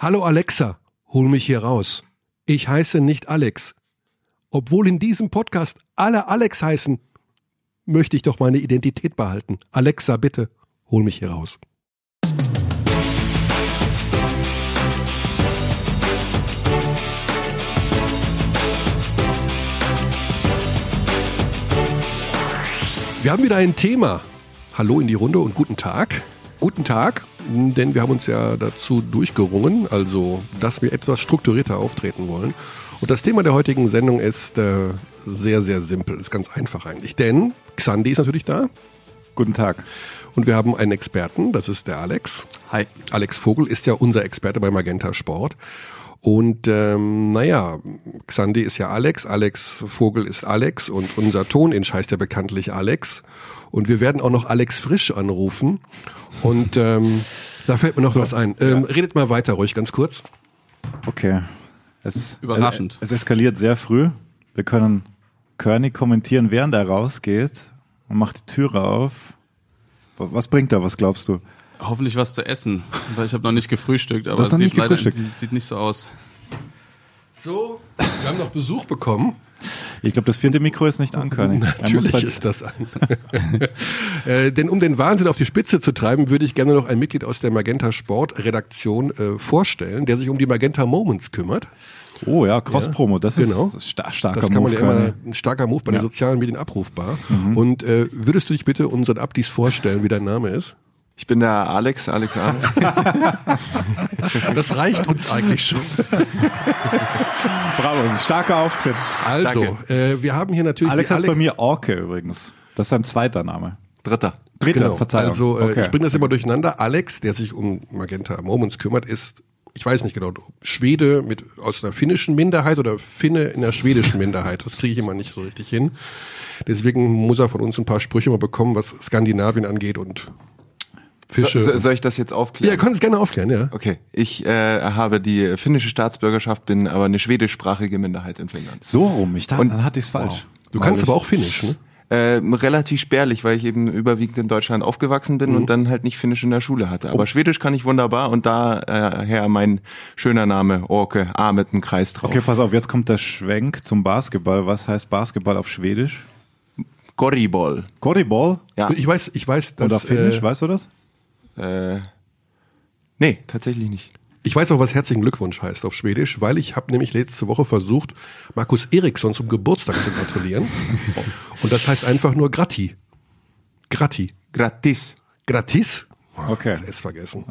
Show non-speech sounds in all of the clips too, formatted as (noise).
Hallo Alexa, hol mich hier raus. Ich heiße nicht Alex. Obwohl in diesem Podcast alle Alex heißen, möchte ich doch meine Identität behalten. Alexa, bitte, hol mich hier raus. Wir haben wieder ein Thema. Hallo in die Runde und guten Tag. Guten Tag, denn wir haben uns ja dazu durchgerungen, also dass wir etwas strukturierter auftreten wollen. Und das Thema der heutigen Sendung ist äh, sehr, sehr simpel, ist ganz einfach eigentlich. Denn Xandi ist natürlich da. Guten Tag. Und wir haben einen Experten, das ist der Alex. Hi. Alex Vogel ist ja unser Experte bei Magenta Sport. Und ähm, naja, Xandi ist ja Alex, Alex Vogel ist Alex und unser Toninch heißt ja bekanntlich Alex. Und wir werden auch noch Alex Frisch anrufen. Und ähm, da fällt mir noch so, was ein. Ähm, ja. Redet mal weiter ruhig, ganz kurz. Okay. Es, Überraschend. Es, es eskaliert sehr früh. Wir können Körny kommentieren, während er rausgeht und macht die Türe auf. Was bringt er, was glaubst du? Hoffentlich was zu essen, weil ich habe noch nicht gefrühstückt, aber es sieht, leider, sieht nicht so aus. So, wir haben noch Besuch bekommen. Ich glaube, das vierte Mikro ist nicht an, König. Natürlich ist das an. (laughs) äh, denn um den Wahnsinn auf die Spitze zu treiben, würde ich gerne noch ein Mitglied aus der Magenta Sport Redaktion äh, vorstellen, der sich um die Magenta Moments kümmert. Oh ja, Cross-Promo, das genau. ist star starker Das kann man Move, ja immer, ein starker Move bei ja. den sozialen Medien abrufbar. Mhm. Und äh, würdest du dich bitte unseren Abdis vorstellen, wie dein Name ist? Ich bin der Alex, Alex A. (laughs) Das reicht uns eigentlich schon. Bravo, ein starker Auftritt. Also, äh, wir haben hier natürlich. Alex heißt bei mir Orke übrigens. Das ist ein zweiter Name. Dritter. Dritter, genau. Verzeihung. Also, äh, okay. ich bringe das immer durcheinander. Alex, der sich um Magenta Moments kümmert, ist ich weiß nicht genau, Schwede mit aus einer finnischen Minderheit oder Finne in einer schwedischen (laughs) Minderheit. Das kriege ich immer nicht so richtig hin. Deswegen muss er von uns ein paar Sprüche mal bekommen, was Skandinavien angeht und Fische. So, soll ich das jetzt aufklären? Ja, kannst es gerne aufklären, ja. Okay, ich äh, habe die finnische Staatsbürgerschaft, bin aber eine schwedischsprachige Minderheit in Finnland. So rum, ich dachte, dann hatte ich es falsch. Wow. Du kannst aber auch Finnisch, ne? Äh, relativ spärlich, weil ich eben überwiegend in Deutschland aufgewachsen bin mhm. und dann halt nicht Finnisch in der Schule hatte. Aber oh. Schwedisch kann ich wunderbar und daher äh, mein schöner Name, Orke, A mit einem Kreis drauf. Okay, pass auf, jetzt kommt der Schwenk zum Basketball. Was heißt Basketball auf Schwedisch? Korriball. Korriball? Ja. Ich weiß, ich weiß, dass... Und auf Finnisch, äh, weißt du das? Äh, nee, tatsächlich nicht. Ich weiß auch, was herzlichen Glückwunsch heißt auf Schwedisch, weil ich habe nämlich letzte Woche versucht, Markus Eriksson zum Geburtstag zu gratulieren. (laughs) Und das heißt einfach nur Gratti. Gratti. Gratis. Gratis? Okay. Das S vergessen.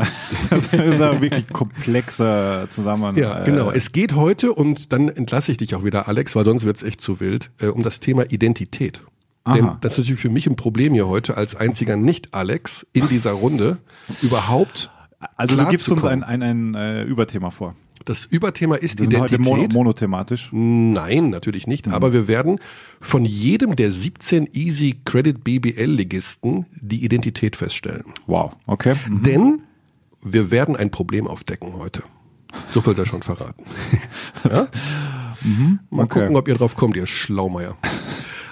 Das ist ein wirklich komplexer Zusammenhang. Ja, genau. Es geht heute, und dann entlasse ich dich auch wieder, Alex, weil sonst wird es echt zu wild, äh, um das Thema Identität. Aha. Denn das ist natürlich für mich ein Problem hier heute als einziger Nicht-Alex in dieser Runde (laughs) überhaupt. Also du gibst uns ein, ein, ein äh, Überthema vor. Das Überthema ist Wir Identität. Sind heute mono monothematisch? Nein, natürlich nicht. Mhm. Aber wir werden von jedem der 17 Easy Credit BBL Ligisten die Identität feststellen. Wow, okay. Mhm. Denn wir werden ein Problem aufdecken heute. So viel sei schon verraten. (laughs) ja? mhm. Mal okay. gucken, ob ihr drauf kommt, ihr Schlaumeier.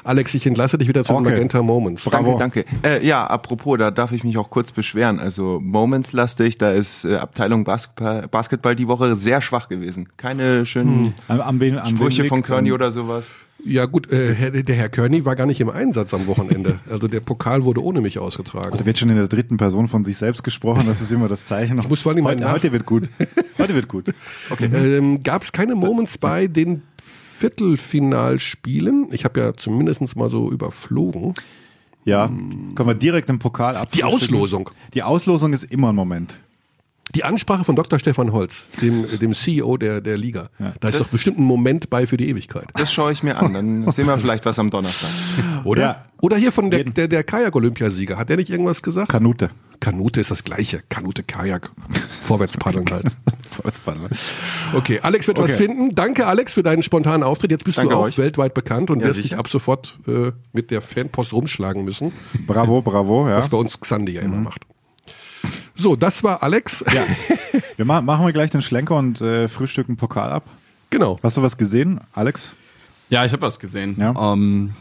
Alex, ich entlasse dich wieder zu okay. den Magenta Moments. Bravo. Danke, danke. Äh, ja, apropos, da darf ich mich auch kurz beschweren. Also Moments lastig, da ist äh, Abteilung Basketball, Basketball die Woche sehr schwach gewesen. Keine schönen hm. am, am, am Sprüche von Körny oder sowas. Ja gut, äh, der Herr Körny war gar nicht im Einsatz am Wochenende. (laughs) Also der Pokal wurde ohne mich ausgetragen. Da wird schon in der dritten Person von sich selbst gesprochen. Das ist immer das Zeichen. Ich muss vor allem heute, heute wird gut. Heute wird gut. (laughs) Okay. Ähm, Gab es keine Moments bei den Viertelfinalspielen. Ich habe ja zumindest mal so überflogen. Ja, können wir direkt im Pokal ab. Die Auslosung. Die Auslosung ist immer ein Moment. Die Ansprache von Dr. Stefan Holz, dem, dem CEO der, der Liga. Ja. Da ist doch bestimmt ein Moment bei für die Ewigkeit. Das schaue ich mir an, dann (laughs) sehen wir vielleicht was am Donnerstag. Oder? Ja. Oder hier von der, der, der Kajak-Olympiasieger. Hat der nicht irgendwas gesagt? Kanute. Kanute ist das gleiche. Kanute, Kajak. Vorwärts paddeln halt. (laughs) Vorwärts paddeln. Okay, Alex wird okay. was finden. Danke, Alex, für deinen spontanen Auftritt. Jetzt bist Danke du auch euch. weltweit bekannt und ja, wirst sicher. dich ab sofort äh, mit der Fanpost rumschlagen müssen. Bravo, bravo, ja. Was bei uns Xandi ja immer mhm. macht. So, das war Alex. Ja. (laughs) Wir machen, machen wir gleich den Schlenker und äh, frühstücken Pokal ab. Genau. Hast du was gesehen, Alex? Ja, ich habe was gesehen. Ja. Ähm,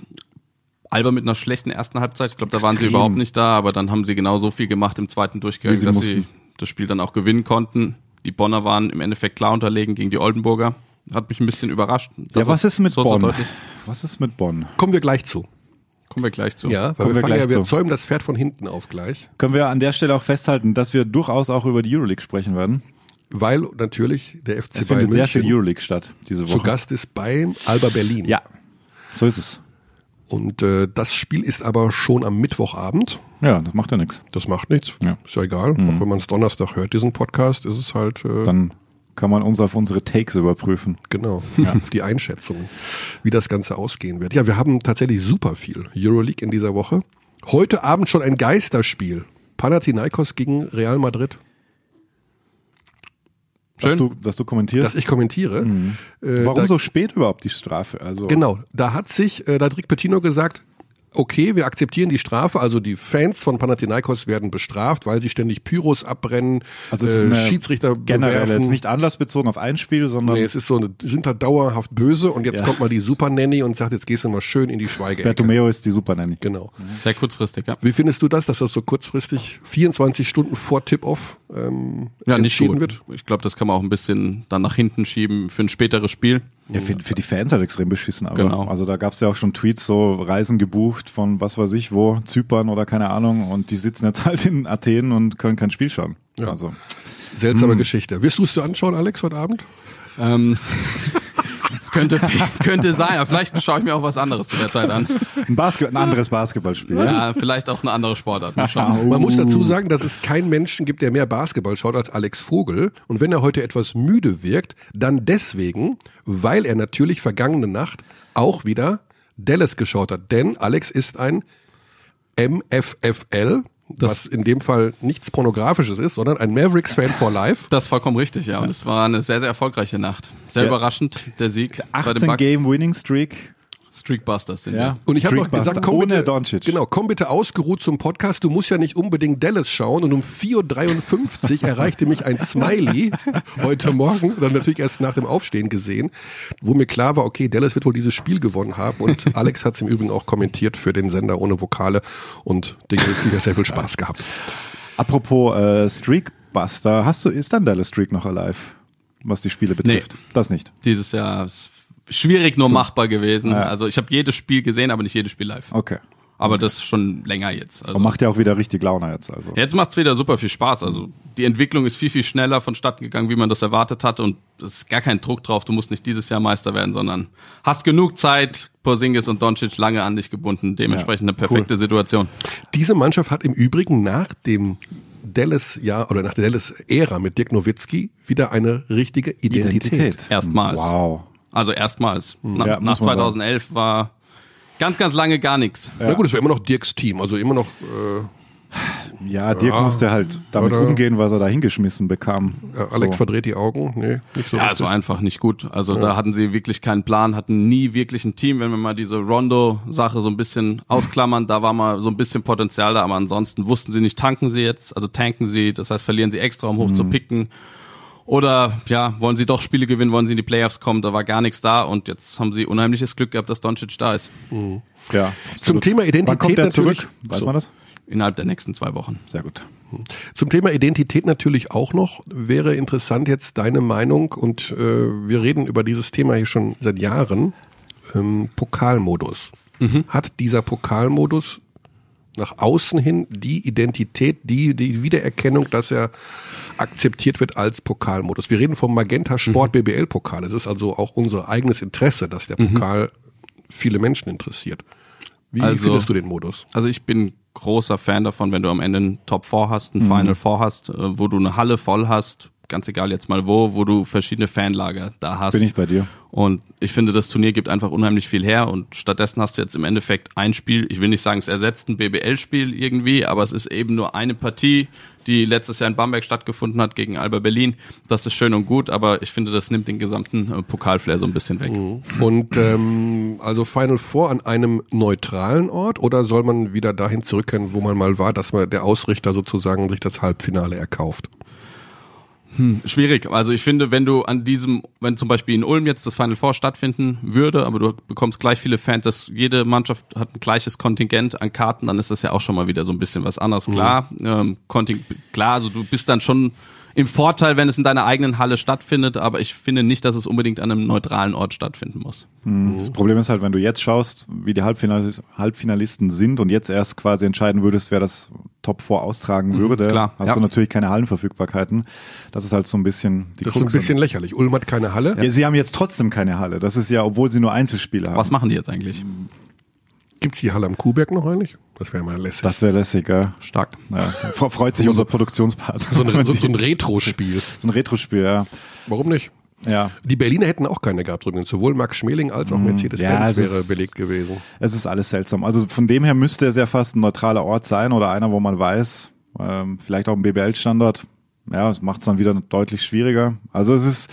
Alba mit einer schlechten ersten Halbzeit. Ich glaube, da waren sie überhaupt nicht da, aber dann haben sie genau so viel gemacht im zweiten Durchgang, dass mussten. sie das Spiel dann auch gewinnen konnten. Die Bonner waren im Endeffekt klar unterlegen gegen die Oldenburger. Hat mich ein bisschen überrascht. Ja, was ist mit so Bonn? Was ist mit Bonn? Kommen wir gleich zu. Kommen wir gleich zu. Ja, weil Kommen wir, wir, ja, wir zäumen das Pferd von hinten auf gleich. Können wir an der Stelle auch festhalten, dass wir durchaus auch über die Euroleague sprechen werden? Weil natürlich der FC es Bayern findet sehr viel Euroleague statt diese Woche. Zu Gast ist bei Alba Berlin. Ja, so ist es. Und äh, das Spiel ist aber schon am Mittwochabend. Ja, das macht ja nichts. Das macht nichts. Ja. Ist ja egal. Mhm. Auch wenn man es Donnerstag hört, diesen Podcast, ist es halt. Äh, Dann kann man uns auf unsere Takes überprüfen. Genau, ja. auf (laughs) die Einschätzung, wie das Ganze ausgehen wird. Ja, wir haben tatsächlich super viel Euroleague in dieser Woche. Heute Abend schon ein Geisterspiel. Panathinaikos gegen Real Madrid. Schön. Dass du, dass du kommentierst. Dass ich kommentiere. Mhm. Äh, Warum da, so spät überhaupt die Strafe? Also genau, da hat sich, äh, da hat Rick Pettino gesagt, okay, wir akzeptieren die Strafe, also die Fans von Panathinaikos werden bestraft, weil sie ständig Pyros abbrennen, also es äh, Schiedsrichter generell bewerfen. jetzt nicht anlassbezogen auf ein Spiel, sondern nee, es ist so, eine, sind halt dauerhaft böse und jetzt ja. kommt mal die Super Nanny und sagt, jetzt gehst du mal schön in die Schweige. Bertomeo ist die Super Nanny. Genau. Sehr kurzfristig, ja. Wie findest du das, dass das so kurzfristig 24 Stunden vor Tip-Off ähm, ja, entschieden wird? Ich glaube, das kann man auch ein bisschen dann nach hinten schieben für ein späteres Spiel. Ja, für, für die Fans halt extrem beschissen, aber genau. also da gab es ja auch schon Tweets, so Reisen gebucht von was weiß ich wo, Zypern oder keine Ahnung und die sitzen jetzt (laughs) halt in Athen und können kein Spiel schauen. Ja. Also. Seltsame hm. Geschichte. Wirst du es dir anschauen, Alex, heute Abend? Ähm, (laughs) könnte, könnte sein, aber vielleicht schaue ich mir auch was anderes zu der Zeit an. Ein, Basket, ein anderes Basketballspiel. Ja, vielleicht auch eine andere Sportart. Man muss dazu sagen, dass es keinen Menschen gibt, der mehr Basketball schaut als Alex Vogel. Und wenn er heute etwas müde wirkt, dann deswegen, weil er natürlich vergangene Nacht auch wieder Dallas geschaut hat. Denn Alex ist ein MFFL, das was in dem Fall nichts Pornografisches ist, sondern ein Mavericks-Fan for life. (laughs) Das ist vollkommen richtig, ja. Und es war eine sehr, sehr erfolgreiche Nacht. Sehr ja. überraschend, der Sieg. 18 Game Winning Streak. Streakbusters sind ja. Und ich habe noch gesagt, komm bitte, genau, komm bitte ausgeruht zum Podcast. Du musst ja nicht unbedingt Dallas schauen. Und um 4.53 Uhr (laughs) erreichte mich ein Smiley heute Morgen, dann natürlich erst nach dem Aufstehen gesehen, wo mir klar war, okay, Dallas wird wohl dieses Spiel gewonnen haben. Und (laughs) Alex hat es im Übrigen auch kommentiert für den Sender ohne Vokale und Dinge, die sehr viel Spaß gehabt. Apropos äh, Streakbuster, hast du, ist dann Dallas Streak noch alive? was die Spiele betrifft. Nee, das nicht. Dieses Jahr ist schwierig nur so. machbar gewesen. Ja. Also ich habe jedes Spiel gesehen, aber nicht jedes Spiel live. Okay. Aber okay. das ist schon länger jetzt. Also. Und macht ja auch wieder richtig Laune jetzt. Also. Jetzt macht's wieder super viel Spaß. Also die Entwicklung ist viel, viel schneller vonstatten gegangen, wie man das erwartet hat. Und es ist gar kein Druck drauf. Du musst nicht dieses Jahr Meister werden, sondern hast genug Zeit. Porzingis und Doncic lange an dich gebunden. Dementsprechend eine perfekte cool. Situation. Diese Mannschaft hat im Übrigen nach dem Dallas-Jahr oder nach der Dallas-Ära mit Dirk Nowitzki wieder eine richtige Identität. Identität. Erstmals. Wow. Also erstmals. Hm. Na, ja, nach 2011 war ganz, ganz lange gar nichts. Ja. Na gut, es war immer noch Dirks Team, also immer noch. Äh, ja, Dirk ja, musste halt damit oder, umgehen, was er da hingeschmissen bekam. Ja, Alex so. verdreht die Augen. Nee, nicht so. Ja, es war einfach nicht gut. Also da hatten sie wirklich keinen Plan, hatten nie wirklich ein Team. Wenn wir mal diese Rondo-Sache so ein bisschen ausklammern, da war mal so ein bisschen Potenzial da, aber ansonsten wussten sie nicht, tanken sie jetzt, also tanken sie, das heißt verlieren sie extra, um hoch mhm. zu picken oder ja, wollen sie doch Spiele gewinnen, wollen sie in die Playoffs kommen, da war gar nichts da und jetzt haben sie unheimliches Glück gehabt, dass Doncic da ist. Mhm. Ja, Zum Thema Identität Wann kommt er zurück? Weiß so. man das? Innerhalb der nächsten zwei Wochen. Sehr gut. Mhm. Zum Thema Identität natürlich auch noch wäre interessant jetzt deine Meinung und äh, wir reden über dieses Thema hier schon seit Jahren. Ähm, Pokalmodus. Mhm. Hat dieser Pokalmodus nach außen hin die Identität, die, die Wiedererkennung, dass er akzeptiert wird als Pokalmodus. Wir reden vom Magenta Sport mhm. BBL Pokal. Es ist also auch unser eigenes Interesse, dass der mhm. Pokal mhm. viele Menschen interessiert. Wie also, findest du den Modus? Also ich bin großer Fan davon, wenn du am Ende einen Top 4 hast, ein mhm. Final 4 hast, äh, wo du eine Halle voll hast, ganz egal jetzt mal wo, wo du verschiedene Fanlager da hast. Bin ich bei dir. Und ich finde, das Turnier gibt einfach unheimlich viel her und stattdessen hast du jetzt im Endeffekt ein Spiel, ich will nicht sagen, es ersetzt ein BBL-Spiel irgendwie, aber es ist eben nur eine Partie, die letztes Jahr in Bamberg stattgefunden hat gegen Alba Berlin. Das ist schön und gut, aber ich finde, das nimmt den gesamten äh, Pokalflair so ein bisschen weg. Mhm. Und ähm, also Final Four an einem neutralen Ort oder soll man wieder dahin zurückkehren, wo man mal war, dass man der Ausrichter sozusagen sich das Halbfinale erkauft? Hm, schwierig. Also ich finde, wenn du an diesem, wenn zum Beispiel in Ulm jetzt das Final Four stattfinden würde, aber du bekommst gleich viele Fans, dass jede Mannschaft hat ein gleiches Kontingent an Karten, dann ist das ja auch schon mal wieder so ein bisschen was anderes. Klar, mhm. ähm, Konting klar, also du bist dann schon im Vorteil, wenn es in deiner eigenen Halle stattfindet, aber ich finde nicht, dass es unbedingt an einem neutralen Ort stattfinden muss. Mhm. Das Problem ist halt, wenn du jetzt schaust, wie die Halbfinalisten sind und jetzt erst quasi entscheiden würdest, wer das Top 4 austragen mhm, würde, klar. hast ja. du natürlich keine Hallenverfügbarkeiten. Das ist halt so ein bisschen die Das Krux ist ein bisschen lächerlich. Ulm hat keine Halle. Ja, sie haben jetzt trotzdem keine Halle. Das ist ja, obwohl sie nur Einzelspiele haben. Was machen die jetzt eigentlich? Gibt es die Halle am Kuhberg noch eigentlich? Das wäre mal lässig. Das wäre lässig, ja. Stark. Ja. Freut sich unser Produktionspartner. So ein, so, so ein (laughs) Retro-Spiel. So ein Retro-Spiel, ja. Warum nicht? Ja. Die Berliner hätten auch keine gehabt übrigens. Sowohl Max Schmeling als auch mm, Mercedes-Benz ja, wäre ist, belegt gewesen. Es ist alles seltsam. Also von dem her müsste es ja fast ein neutraler Ort sein oder einer, wo man weiß, ähm, vielleicht auch ein BBL-Standort. Ja, das macht es dann wieder deutlich schwieriger. Also es ist,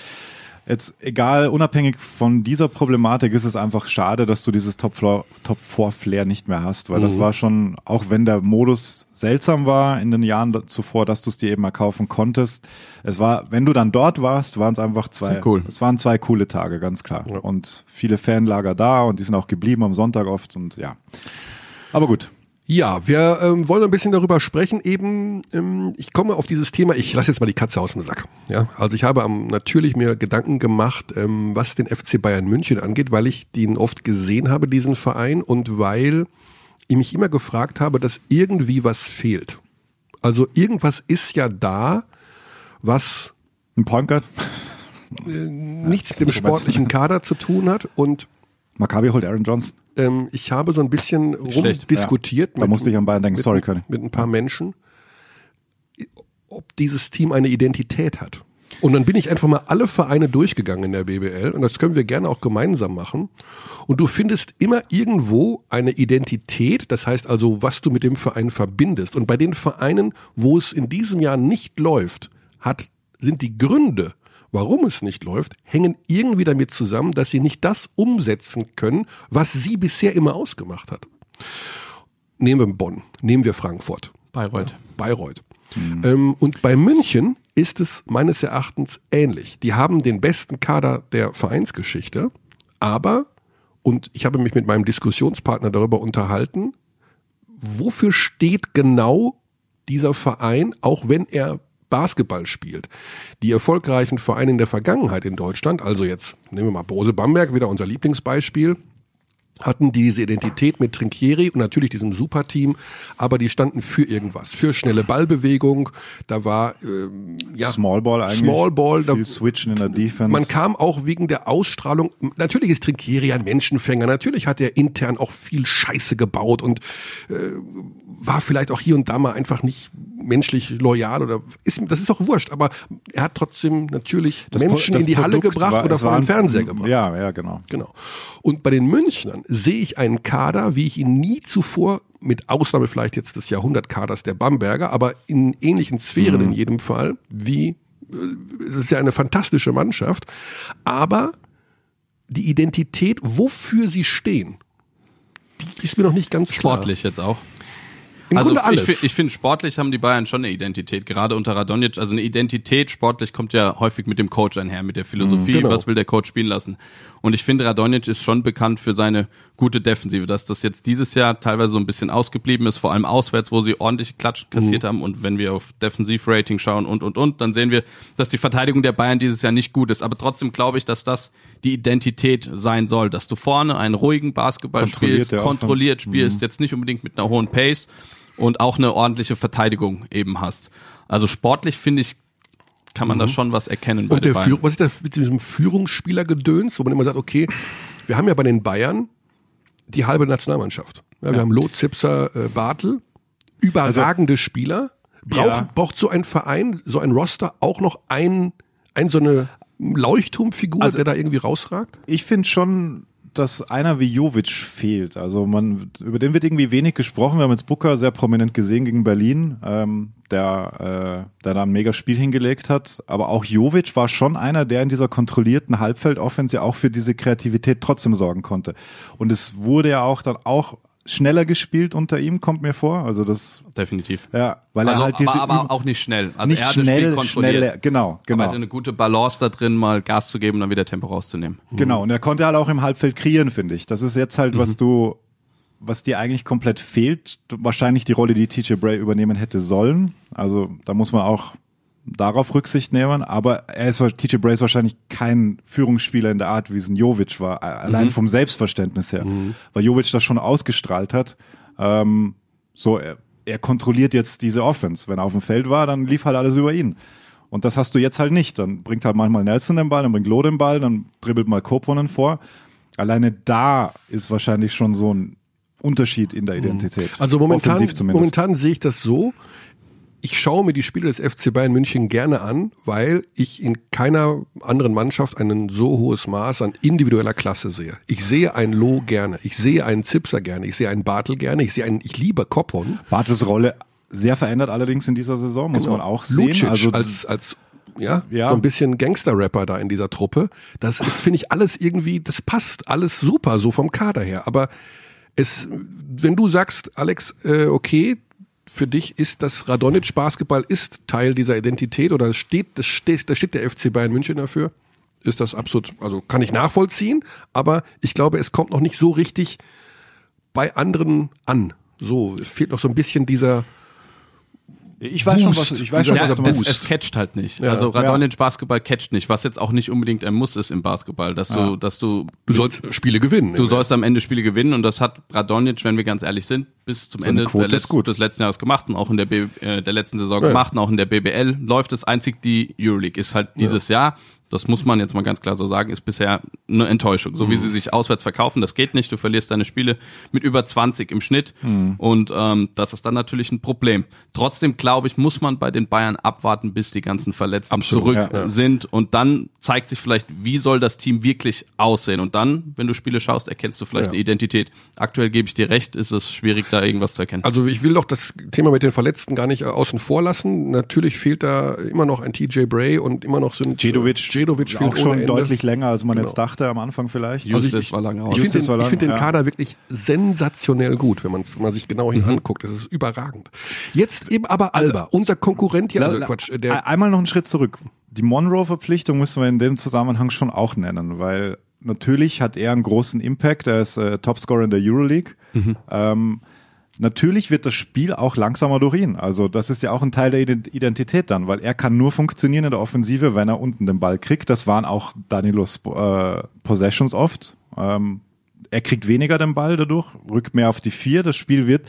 Jetzt egal, unabhängig von dieser Problematik ist es einfach schade, dass du dieses Top Floor, Top 4 Flair nicht mehr hast, weil mhm. das war schon, auch wenn der Modus seltsam war in den Jahren zuvor, dass du es dir eben mal kaufen konntest. Es war, wenn du dann dort warst, waren es einfach zwei, cool. es waren zwei coole Tage, ganz klar. Ja. Und viele Fanlager da und die sind auch geblieben am Sonntag oft und ja. Aber gut. Ja, wir ähm, wollen ein bisschen darüber sprechen. Eben, ähm, ich komme auf dieses Thema. Ich lasse jetzt mal die Katze aus dem Sack. Ja, also ich habe ähm, natürlich mir Gedanken gemacht, ähm, was den FC Bayern München angeht, weil ich den oft gesehen habe, diesen Verein, und weil ich mich immer gefragt habe, dass irgendwie was fehlt. Also irgendwas ist ja da, was ein Punkert äh, nichts mit dem sportlichen Kader zu tun hat und Maccabi holt Aaron Johnson. Ähm, ich habe so ein bisschen rumdiskutiert. Ja. Da musste ich an Bayern denken, mit, sorry, König. Mit ein paar Menschen, ob dieses Team eine Identität hat. Und dann bin ich einfach mal alle Vereine durchgegangen in der BBL und das können wir gerne auch gemeinsam machen. Und du findest immer irgendwo eine Identität, das heißt also, was du mit dem Verein verbindest. Und bei den Vereinen, wo es in diesem Jahr nicht läuft, hat, sind die Gründe warum es nicht läuft, hängen irgendwie damit zusammen, dass sie nicht das umsetzen können, was sie bisher immer ausgemacht hat. Nehmen wir Bonn, nehmen wir Frankfurt. Bayreuth. Bayreuth. Mhm. Ähm, und bei München ist es meines Erachtens ähnlich. Die haben den besten Kader der Vereinsgeschichte, aber, und ich habe mich mit meinem Diskussionspartner darüber unterhalten, wofür steht genau dieser Verein, auch wenn er Basketball spielt. Die erfolgreichen Vereine in der Vergangenheit in Deutschland, also jetzt nehmen wir mal Bose Bamberg, wieder unser Lieblingsbeispiel, hatten diese Identität mit Trinkieri und natürlich diesem Superteam, aber die standen für irgendwas, für schnelle Ballbewegung. Da war ähm, ja Small Ball eigentlich. Small Ball, viel da, Switchen in der Defense. Man kam auch wegen der Ausstrahlung. Natürlich ist Trinkieri ein Menschenfänger. Natürlich hat er intern auch viel Scheiße gebaut und äh, war vielleicht auch hier und da mal einfach nicht menschlich loyal oder ist das ist auch wurscht. Aber er hat trotzdem natürlich das Menschen in die Produkt Halle gebracht war, oder vor den Fernseher gebracht. Ja, ja, genau. Genau. Und bei den Münchnern sehe ich einen Kader, wie ich ihn nie zuvor, mit Ausnahme vielleicht jetzt des Jahrhundertkaders der Bamberger, aber in ähnlichen Sphären mhm. in jedem Fall, wie, äh, es ist ja eine fantastische Mannschaft, aber die Identität, wofür sie stehen, die ist mir noch nicht ganz klar. Sportlich jetzt auch. Im also Grunde alles. ich, ich finde, sportlich haben die Bayern schon eine Identität, gerade unter Radonjic. Also eine Identität sportlich kommt ja häufig mit dem Coach einher, mit der Philosophie, genau. was will der Coach spielen lassen. Und ich finde, Radonjic ist schon bekannt für seine gute Defensive, dass das jetzt dieses Jahr teilweise so ein bisschen ausgeblieben ist, vor allem auswärts, wo sie ordentlich Klatsch kassiert mhm. haben. Und wenn wir auf Defensivrating schauen und, und, und, dann sehen wir, dass die Verteidigung der Bayern dieses Jahr nicht gut ist. Aber trotzdem glaube ich, dass das die Identität sein soll, dass du vorne einen ruhigen Basketball spielst, kontrolliert spielst, mhm. jetzt nicht unbedingt mit einer hohen Pace, und auch eine ordentliche Verteidigung eben hast. Also sportlich finde ich, kann man mhm. da schon was erkennen. Bei und der Führ was ist das mit diesem Führungsspielergedöns, wo man immer sagt, okay, wir haben ja bei den Bayern die halbe Nationalmannschaft. Ja, wir ja. haben Lot, Zipser, äh, Bartel, überragende also, Spieler. Braucht, ja. braucht so ein Verein, so ein Roster auch noch ein, ein so eine Leuchtturmfigur, also, der da irgendwie rausragt? Ich finde schon, dass einer wie Jovic fehlt. Also man, über den wird irgendwie wenig gesprochen. Wir haben jetzt Booker sehr prominent gesehen gegen Berlin, ähm, der, äh, der da ein mega Spiel hingelegt hat. Aber auch Jovic war schon einer, der in dieser kontrollierten Halbfeldoffense auch für diese Kreativität trotzdem sorgen konnte. Und es wurde ja auch dann auch schneller gespielt unter ihm, kommt mir vor. Also das definitiv. Ja, weil also, er halt diese aber, aber auch nicht schnell. Also nicht schnell, schnell, genau, genau. Aber eine gute Balance da drin, mal Gas zu geben, dann wieder Tempo rauszunehmen. Genau. Mhm. Und er konnte halt auch im Halbfeld kreieren, finde ich. Das ist jetzt halt, was mhm. du, was dir eigentlich komplett fehlt. Wahrscheinlich die Rolle, die TJ Bray übernehmen hätte sollen. Also da muss man auch darauf Rücksicht nehmen, aber er ist TJ ist wahrscheinlich kein Führungsspieler in der Art, wie es ein Jovic war, allein mhm. vom Selbstverständnis her, mhm. weil Jovic das schon ausgestrahlt hat. Ähm, so, er, er kontrolliert jetzt diese Offense. Wenn er auf dem Feld war, dann lief halt alles über ihn. Und das hast du jetzt halt nicht. Dann bringt halt manchmal Nelson den Ball, dann bringt Loh den Ball, dann dribbelt mal Koponen vor. Alleine da ist wahrscheinlich schon so ein Unterschied in der mhm. Identität. Also momentan, momentan sehe ich das so. Ich schaue mir die Spiele des FC Bayern München gerne an, weil ich in keiner anderen Mannschaft ein so hohes Maß an individueller Klasse sehe. Ich sehe einen Loh gerne, ich sehe einen Zipser gerne, ich sehe einen Bartel gerne, ich sehe einen, ich liebe Koppon. Bartels Rolle sehr verändert allerdings in dieser Saison, muss genau. man auch sehen. Lucic also als, als ja, ja, so ein bisschen Gangster-Rapper da in dieser Truppe. Das ist, finde ich, alles irgendwie, das passt alles super, so vom Kader her. Aber es, wenn du sagst, Alex, äh, okay, für dich ist das Radonic Basketball ist Teil dieser Identität oder steht, das steht, da steht der FC Bayern München dafür, ist das absolut, also kann ich nachvollziehen, aber ich glaube, es kommt noch nicht so richtig bei anderen an. So, es fehlt noch so ein bisschen dieser, ich weiß Boost. schon, was, ich weiß schon, ja, was du es, es catcht halt nicht. Ja. Also Radonic ja. Basketball catcht nicht, was jetzt auch nicht unbedingt ein Muss ist im Basketball, dass du, dass du, du sollst Spiele gewinnen. Du sollst am Ende Spiele gewinnen und das hat Radonic, wenn wir ganz ehrlich sind, bis zum so Ende der Letz des letzten Jahres gemacht und auch in der, B äh, der letzten Saison gemacht und auch in der BBL läuft es einzig die Euroleague ist halt dieses Jahr das muss man jetzt mal ganz klar so sagen, ist bisher eine Enttäuschung. So wie mhm. sie sich auswärts verkaufen, das geht nicht. Du verlierst deine Spiele mit über 20 im Schnitt mhm. und ähm, das ist dann natürlich ein Problem. Trotzdem glaube ich, muss man bei den Bayern abwarten, bis die ganzen Verletzten Absolut, zurück ja, ja. sind und dann zeigt sich vielleicht, wie soll das Team wirklich aussehen. Und dann, wenn du Spiele schaust, erkennst du vielleicht ja. eine Identität. Aktuell gebe ich dir recht, ist es schwierig, da irgendwas zu erkennen. Also ich will doch das Thema mit den Verletzten gar nicht außen vor lassen. Natürlich fehlt da immer noch ein TJ Bray und immer noch sind Jedovic Djedovic auch schon deutlich länger, als man genau. jetzt dachte am Anfang vielleicht. Justus also ich, war lange aus. Ich finde den, lang, find den ja. Kader wirklich sensationell gut, wenn man es mal sich genau hier mhm. anguckt. Das ist überragend. Jetzt eben aber also, Alba, also, unser Konkurrent hier. Also Quatsch, der einmal noch einen Schritt zurück. Die Monroe-Verpflichtung müssen wir in dem Zusammenhang schon auch nennen, weil natürlich hat er einen großen Impact. Er ist äh, Topscorer in der Euroleague. Mhm. Ähm, Natürlich wird das Spiel auch langsamer durch ihn. Also das ist ja auch ein Teil der Identität dann, weil er kann nur funktionieren in der Offensive, wenn er unten den Ball kriegt. Das waren auch Danilos äh, Possessions oft. Ähm, er kriegt weniger den Ball dadurch, rückt mehr auf die vier. Das Spiel wird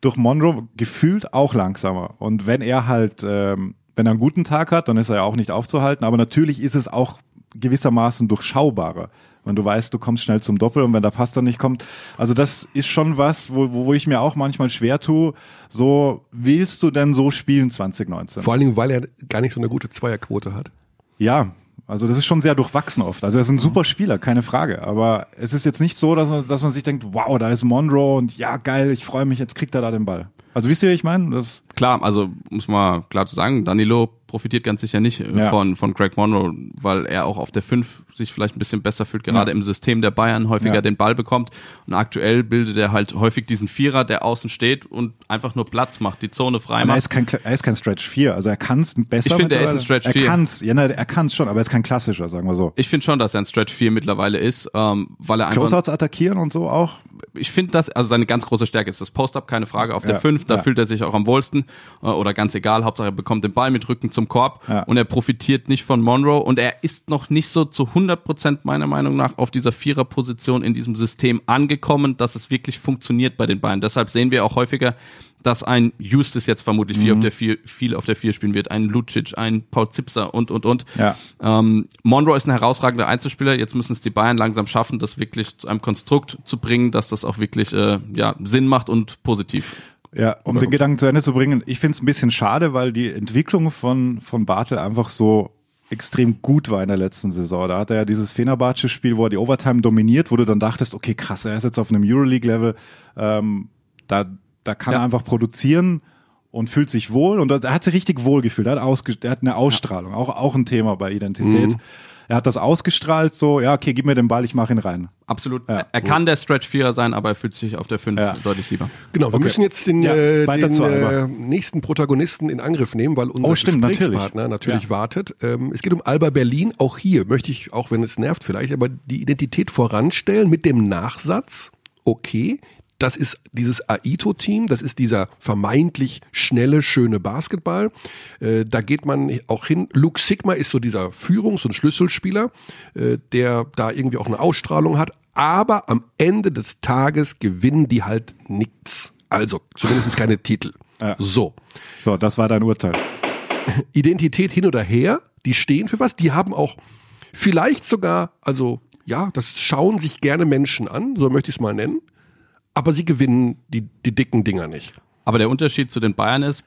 durch Monroe gefühlt auch langsamer. Und wenn er halt, ähm, wenn er einen guten Tag hat, dann ist er ja auch nicht aufzuhalten. Aber natürlich ist es auch gewissermaßen durchschaubarer wenn du weißt, du kommst schnell zum Doppel und wenn der Pass dann nicht kommt. Also das ist schon was, wo, wo ich mir auch manchmal schwer tue. So willst du denn so spielen 2019? Vor allen Dingen, weil er gar nicht so eine gute Zweierquote hat. Ja, also das ist schon sehr durchwachsen oft. Also er ist ein super Spieler, keine Frage. Aber es ist jetzt nicht so, dass man, dass man sich denkt, wow, da ist Monroe und ja, geil, ich freue mich, jetzt kriegt er da den Ball. Also wisst ihr, wie ich meine? Das Klar, also muss man klar zu sagen, Danilo profitiert ganz sicher nicht äh, ja. von, von Craig Monroe, weil er auch auf der 5 sich vielleicht ein bisschen besser fühlt, gerade ja. im System der Bayern häufiger ja. den Ball bekommt. Und aktuell bildet er halt häufig diesen Vierer, der außen steht und einfach nur Platz macht, die Zone frei macht. Er ist kein, er ist kein Stretch 4, also er kann es besser. Ich finde, er ist ein Stretch 4. Er ja, ne, er kann's schon, aber er ist kein klassischer, sagen wir so. Ich finde schon, dass er ein Stretch 4 mittlerweile ist, ähm, weil er einfach... Closeouts attackieren und so auch? Ich finde das, also seine ganz große Stärke ist das Post-Up, keine Frage, auf der 5, da fühlt er sich auch am wohlsten äh, oder ganz egal, Hauptsache er bekommt den Ball mit Rücken zum Korb ja. und er profitiert nicht von Monroe und er ist noch nicht so zu 100 Prozent meiner Meinung nach auf dieser Viererposition in diesem System angekommen, dass es wirklich funktioniert bei den beiden. Deshalb sehen wir auch häufiger, dass ein Justus jetzt vermutlich viel, auf mhm. der vier, viel auf der Vier spielen wird, ein Lucic, ein Paul Zipser und, und, und. Ja. Ähm, Monroe ist ein herausragender Einzelspieler. Jetzt müssen es die Bayern langsam schaffen, das wirklich zu einem Konstrukt zu bringen, dass das auch wirklich äh, ja, Sinn macht und positiv. Ja, um den Gedanken zu Ende zu bringen, ich finde es ein bisschen schade, weil die Entwicklung von, von Bartel einfach so extrem gut war in der letzten Saison. Da hat er ja dieses Fenerbahce-Spiel, wo er die Overtime dominiert, wo du dann dachtest, okay, krass, er ist jetzt auf einem Euroleague-Level, ähm, da, da kann ja. er einfach produzieren und fühlt sich wohl und er hat sich richtig wohl gefühlt. Er hat, er hat eine Ausstrahlung, auch, auch ein Thema bei Identität. Mhm. Er hat das ausgestrahlt, so, ja, okay, gib mir den Ball, ich mache ihn rein. Absolut. Ja. Er kann der Stretch Vierer sein, aber er fühlt sich auf der 5 ja. deutlich lieber. Genau, wir okay. müssen jetzt den, ja, äh, den äh, nächsten Protagonisten in Angriff nehmen, weil unser oh, stimmt, Gesprächspartner natürlich, natürlich wartet. Ähm, es geht um Alba Berlin. Auch hier möchte ich, auch wenn es nervt vielleicht, aber die Identität voranstellen mit dem Nachsatz, okay, Das ist dieses Aito-Team, das ist dieser vermeintlich schnelle, schöne Basketball. Äh, da geht man auch hin. Luke Sigma ist so dieser Führungs- und Schlüsselspieler, äh, der da irgendwie auch eine Ausstrahlung hat. Aber am Ende des Tages gewinnen die halt nichts. Also zumindest keine Titel. Ja. So. So, das war dein Urteil. (laughs) Identität hin oder her, die stehen für was, die haben auch vielleicht sogar, also ja, das schauen sich gerne Menschen an, so möchte ich es mal nennen, aber sie gewinnen die, die dicken Dinger nicht. Aber der Unterschied zu den Bayern ist,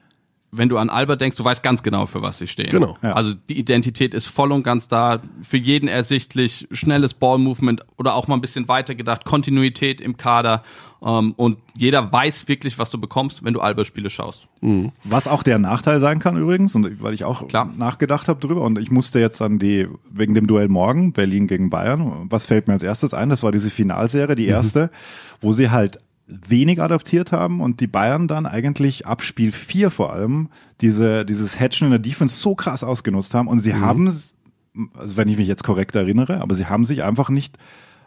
wenn du an Albert denkst, du weißt ganz genau, für was sie stehen. Genau. Ja. Also die Identität ist voll und ganz da, für jeden ersichtlich, schnelles Ballmovement oder auch mal ein bisschen weiter gedacht, Kontinuität im Kader ähm, und jeder weiß wirklich, was du bekommst, wenn du Albert-Spiele schaust. Mhm. Was auch der Nachteil sein kann übrigens, und weil ich auch Klar. nachgedacht habe drüber und ich musste jetzt an die, wegen dem Duell morgen, Berlin gegen Bayern, was fällt mir als erstes ein? Das war diese Finalserie, die mhm. erste, mhm. wo sie halt wenig adaptiert haben und die Bayern dann eigentlich ab Spiel 4 vor allem diese, dieses Hedgen in der Defense so krass ausgenutzt haben und sie mhm. haben, also wenn ich mich jetzt korrekt erinnere, aber sie haben sich einfach nicht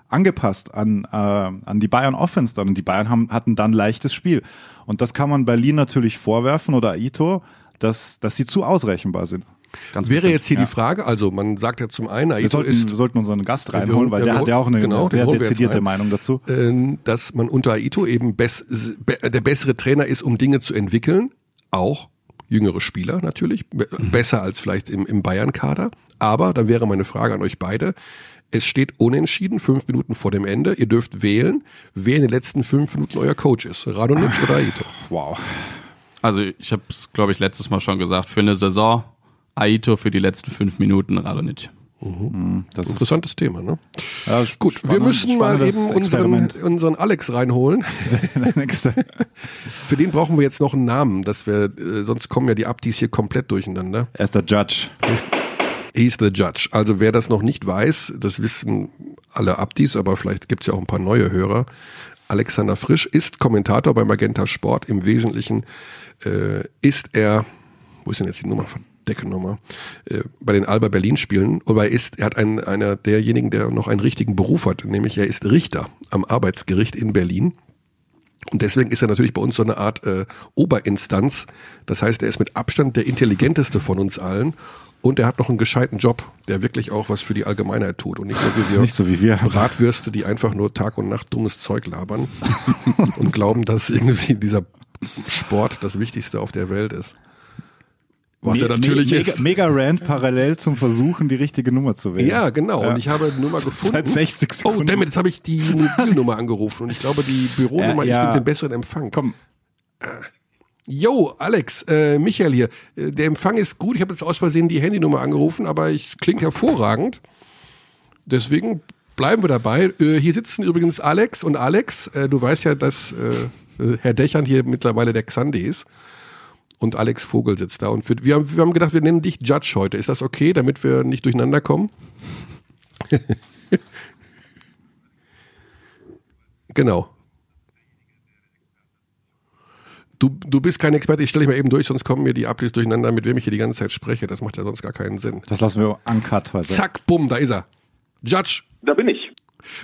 angepasst an, äh, an die Bayern Offense dann und die Bayern haben, hatten dann leichtes Spiel und das kann man Berlin natürlich vorwerfen oder Aito, dass, dass sie zu ausrechenbar sind. Ganz Wäre bestimmt, jetzt hier ja. die Frage, also man sagt ja zum einen, wir sollten, ist, wir sollten unseren Gast reinholen, weil der hat ja auch eine, genau, sehr dezidierte Meinung dazu. Ähm, dass man unter Aito eben bess, der bessere Trainer ist, um Dinge zu entwickeln, auch jüngere Spieler natürlich, mhm. besser als vielleicht im, im Bayern-Kader. Aber da wäre meine Frage an euch beide. Es steht unentschieden, fünf Minuten vor dem Ende. Ihr dürft wählen, wer in den letzten fünf Minuten euer Coach ist. Radonic oder Aito? Wow. Also ich habe es, glaube ich, letztes Mal schon gesagt. Für eine Saison Aito für die letzten fünf Minuten Radonic. Mhm. Das Interessantes Thema, ne? Ja, Gut, spannend, wir müssen mal eben unseren, unseren Alex reinholen. (laughs) (laughs) Für den brauchen wir jetzt noch einen Namen, dass wir, äh, sonst kommen ja die Abdis hier komplett durcheinander. Er ist der Judge. He's the Judge. Also wer das noch nicht weiß, das wissen alle Abdis, aber vielleicht gibt's ja auch ein paar neue Hörer. Alexander Frisch ist Kommentator bei Magenta Sport. Im Wesentlichen äh, ist er, wo ist denn jetzt die Nummer? Deckennummer, äh, bei den Alba Berlin Spielen. Aber er ist, er hat einen, einer derjenigen, der noch einen richtigen Beruf hat, nämlich er ist Richter am Arbeitsgericht in Berlin. Und deswegen ist er natürlich bei uns so eine Art äh, Oberinstanz. Das heißt, er ist mit Abstand der intelligenteste von uns allen. Und er hat noch einen gescheiten Job, der wirklich auch was für die Allgemeinheit tut. Und nicht so wie wir, nicht so wie wir. Bratwürste, die einfach nur Tag und Nacht dummes Zeug labern (laughs) und glauben, dass irgendwie dieser Sport das Wichtigste auf der Welt ist. Was me ja natürlich me ist. Mega, mega Rand parallel zum Versuchen, die richtige Nummer zu wählen. Ja, genau. Ja. Und ich habe eine Nummer (laughs) gefunden. Seit 60 Sekunden. Oh, damit, jetzt habe ich die Mobilnummer angerufen. Und ich glaube, die Büronummer ja, ja. ist mit dem besseren Empfang. Komm. Yo, Alex, äh, Michael hier. Äh, der Empfang ist gut. Ich habe jetzt aus Versehen die Handynummer angerufen, aber es klingt hervorragend. Deswegen bleiben wir dabei. Äh, hier sitzen übrigens Alex und Alex. Äh, du weißt ja, dass äh, äh Herr Dächern hier mittlerweile der Xande ist und Alex Vogel sitzt da. Und für, wir, haben, wir haben gedacht, wir nennen dich Judge heute. Ist das okay, damit wir nicht durcheinander kommen? (laughs) genau. Du, du bist kein Experte, ich stelle dich mal eben durch, sonst kommen mir die Updates durcheinander, mit wem ich hier die ganze Zeit spreche. Das macht ja sonst gar keinen Sinn. Das lassen wir uncut heute. Zack, bumm, da ist er. Judge. Da bin ich.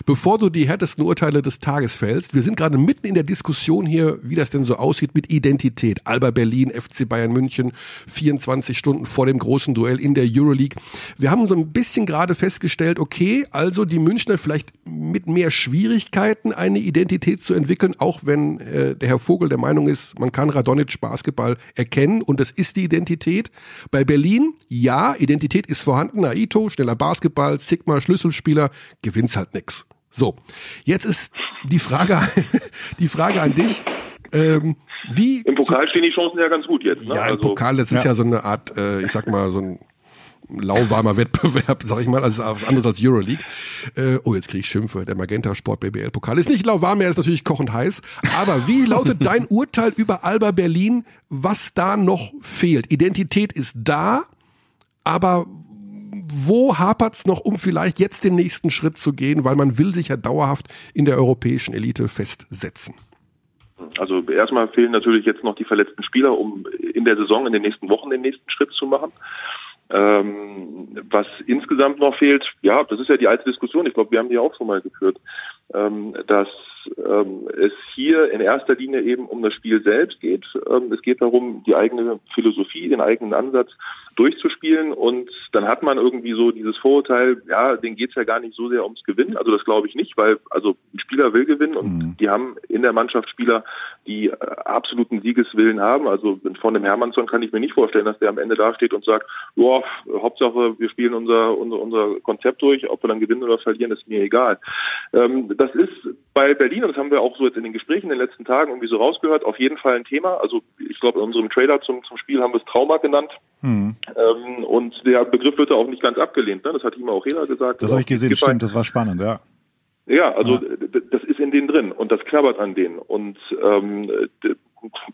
Bevor du die härtesten Urteile des Tages fällst, wir sind gerade mitten in der Diskussion hier, wie das denn so aussieht mit Identität. Alba Berlin, FC Bayern München, 24 Stunden vor dem großen Duell in der Euroleague. Wir haben so ein bisschen gerade festgestellt, okay, also die Münchner vielleicht mit mehr Schwierigkeiten eine Identität zu entwickeln, auch wenn äh, der Herr Vogel der Meinung ist, man kann Radonic Basketball erkennen und das ist die Identität. Bei Berlin, ja, Identität ist vorhanden. Aito, schneller Basketball, Sigma, Schlüsselspieler, gewinnt's halt nix. So, jetzt ist die Frage, (laughs) die Frage an dich. Ähm, wie Im Pokal stehen die Chancen ja ganz gut jetzt. Ne? Ja, im also, Pokal, das ist ja. ja so eine Art, äh, ich sag mal, so ein lauwarmer Wettbewerb, sag ich mal, also was anderes als Euroleague. Äh, oh, jetzt kriege ich Schimpfe. Der Magenta Sport BBL Pokal ist nicht lauwarm, er ist natürlich kochend heiß. Aber wie lautet dein (laughs) Urteil über Alba Berlin, was da noch fehlt? Identität ist da, aber wo hapert's noch, um vielleicht jetzt den nächsten Schritt zu gehen, weil man will sich ja dauerhaft in der europäischen Elite festsetzen? Also erstmal fehlen natürlich jetzt noch die verletzten Spieler, um in der Saison, in den nächsten Wochen den nächsten Schritt zu machen. Ähm, was insgesamt noch fehlt, ja, das ist ja die alte Diskussion. Ich glaube, wir haben die auch schon mal geführt. ähm, dass ähm, es hier in erster Linie eben um das Spiel selbst geht. Ähm, es geht darum, die eigene Philosophie, den eigenen Ansatz durchzuspielen und dann hat man irgendwie so dieses Vorurteil, ja, denen geht's ja gar nicht so sehr ums Gewinnen. Also das glaube ich nicht, weil also ein Spieler will gewinnen und mhm. die haben in der Mannschaft Spieler, die äh, absoluten Siegeswillen haben. Also von dem Hermannsson kann ich mir nicht vorstellen, dass der am Ende da steht und sagt, boah, Hauptsache wir spielen unser, unser, unser Konzept durch, ob wir dann gewinnen oder verlieren, ist mir egal. Ähm, das ist bei Berlin, und das haben wir auch so jetzt in den Gesprächen in den letzten Tagen irgendwie so rausgehört, auf jeden Fall ein Thema. Also ich glaube, in unserem Trailer zum, zum Spiel haben wir es Trauma genannt. Mhm. Ähm, und der Begriff wird da auch nicht ganz abgelehnt. Ne? Das hat ihm auch Hela gesagt. Das habe ich gesehen, stimmt, das war spannend, ja. Ja, also ja. das ist in denen drin und das knabbert an denen. Und ähm,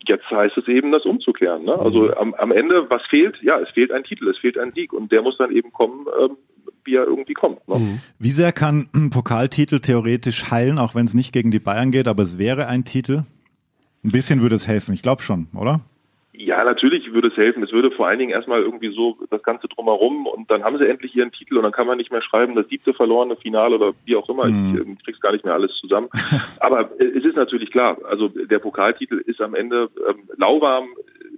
jetzt heißt es eben, das umzuklären. Ne? Also mhm. am, am Ende, was fehlt? Ja, es fehlt ein Titel, es fehlt ein Sieg und der muss dann eben kommen, ähm, wie er irgendwie kommt. Ne? Mhm. Wie sehr kann (clears throat) ein Pokaltitel theoretisch heilen, auch wenn es nicht gegen die Bayern geht, aber es wäre ein Titel? Ein bisschen würde es helfen, ich glaube schon, oder? Ja, natürlich würde es helfen. Es würde vor allen Dingen erstmal irgendwie so das Ganze drumherum und dann haben sie endlich ihren Titel und dann kann man nicht mehr schreiben, das siebte verlorene Finale oder wie auch immer. Mhm. Ich, ähm, krieg's gar nicht mehr alles zusammen. (laughs) Aber es ist natürlich klar, also der Pokaltitel ist am Ende ähm, lauwarm,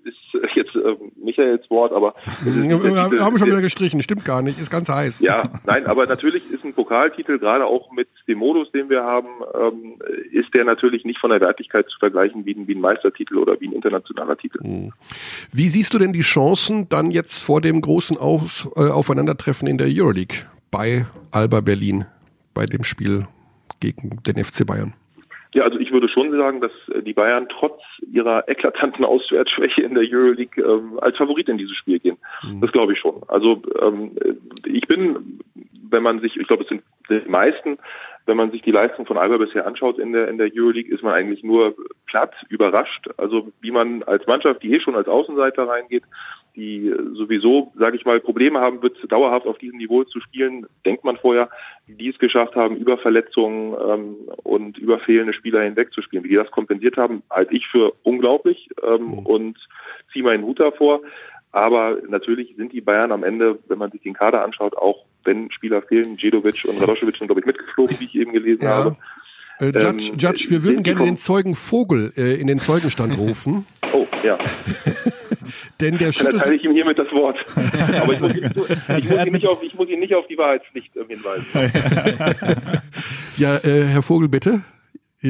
ist jetzt äh, Michaels Wort, aber (laughs) wir haben schon wieder gestrichen, stimmt gar nicht, ist ganz heiß. Ja, nein, aber natürlich ist ein Pokaltitel gerade auch mit dem Modus, den wir haben, ähm, ist der natürlich nicht von der Wertigkeit zu vergleichen wie ein, wie ein Meistertitel oder wie ein internationaler Titel. Hm. Wie siehst du denn die Chancen dann jetzt vor dem großen Auf, äh, Aufeinandertreffen in der Euroleague bei Alba Berlin bei dem Spiel gegen den FC Bayern? Ja, also ich würde schon sagen, dass äh, die Bayern trotz ihrer eklatanten Auswärtsschwäche in der Euroleague ähm, als Favorit in dieses Spiel gehen. Mhm. Das glaube ich schon. Also ähm, ich bin, wenn man sich, ich glaube, es sind die meisten, wenn man sich die Leistung von Alba bisher anschaut in der in der Euroleague, ist man eigentlich nur platt überrascht. Also wie man als Mannschaft, die eh schon als Außenseiter reingeht, die sowieso, sage ich mal, Probleme haben wird, dauerhaft auf diesem Niveau zu spielen, denkt man vorher, die es geschafft haben, über Verletzungen ähm, und über fehlende Spieler hinweg zu spielen. Wie die das kompensiert haben, halte ich für unglaublich ähm, mhm. und ziehe meinen Hut davor. Aber natürlich sind die Bayern am Ende, wenn man sich den Kader anschaut, auch wenn Spieler fehlen, Djedovic und Radoschewitsch sind, glaube ich, mitgeflogen, wie ich eben gelesen ja. habe. Äh, Judge, ähm, Judge, wir würden gerne den Zeugen Vogel äh, in den Zeugenstand (laughs) rufen. Oh, ja. (laughs) Denn der schüttelt... Dann erteile ich ihm hiermit das Wort. (laughs) Aber ich muss, ich, ich, muss ihn nicht auf, ich muss ihn nicht auf die Wahrheitspflicht äh, hinweisen. ja, äh, Herr Vogel, bitte.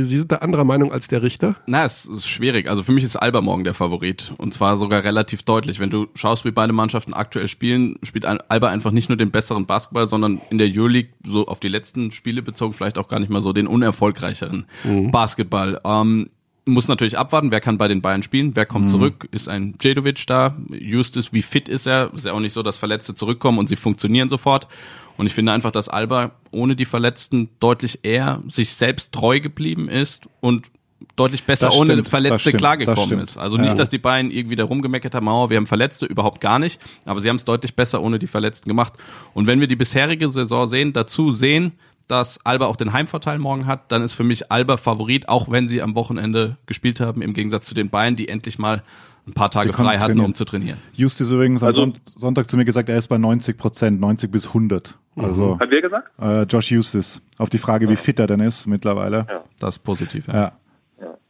Sie sind da anderer Meinung als der Richter? Na, es ist schwierig. Also für mich ist Alba morgen der Favorit. Und zwar sogar relativ deutlich. Wenn du schaust, wie beide Mannschaften aktuell spielen, spielt Alba einfach nicht nur den besseren Basketball, sondern in der Euroleague, so auf die letzten Spiele bezogen, vielleicht auch gar nicht mal so den unerfolgreicheren mhm. Basketball. Ähm, muss natürlich abwarten, wer kann bei den Bayern spielen, wer kommt mhm. zurück, ist ein Djedovic da, Justus, wie fit ist er, ist ja auch nicht so, dass Verletzte zurückkommen und sie funktionieren sofort. Und ich finde einfach, dass Alba ohne die Verletzten deutlich eher sich selbst treu geblieben ist und deutlich besser das ohne stimmt, Verletzte klargekommen ist. Also nicht, ja. dass die Bayern irgendwie da rumgemeckert haben, oh, wir haben Verletzte, überhaupt gar nicht. Aber sie haben es deutlich besser ohne die Verletzten gemacht. Und wenn wir die bisherige Saison sehen, dazu sehen, dass Alba auch den Heimvorteil morgen hat, dann ist für mich Alba Favorit, auch wenn sie am Wochenende gespielt haben, im Gegensatz zu den Bayern, die endlich mal ein paar Tage frei hatten, um zu trainieren. Justus übrigens am also, Sonntag zu mir gesagt, er ist bei 90 Prozent, 90 bis 100. Also, Hat wer gesagt? Äh, Josh Eustace. Auf die Frage, ja. wie fit er denn ist mittlerweile. Ja. Das ist positiv, ja. ja.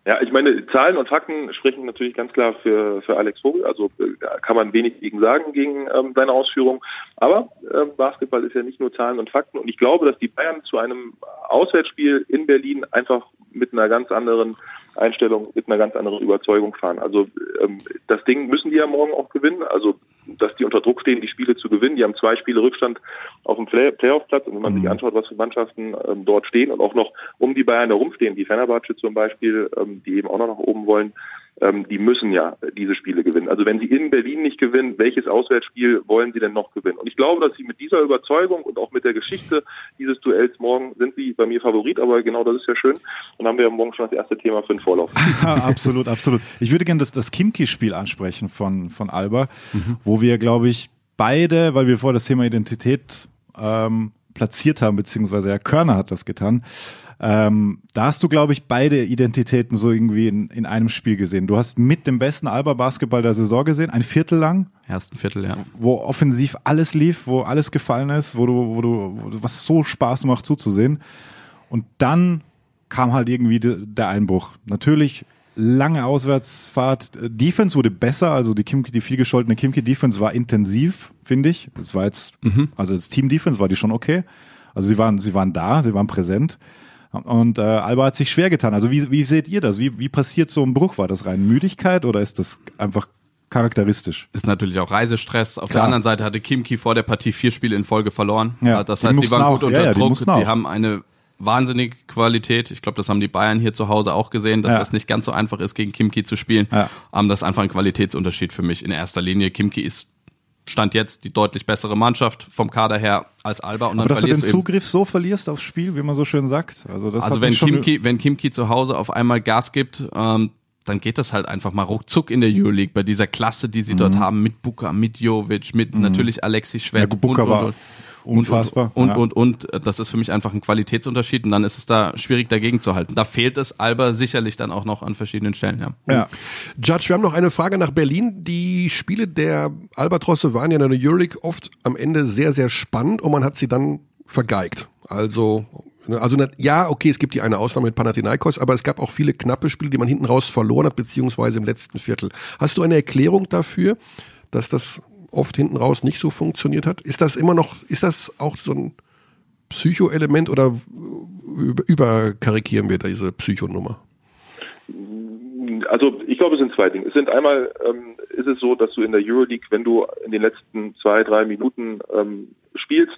Ja, ich meine, Zahlen und Fakten sprechen natürlich ganz klar für, für Alex Vogel. Also da kann man wenig gegen sagen gegen ähm, seine Ausführung. Aber äh, Basketball ist ja nicht nur Zahlen und Fakten. Und ich glaube, dass die Bayern zu einem Auswärtsspiel in Berlin einfach mit einer ganz anderen Einstellung, mit einer ganz anderen Überzeugung fahren. Also ähm, das Ding müssen die ja morgen auch gewinnen. Also dass die unter Druck stehen, die Spiele zu gewinnen. Die haben zwei Spiele Rückstand auf dem Play Playoff-Platz. Und wenn man mhm. sich anschaut, was für Mannschaften ähm, dort stehen und auch noch um die Bayern herumstehen, wie Fenerbahce zum Beispiel, ähm, die eben auch noch nach oben wollen, ähm, die müssen ja diese Spiele gewinnen. Also wenn sie in Berlin nicht gewinnen, welches Auswärtsspiel wollen sie denn noch gewinnen? Und ich glaube, dass sie mit dieser Überzeugung und auch mit der Geschichte dieses Duells morgen sind sie bei mir Favorit, aber genau das ist ja schön. Und haben wir morgen schon das erste Thema für den Vorlauf. (laughs) absolut, absolut. Ich würde gerne das, das Kimki-Spiel ansprechen von, von Alba, mhm. wo wir, glaube ich, beide, weil wir vorher das Thema Identität ähm, platziert haben, beziehungsweise Herr Körner hat das getan, ähm, da hast du, glaube ich, beide Identitäten so irgendwie in, in einem Spiel gesehen. Du hast mit dem besten Alba-Basketball der Saison gesehen, ein Viertel lang. Ersten Viertel, ja. Wo offensiv alles lief, wo alles gefallen ist, wo du, wo du, wo du was so Spaß macht zuzusehen. Und dann kam halt irgendwie de, der Einbruch. Natürlich lange Auswärtsfahrt. Defense wurde besser, also die Kimki, die viel gescholtene Kimki Defense war intensiv, finde ich. Das war jetzt, mhm. also als Team Defense war die schon okay. Also sie waren, sie waren da, sie waren präsent. Und äh, Alba hat sich schwer getan. Also wie, wie seht ihr das? Wie, wie passiert so ein Bruch? War das rein Müdigkeit oder ist das einfach charakteristisch. Ist natürlich auch Reisestress. Auf Klar. der anderen Seite hatte Kimki vor der Partie vier Spiele in Folge verloren. Ja, das heißt, die waren gut unter ja, Druck. Die, die haben eine wahnsinnige Qualität. Ich glaube, das haben die Bayern hier zu Hause auch gesehen, dass ja. das nicht ganz so einfach ist, gegen Kimki zu spielen. Ja. Um, das ist einfach ein Qualitätsunterschied für mich in erster Linie. Kimki ist Stand jetzt die deutlich bessere Mannschaft vom Kader her als Alba. Und dann Aber dass du den Zugriff so verlierst aufs Spiel, wie man so schön sagt. Also, das also wenn Kimki, wenn Kimki zu Hause auf einmal Gas gibt, ähm, dann geht das halt einfach mal ruckzuck in der Euroleague bei dieser Klasse, die sie mhm. dort haben, mit Buka, mit Jovic, mit mhm. natürlich Alexis Schwert. Ja, Buka war und, unfassbar. Und, ja. und, und, und, das ist für mich einfach ein Qualitätsunterschied und dann ist es da schwierig dagegen zu halten. Da fehlt es Alba sicherlich dann auch noch an verschiedenen Stellen. Ja. ja. Judge, wir haben noch eine Frage nach Berlin. Die Spiele der Albatrosse waren ja in der Euroleague oft am Ende sehr, sehr spannend und man hat sie dann vergeigt. Also Ne, also ja, okay, es gibt die eine Ausnahme mit Panathinaikos, aber es gab auch viele knappe Spiele, die man hinten raus verloren hat, beziehungsweise im letzten Viertel. Hast du eine Erklärung dafür, dass das oft hinten raus nicht so funktioniert hat? Ist das immer noch, ist das auch so ein Psycho-Element oder überkarikieren wir diese Psychonummer? Also ich glaube, es sind zwei Dinge. Es sind einmal ähm, ist es so, dass du in der Euroleague, wenn du in den letzten zwei, drei Minuten ähm, spielst,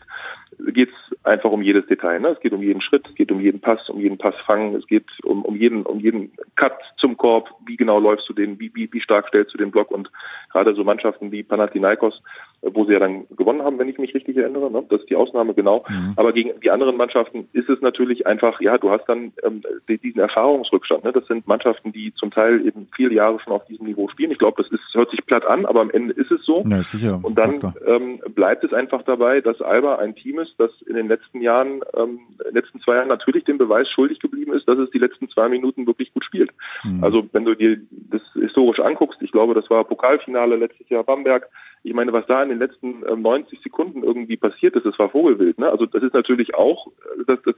geht es einfach um jedes Detail. Ne? Es geht um jeden Schritt, es geht um jeden Pass, um jeden Passfang, es geht um, um jeden, um jeden Cut zum Korb, wie genau läufst du den, wie, wie, wie stark stellst du den Block und gerade so Mannschaften wie Panathinaikos, wo sie ja dann gewonnen haben, wenn ich mich richtig erinnere, ne? das ist die Ausnahme genau. Mhm. Aber gegen die anderen Mannschaften ist es natürlich einfach, ja, du hast dann ähm, diesen Erfahrungsrückstand. Ne? Das sind Mannschaften, die zum Teil eben viele Jahre schon auf diesem Niveau spielen. Ich glaube, das ist, hört sich platt an, aber am Ende ist es so. Ja, sicher. Und dann ähm, bleibt es einfach dabei, dass Alba ein Team ist, das in den letzten Jahren, ähm, letzten zwei Jahren natürlich den Beweis schuldig geblieben ist, dass es die letzten zwei Minuten wirklich gut spielt. Mhm. Also wenn du dir das historisch anguckst, ich glaube, das war Pokalfinale letztes Jahr Bamberg, ich meine, was da in den letzten äh, 90 Sekunden irgendwie passiert ist, das war Vogelwild. Ne? Also das ist natürlich auch, äh, das, das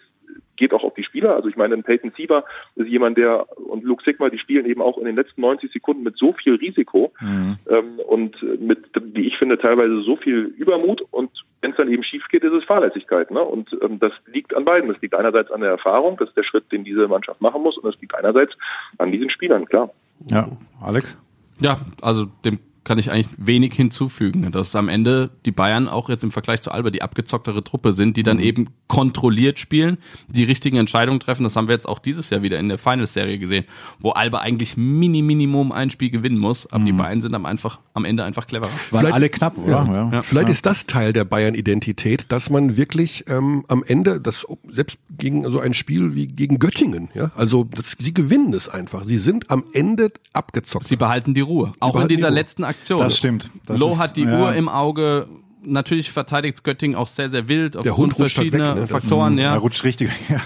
geht auch auf die Spieler. Also ich meine, Peyton Sieber ist jemand, der und Luke Sigma, die spielen eben auch in den letzten 90 Sekunden mit so viel Risiko mhm. ähm, und mit, wie ich finde, teilweise so viel Übermut und wenn es dann eben schief geht, ist es Fahrlässigkeit. Ne? Und ähm, das liegt an beiden. Das liegt einerseits an der Erfahrung, das ist der Schritt, den diese Mannschaft machen muss, und es liegt einerseits an diesen Spielern, klar. Ja, Alex? Ja, also dem kann ich eigentlich wenig hinzufügen. Dass am Ende die Bayern auch jetzt im Vergleich zu Alba die abgezocktere Truppe sind, die dann mhm. eben kontrolliert spielen, die richtigen Entscheidungen treffen. Das haben wir jetzt auch dieses Jahr wieder in der Finals-Serie gesehen, wo Alba eigentlich mini Minimum ein Spiel gewinnen muss, aber mhm. die Bayern sind am, einfach, am Ende einfach cleverer. Waren Vielleicht, alle knapp, oder? Ja. Ja. Vielleicht ja. ist das Teil der Bayern-Identität, dass man wirklich ähm, am Ende, das selbst gegen so ein Spiel wie gegen Göttingen, ja, also das, sie gewinnen es einfach. Sie sind am Ende abgezockt. Sie behalten die Ruhe. Sie auch in dieser letzten Aktion Aktion. Das stimmt. Das Loh hat die ja. Uhr im Auge. Natürlich verteidigt Göttingen auch sehr, sehr wild aufgrund verschiedener weg, ne? Faktoren. ja. Er rutscht richtig. (laughs) Ja.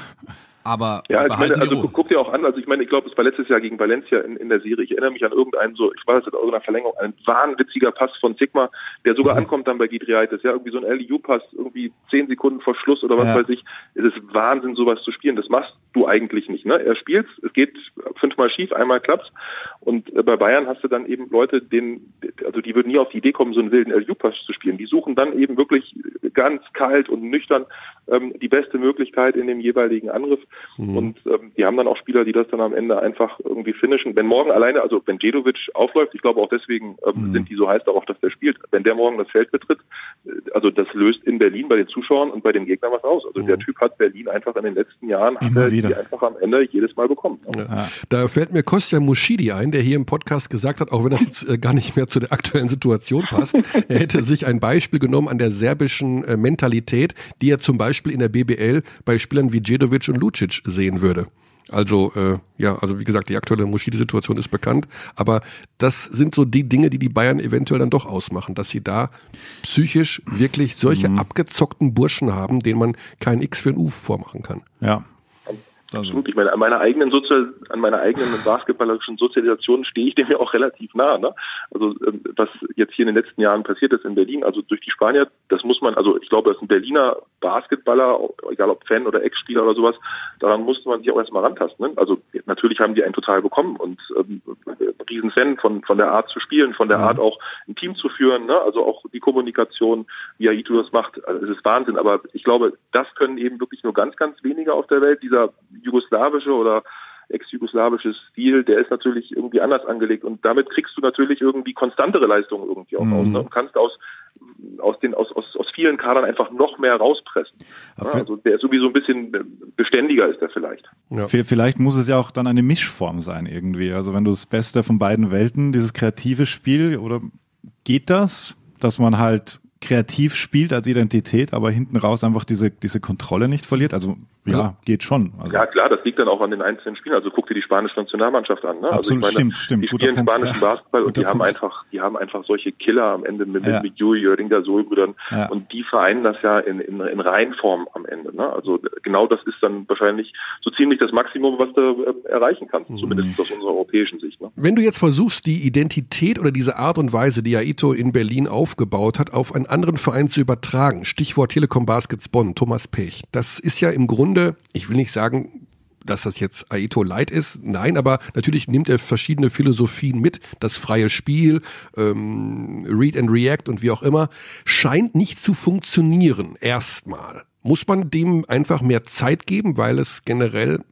Aber ja, ich meine, also guck dir auch an, also ich meine, ich glaube, es war letztes Jahr gegen Valencia in, in der Serie. Ich erinnere mich an irgendeinen so, ich war das jetzt auch in einer Verlängerung, ein wahnwitziger Pass von Sigma, der sogar mhm. ankommt dann bei Gidriaitis, ja, irgendwie so ein LU-Pass, irgendwie zehn Sekunden vor Schluss oder was ja. weiß ich. Es ist Wahnsinn, sowas zu spielen. Das machst du eigentlich nicht, ne? Er spielt, es geht fünfmal schief, einmal klappt's. Und äh, bei Bayern hast du dann eben Leute, denen, also die würden nie auf die Idee kommen, so einen wilden LU-Pass zu spielen. Die suchen dann eben wirklich ganz kalt und nüchtern ähm, die beste Möglichkeit in dem jeweiligen Angriff. Mhm. Und ähm, die haben dann auch Spieler, die das dann am Ende einfach irgendwie finishen. Wenn morgen alleine, also wenn Djedovic aufläuft, ich glaube auch deswegen ähm, mhm. sind die so heiß darauf, dass der spielt. Wenn der morgen das Feld betritt, äh, also das löst in Berlin bei den Zuschauern und bei den Gegnern was aus. Also mhm. der Typ hat Berlin einfach in den letzten Jahren hat die einfach am Ende jedes Mal bekommen. Ja. Da fällt mir Kostja Muschidi ein, der hier im Podcast gesagt hat, auch wenn das jetzt äh, gar nicht mehr zu der aktuellen Situation passt, er hätte sich ein Beispiel genommen an der serbischen äh, Mentalität, die er zum Beispiel in der BBL bei Spielern wie Djedovic und Lucic sehen würde. Also äh, ja, also wie gesagt, die aktuelle Moschide-Situation ist bekannt, aber das sind so die Dinge, die die Bayern eventuell dann doch ausmachen, dass sie da psychisch wirklich solche mhm. abgezockten Burschen haben, denen man kein X für ein U vormachen kann. Ja. Absolut. Ich meine, an meiner eigenen Sozial an meiner eigenen (laughs) basketballerischen Sozialisation stehe ich dem ja auch relativ nah. Ne? Also ähm, was jetzt hier in den letzten Jahren passiert ist in Berlin, also durch die Spanier, das muss man, also ich glaube, dass ein Berliner Basketballer, egal ob Fan oder Ex-Spieler oder sowas, daran musste man sich auch erstmal rantasten. Ne? Also natürlich haben die einen total bekommen und ähm, Riesenfan von, von der Art zu spielen, von der mhm. Art auch ein Team zu führen, ne? also auch die Kommunikation, wie Aito das macht, also es ist Wahnsinn. Aber ich glaube, das können eben wirklich nur ganz, ganz wenige auf der Welt. Dieser jugoslawische oder ex-jugoslawische Stil, der ist natürlich irgendwie anders angelegt und damit kriegst du natürlich irgendwie konstantere Leistungen irgendwie auch mhm. aus ne? und kannst aus aus den aus, aus, aus vielen Kadern einfach noch mehr rauspressen. Ja, also der ist sowieso ein bisschen beständiger ist der vielleicht. Ja. Vielleicht muss es ja auch dann eine Mischform sein irgendwie. Also wenn du das Beste von beiden Welten, dieses kreative Spiel oder geht das, dass man halt kreativ spielt als Identität, aber hinten raus einfach diese, diese Kontrolle nicht verliert. Also ja, geht schon. Also. Ja klar, das liegt dann auch an den einzelnen Spielen. Also guck dir die spanische Nationalmannschaft an. Ne? Absolut, also ich meine, stimmt, stimmt. Die spielen spanischen ja. Basketball und die haben einfach, die haben einfach solche Killer am Ende mit, ja. mit Juri Jöringer, Solbrüdern ja. und die vereinen das ja in, in, in Reihenform am Ende. Ne? Also genau das ist dann wahrscheinlich so ziemlich das Maximum, was du äh, erreichen kannst, mhm. zumindest aus unserer europäischen Sicht. Ne? Wenn du jetzt versuchst, die Identität oder diese Art und Weise, die Aito in Berlin aufgebaut hat, auf einen anderen Verein zu übertragen, Stichwort Telekom Baskets Bonn, Thomas Pech, das ist ja im Grunde, ich will nicht sagen, dass das jetzt Aito Light ist. Nein, aber natürlich nimmt er verschiedene Philosophien mit. Das freie Spiel, ähm, Read and React und wie auch immer, scheint nicht zu funktionieren. Erstmal. Muss man dem einfach mehr Zeit geben, weil es generell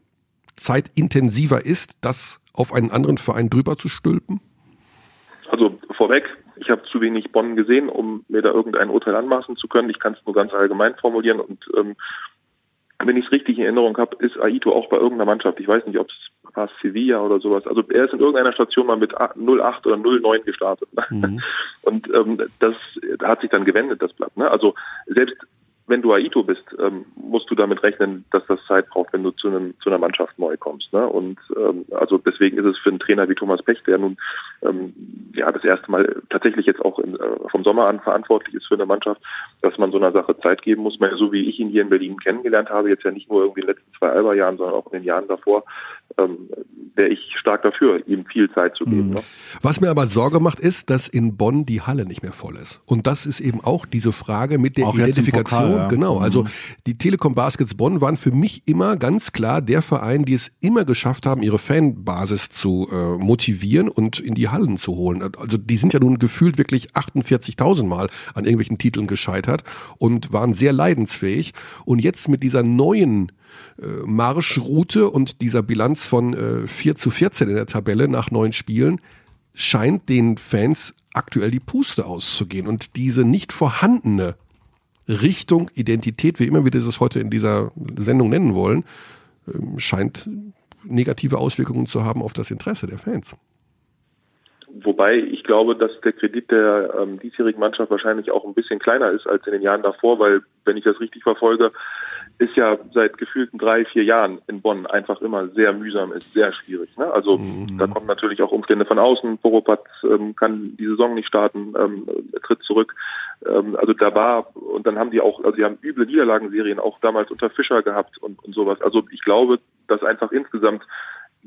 zeitintensiver ist, das auf einen anderen Verein drüber zu stülpen? Also vorweg, ich habe zu wenig Bonn gesehen, um mir da irgendein Urteil anmaßen zu können. Ich kann es nur ganz allgemein formulieren und ähm, wenn ich es richtig in Erinnerung habe, ist Aito auch bei irgendeiner Mannschaft. Ich weiß nicht, ob es war Sevilla oder sowas. Also er ist in irgendeiner Station mal mit 08 oder 09 gestartet. Mhm. (laughs) Und ähm, das hat sich dann gewendet, das Blatt. Ne? Also selbst wenn du Aito bist, ähm, musst du damit rechnen, dass das Zeit braucht, wenn du zu, einem, zu einer Mannschaft neu kommst. Ne? Und ähm, also deswegen ist es für einen Trainer wie Thomas Pech, der nun ähm, ja das erste Mal tatsächlich jetzt auch in, äh, vom Sommer an verantwortlich ist für eine Mannschaft, dass man so einer Sache Zeit geben muss. Meine, so wie ich ihn hier in Berlin kennengelernt habe, jetzt ja nicht nur irgendwie in den letzten zwei Alba-Jahren, sondern auch in den Jahren davor, ähm, wäre ich stark dafür, ihm viel Zeit zu geben. Mhm. Ne? Was mir aber Sorge macht, ist, dass in Bonn die Halle nicht mehr voll ist. Und das ist eben auch diese Frage mit der auch Identifikation. Ja. Genau. Mhm. Also die Telekom Baskets Bonn waren für mich immer ganz klar der Verein, die es immer geschafft haben, ihre Fanbasis zu äh, motivieren und in die Hallen zu holen. Also die sind ja nun gefühlt wirklich 48.000 Mal an irgendwelchen Titeln gescheitert und waren sehr leidensfähig. Und jetzt mit dieser neuen äh, Marschroute und dieser Bilanz von äh, 4 zu 14 in der Tabelle nach neun Spielen scheint den Fans aktuell die Puste auszugehen und diese nicht vorhandene Richtung, Identität, wie immer wir das heute in dieser Sendung nennen wollen, ähm, scheint negative Auswirkungen zu haben auf das Interesse der Fans. Wobei ich glaube, dass der Kredit der ähm, diesjährigen Mannschaft wahrscheinlich auch ein bisschen kleiner ist als in den Jahren davor, weil, wenn ich das richtig verfolge, ist ja seit gefühlten drei, vier Jahren in Bonn einfach immer sehr mühsam ist, sehr schwierig. Ne? Also mhm. da kommen natürlich auch Umstände von außen. Poropat ähm, kann die Saison nicht starten, ähm, tritt zurück. Ähm, also da war, und dann haben die auch, also die haben üble Niederlagenserien auch damals unter Fischer gehabt und, und sowas. Also ich glaube, dass einfach insgesamt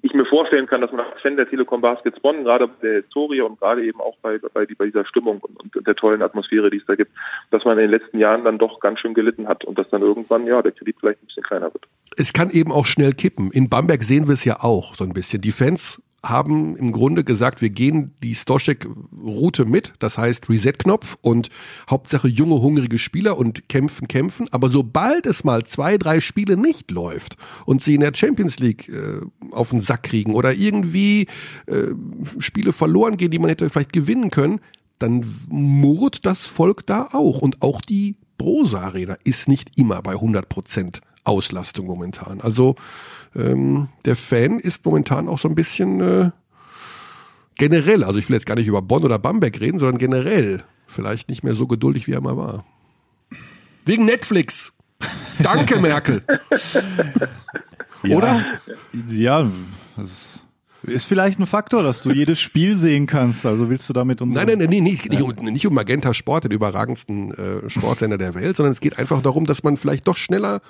ich mir vorstellen kann, dass man als Fan der Telekom Baskets Bonn, gerade bei der Historie und gerade eben auch bei, bei, bei dieser Stimmung und, und, der tollen Atmosphäre, die es da gibt, dass man in den letzten Jahren dann doch ganz schön gelitten hat und dass dann irgendwann, ja, der Kredit vielleicht ein bisschen kleiner wird. Es kann eben auch schnell kippen. In Bamberg sehen wir es ja auch so ein bisschen. Die Fans haben im Grunde gesagt, wir gehen die Stoschek-Route mit, das heißt Reset-Knopf und Hauptsache junge, hungrige Spieler und kämpfen, kämpfen. Aber sobald es mal zwei, drei Spiele nicht läuft und sie in der Champions League äh, auf den Sack kriegen oder irgendwie äh, Spiele verloren gehen, die man hätte vielleicht gewinnen können, dann murrt das Volk da auch. Und auch die Brosa-Arena ist nicht immer bei 100 Prozent Auslastung momentan. Also ähm, der Fan ist momentan auch so ein bisschen äh, generell, also ich will jetzt gar nicht über Bonn oder Bamberg reden, sondern generell vielleicht nicht mehr so geduldig, wie er mal war. Wegen Netflix. Danke, Merkel. (laughs) Oder? Ja, das ist vielleicht ein Faktor, dass du jedes Spiel sehen kannst. Also willst du damit uns. Nein, nein, nein, nicht, ja. nicht, nicht um Magenta Sport, den überragendsten äh, Sportsender der Welt, sondern es geht einfach darum, dass man vielleicht doch schneller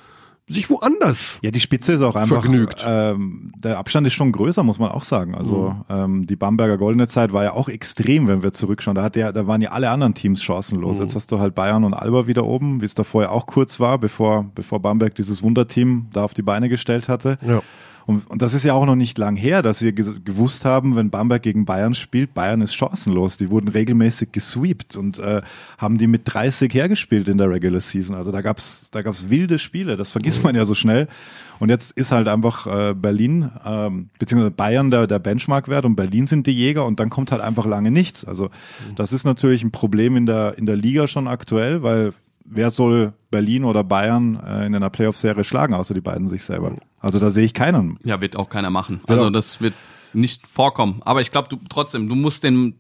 sich woanders. Ja, die Spitze ist auch einfach vergnügt. Ähm, der Abstand ist schon größer, muss man auch sagen. Also mhm. ähm, die Bamberger goldene Zeit war ja auch extrem, wenn wir zurückschauen. Da hat ja, da waren ja alle anderen Teams chancenlos. Mhm. Jetzt hast du halt Bayern und Alba wieder oben, wie es da vorher auch kurz war, bevor bevor Bamberg dieses Wunderteam da auf die Beine gestellt hatte. Ja. Und, und das ist ja auch noch nicht lang her, dass wir gewusst haben, wenn Bamberg gegen Bayern spielt, Bayern ist chancenlos. Die wurden regelmäßig gesweept und äh, haben die mit 30 hergespielt in der Regular Season. Also da gab's da gab's wilde Spiele, das vergisst man ja so schnell. Und jetzt ist halt einfach äh, Berlin, ähm, beziehungsweise Bayern der, der Benchmark-Wert und Berlin sind die Jäger und dann kommt halt einfach lange nichts. Also das ist natürlich ein Problem in der, in der Liga schon aktuell, weil wer soll Berlin oder Bayern äh, in einer Playoff-Serie schlagen, außer die beiden sich selber? Also da sehe ich keinen. Ja, wird auch keiner machen. Also das wird nicht vorkommen. Aber ich glaube, du trotzdem, du musst den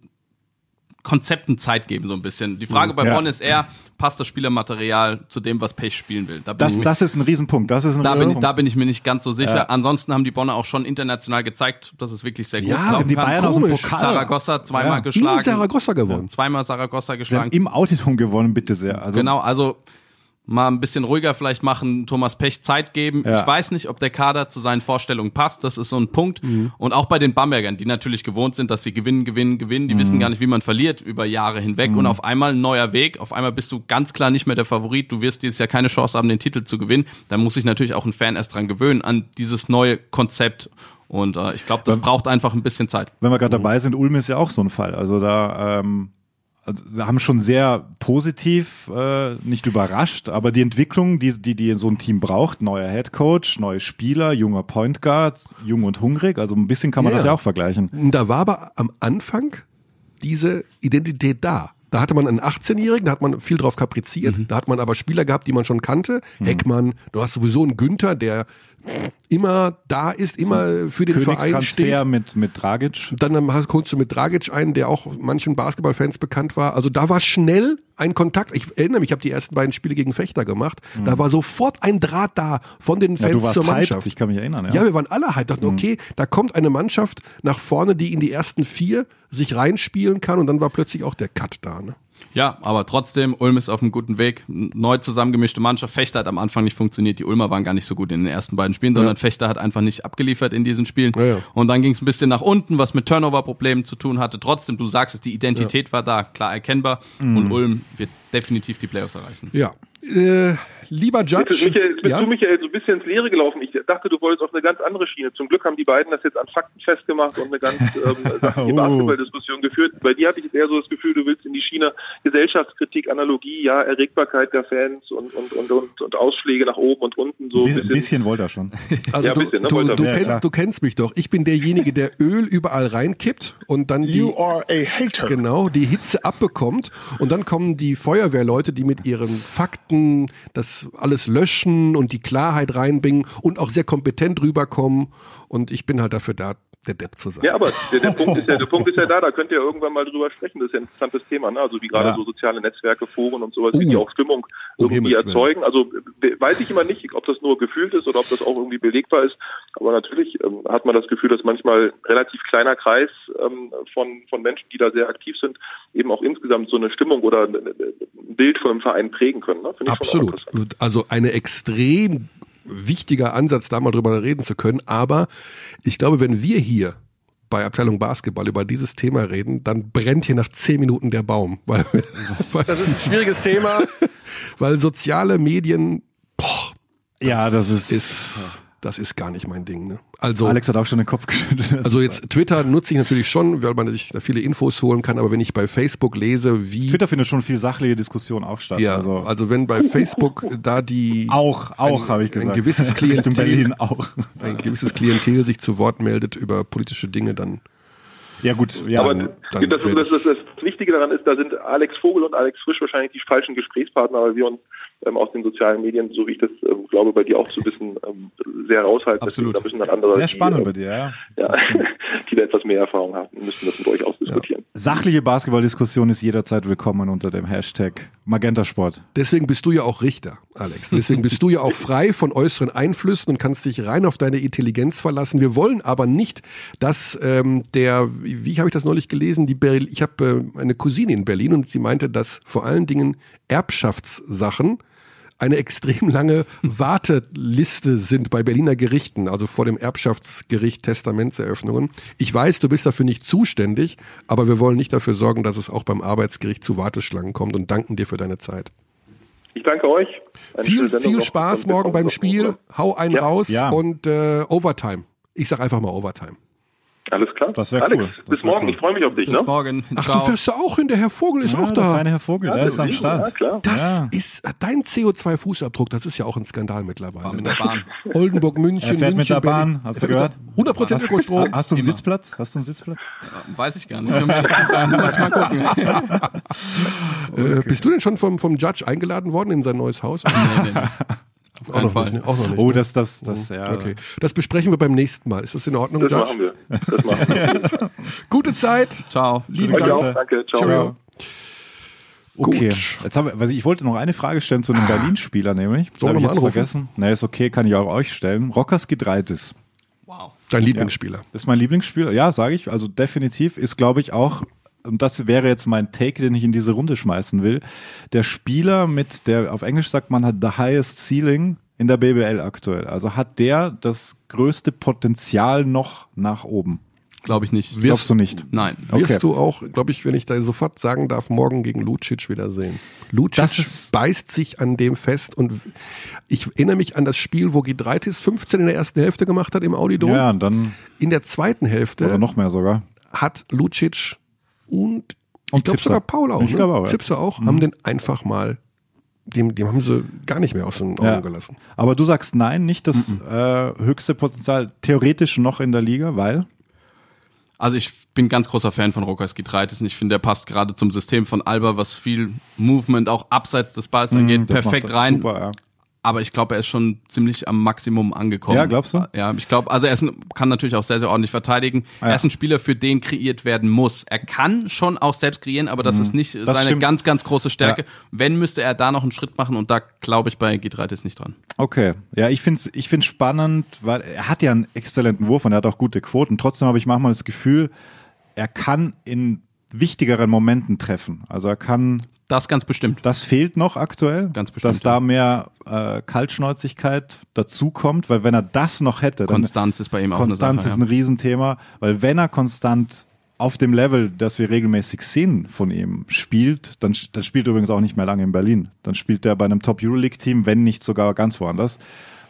Konzepten Zeit geben, so ein bisschen. Die Frage bei ja. Bonn ist eher, passt das Spielermaterial zu dem, was Pech spielen will? Da das, das ist ein Riesenpunkt. Das ist ein da, Riesenpunkt. Bin, da bin ich mir nicht ganz so sicher. Ja. Ansonsten haben die Bonner auch schon international gezeigt, dass es wirklich sehr gut ja, sind die Bayern kann. aus dem Pokal. Saragossa zweimal ja. geschlagen. In Saragossa gewonnen. Zweimal Saragossa geschlagen. Im Auditum gewonnen, bitte sehr. Also genau, also mal ein bisschen ruhiger vielleicht machen, Thomas Pech Zeit geben. Ja. Ich weiß nicht, ob der Kader zu seinen Vorstellungen passt. Das ist so ein Punkt. Mhm. Und auch bei den Bambergern, die natürlich gewohnt sind, dass sie gewinnen, gewinnen, gewinnen. Die mhm. wissen gar nicht, wie man verliert über Jahre hinweg. Mhm. Und auf einmal ein neuer Weg. Auf einmal bist du ganz klar nicht mehr der Favorit. Du wirst dieses Jahr keine Chance haben, den Titel zu gewinnen. Da muss sich natürlich auch ein Fan erst dran gewöhnen an dieses neue Konzept. Und äh, ich glaube, das wenn, braucht einfach ein bisschen Zeit. Wenn wir gerade dabei sind, Ulm ist ja auch so ein Fall. Also da ähm also haben schon sehr positiv, äh, nicht überrascht, aber die Entwicklung, die, die, die so ein Team braucht, neuer Head Coach, neue Spieler, junger Point Guard, jung und hungrig, also ein bisschen kann man ja. das ja auch vergleichen. Da war aber am Anfang diese Identität da. Da hatte man einen 18-Jährigen, da hat man viel drauf kapriziert. Mhm. Da hat man aber Spieler gehabt, die man schon kannte. Mhm. Heckmann, du hast sowieso einen Günther, der immer da ist, immer für den Verein steht. mit mit Dragic. Dann holst du mit Dragic einen, der auch manchen Basketballfans bekannt war. Also da war schnell ein Kontakt. Ich erinnere mich, ich habe die ersten beiden Spiele gegen Fechter gemacht. Mhm. Da war sofort ein Draht da von den Fans ja, zur Mannschaft. Hyped, ich kann mich erinnern. Ja, ja wir waren alle halt. Dachten, mhm. okay, da kommt eine Mannschaft nach vorne, die in die ersten vier sich reinspielen kann und dann war plötzlich auch der Cut da. Ne? Ja, aber trotzdem, Ulm ist auf einem guten Weg. Neu zusammengemischte Mannschaft. Fechter hat am Anfang nicht funktioniert. Die Ulmer waren gar nicht so gut in den ersten beiden Spielen, sondern ja. Fechter hat einfach nicht abgeliefert in diesen Spielen. Ja, ja. Und dann ging es ein bisschen nach unten, was mit Turnover-Problemen zu tun hatte. Trotzdem, du sagst es, die Identität war da, klar erkennbar. Mhm. Und Ulm wird definitiv die Playoffs erreichen. Ja. Äh, lieber Judge. Jetzt, Michael, jetzt bist ja? du, Michael, so ein bisschen ins Leere gelaufen. Ich dachte, du wolltest auf eine ganz andere Schiene. Zum Glück haben die beiden das jetzt an Fakten festgemacht und eine ganz (laughs) ähm, sachliche oh. Basketballdiskussion geführt. Bei dir hatte ich jetzt eher so das Gefühl, du willst in die Schiene Gesellschaftskritik, Analogie, ja, Erregbarkeit der Fans und, und, und, und, und Ausschläge nach oben und unten. So ein bisschen, bisschen wollte er schon. Also ja, du, bisschen, ne, du, du, ja, kenn, du, kennst mich doch. Ich bin derjenige, der Öl überall reinkippt und dann die, genau, die Hitze abbekommt und dann kommen die Feuerwehrleute, die mit ihren Fakten das alles löschen und die Klarheit reinbringen und auch sehr kompetent rüberkommen. Und ich bin halt dafür da, der Depp zu sein. Ja, aber der, der, Punkt ist ja, der Punkt ist ja (laughs) da, da könnt ihr irgendwann mal drüber sprechen. Das ist ja ein interessantes Thema, ne? Also wie gerade ja. so soziale Netzwerke, Foren und sowas, uh, wie die auch Stimmung irgendwie um erzeugen. Also weiß ich immer nicht, ob das nur gefühlt ist oder ob das auch irgendwie belegbar ist. Aber natürlich ähm, hat man das Gefühl, dass manchmal relativ kleiner Kreis ähm, von, von Menschen, die da sehr aktiv sind, eben auch insgesamt so eine Stimmung oder ein Bild von einem Verein prägen können. Ne? Absolut. Also eine extrem wichtiger Ansatz, da mal drüber reden zu können. Aber ich glaube, wenn wir hier bei Abteilung Basketball über dieses Thema reden, dann brennt hier nach zehn Minuten der Baum. (laughs) Weil, weil das ist ein schwieriges Thema, (laughs) weil soziale Medien, boah, das ja, das ist, ist das ist gar nicht mein Ding. Ne? Also Alex hat auch schon den Kopf (laughs) geschüttelt. Also jetzt Twitter nutze ich natürlich schon, weil man sich da viele Infos holen kann. Aber wenn ich bei Facebook lese, wie Twitter findet schon viel sachliche Diskussion auch statt. Ja, also, also wenn bei Facebook da die auch auch habe ich gesagt ein gewisses (laughs) Klientel in Berlin auch ein gewisses Klientel sich zu Wort meldet über politische Dinge, dann ja gut, ja. Aber das, das, das, das, Wichtige daran ist, da sind Alex Vogel und Alex Frisch wahrscheinlich die falschen Gesprächspartner, weil wir uns ähm, aus den sozialen Medien, so wie ich das ähm, glaube, bei dir auch zu wissen, ähm, sehr raushalten. Absolut. Da müssen dann andere, sehr spannend die, bei dir, ja. ja (laughs) die da etwas mehr Erfahrung haben, müssen das mit euch ausdiskutieren. Ja. Sachliche Basketballdiskussion ist jederzeit willkommen unter dem Hashtag Magentasport. Deswegen bist du ja auch Richter, Alex. Deswegen bist du ja auch frei von äußeren Einflüssen und kannst dich rein auf deine Intelligenz verlassen. Wir wollen aber nicht, dass ähm, der, wie, wie habe ich das neulich gelesen, die Berl ich habe äh, eine Cousine in Berlin und sie meinte, dass vor allen Dingen Erbschaftssachen eine extrem lange Warteliste sind bei Berliner Gerichten, also vor dem Erbschaftsgericht Testamentseröffnungen. Ich weiß, du bist dafür nicht zuständig, aber wir wollen nicht dafür sorgen, dass es auch beim Arbeitsgericht zu Warteschlangen kommt und danken dir für deine Zeit. Ich danke euch. viel, viel Spaß morgen beim Spiel. Hau einen ja. raus ja. und äh, Overtime. Ich sag einfach mal Overtime. Alles klar. Das wäre cool. bis morgen. Cool. Ich freue mich auf dich. Bis ne? morgen. Ach, Ciao. du fährst ja auch hin. Der Herr Vogel ist ja, auch da. Der feine Herr Vogel, ja, der ist am Start. Ja, klar. Das ja. ist dein CO2-Fußabdruck. Das ist ja auch ein Skandal mittlerweile. Fahr mit der Bahn. Oldenburg, München, er fährt München, mit der Bahn. Hast du gehört? 100% Ökostrom. Hast du einen Immer. Sitzplatz? Hast du einen Sitzplatz? Weiß ich gar nicht. Ich muss mal gucken. (laughs) äh, bist du denn schon vom, vom Judge eingeladen worden in sein neues Haus? nee, nee. Auf auch, noch Fall. Nicht, ne? auch noch nicht. Oh, ne? das, das, das, ja. Okay. Das besprechen wir beim nächsten Mal. Ist das in Ordnung, das Judge? Machen wir. Das machen wir. (laughs) Gute Zeit. Ciao. Lieben Dank. Danke. Ciao. Ciao. Okay, jetzt haben wir, ich wollte noch eine Frage stellen zu einem ah. Berlin-Spieler, nämlich. Soll ich jetzt anrufen? vergessen. Nee, ist okay, kann ich auch euch stellen. Rockers Gedreitis. Wow. Dein Lieblingsspieler. Ja, ist mein Lieblingsspieler, ja, sage ich. Also definitiv ist, glaube ich, auch und das wäre jetzt mein Take, den ich in diese Runde schmeißen will. Der Spieler mit der, auf Englisch sagt man, hat the highest ceiling in der BBL aktuell. Also hat der das größte Potenzial noch nach oben? Glaube ich nicht. Wirst, Glaubst du nicht? Nein. Wirst okay. du auch, glaube ich, wenn ich da sofort sagen darf, morgen gegen Lucic wiedersehen. Lucic beißt sich an dem fest und ich erinnere mich an das Spiel, wo Gidreitis 15 in der ersten Hälfte gemacht hat im Audidom. Ja, und dann. In der zweiten Hälfte. Oder noch mehr sogar. Hat Lucic und, und ich glaube sogar Paul auch, ich ne? glaube auch, ja. Auch, mhm. haben den einfach mal dem, dem haben sie gar nicht mehr aus den Augen ja. gelassen. Aber du sagst nein, nicht das mhm. äh, höchste Potenzial theoretisch noch in der Liga, weil? Also ich bin ganz großer Fan von Rokas Gitreitis und ich finde, der passt gerade zum System von Alba, was viel Movement auch abseits des Balls angeht, mhm, perfekt rein. Super, ja aber ich glaube, er ist schon ziemlich am Maximum angekommen. Ja, glaubst du? Ja, ich glaube, also er ist, kann natürlich auch sehr, sehr ordentlich verteidigen. Ah, ja. Er ist ein Spieler, für den kreiert werden muss. Er kann schon auch selbst kreieren, aber das mhm. ist nicht das seine stimmt. ganz, ganz große Stärke. Ja. Wenn, müsste er da noch einen Schritt machen und da glaube ich bei Gitraitis nicht dran. Okay, ja, ich finde es ich find's spannend, weil er hat ja einen exzellenten Wurf und er hat auch gute Quoten. Trotzdem habe ich manchmal das Gefühl, er kann in wichtigeren Momenten treffen. Also er kann das ganz bestimmt. Das fehlt noch aktuell. Ganz bestimmt. Dass da mehr äh, Kaltschnäuzigkeit dazukommt, weil wenn er das noch hätte. Konstanz ist bei ihm auch Konstanz eine Sache, ist ein ja. Riesenthema, weil wenn er konstant auf dem Level, das wir regelmäßig sehen von ihm, spielt, dann, dann spielt er übrigens auch nicht mehr lange in Berlin. Dann spielt er bei einem Top Euroleague Team, wenn nicht sogar ganz woanders,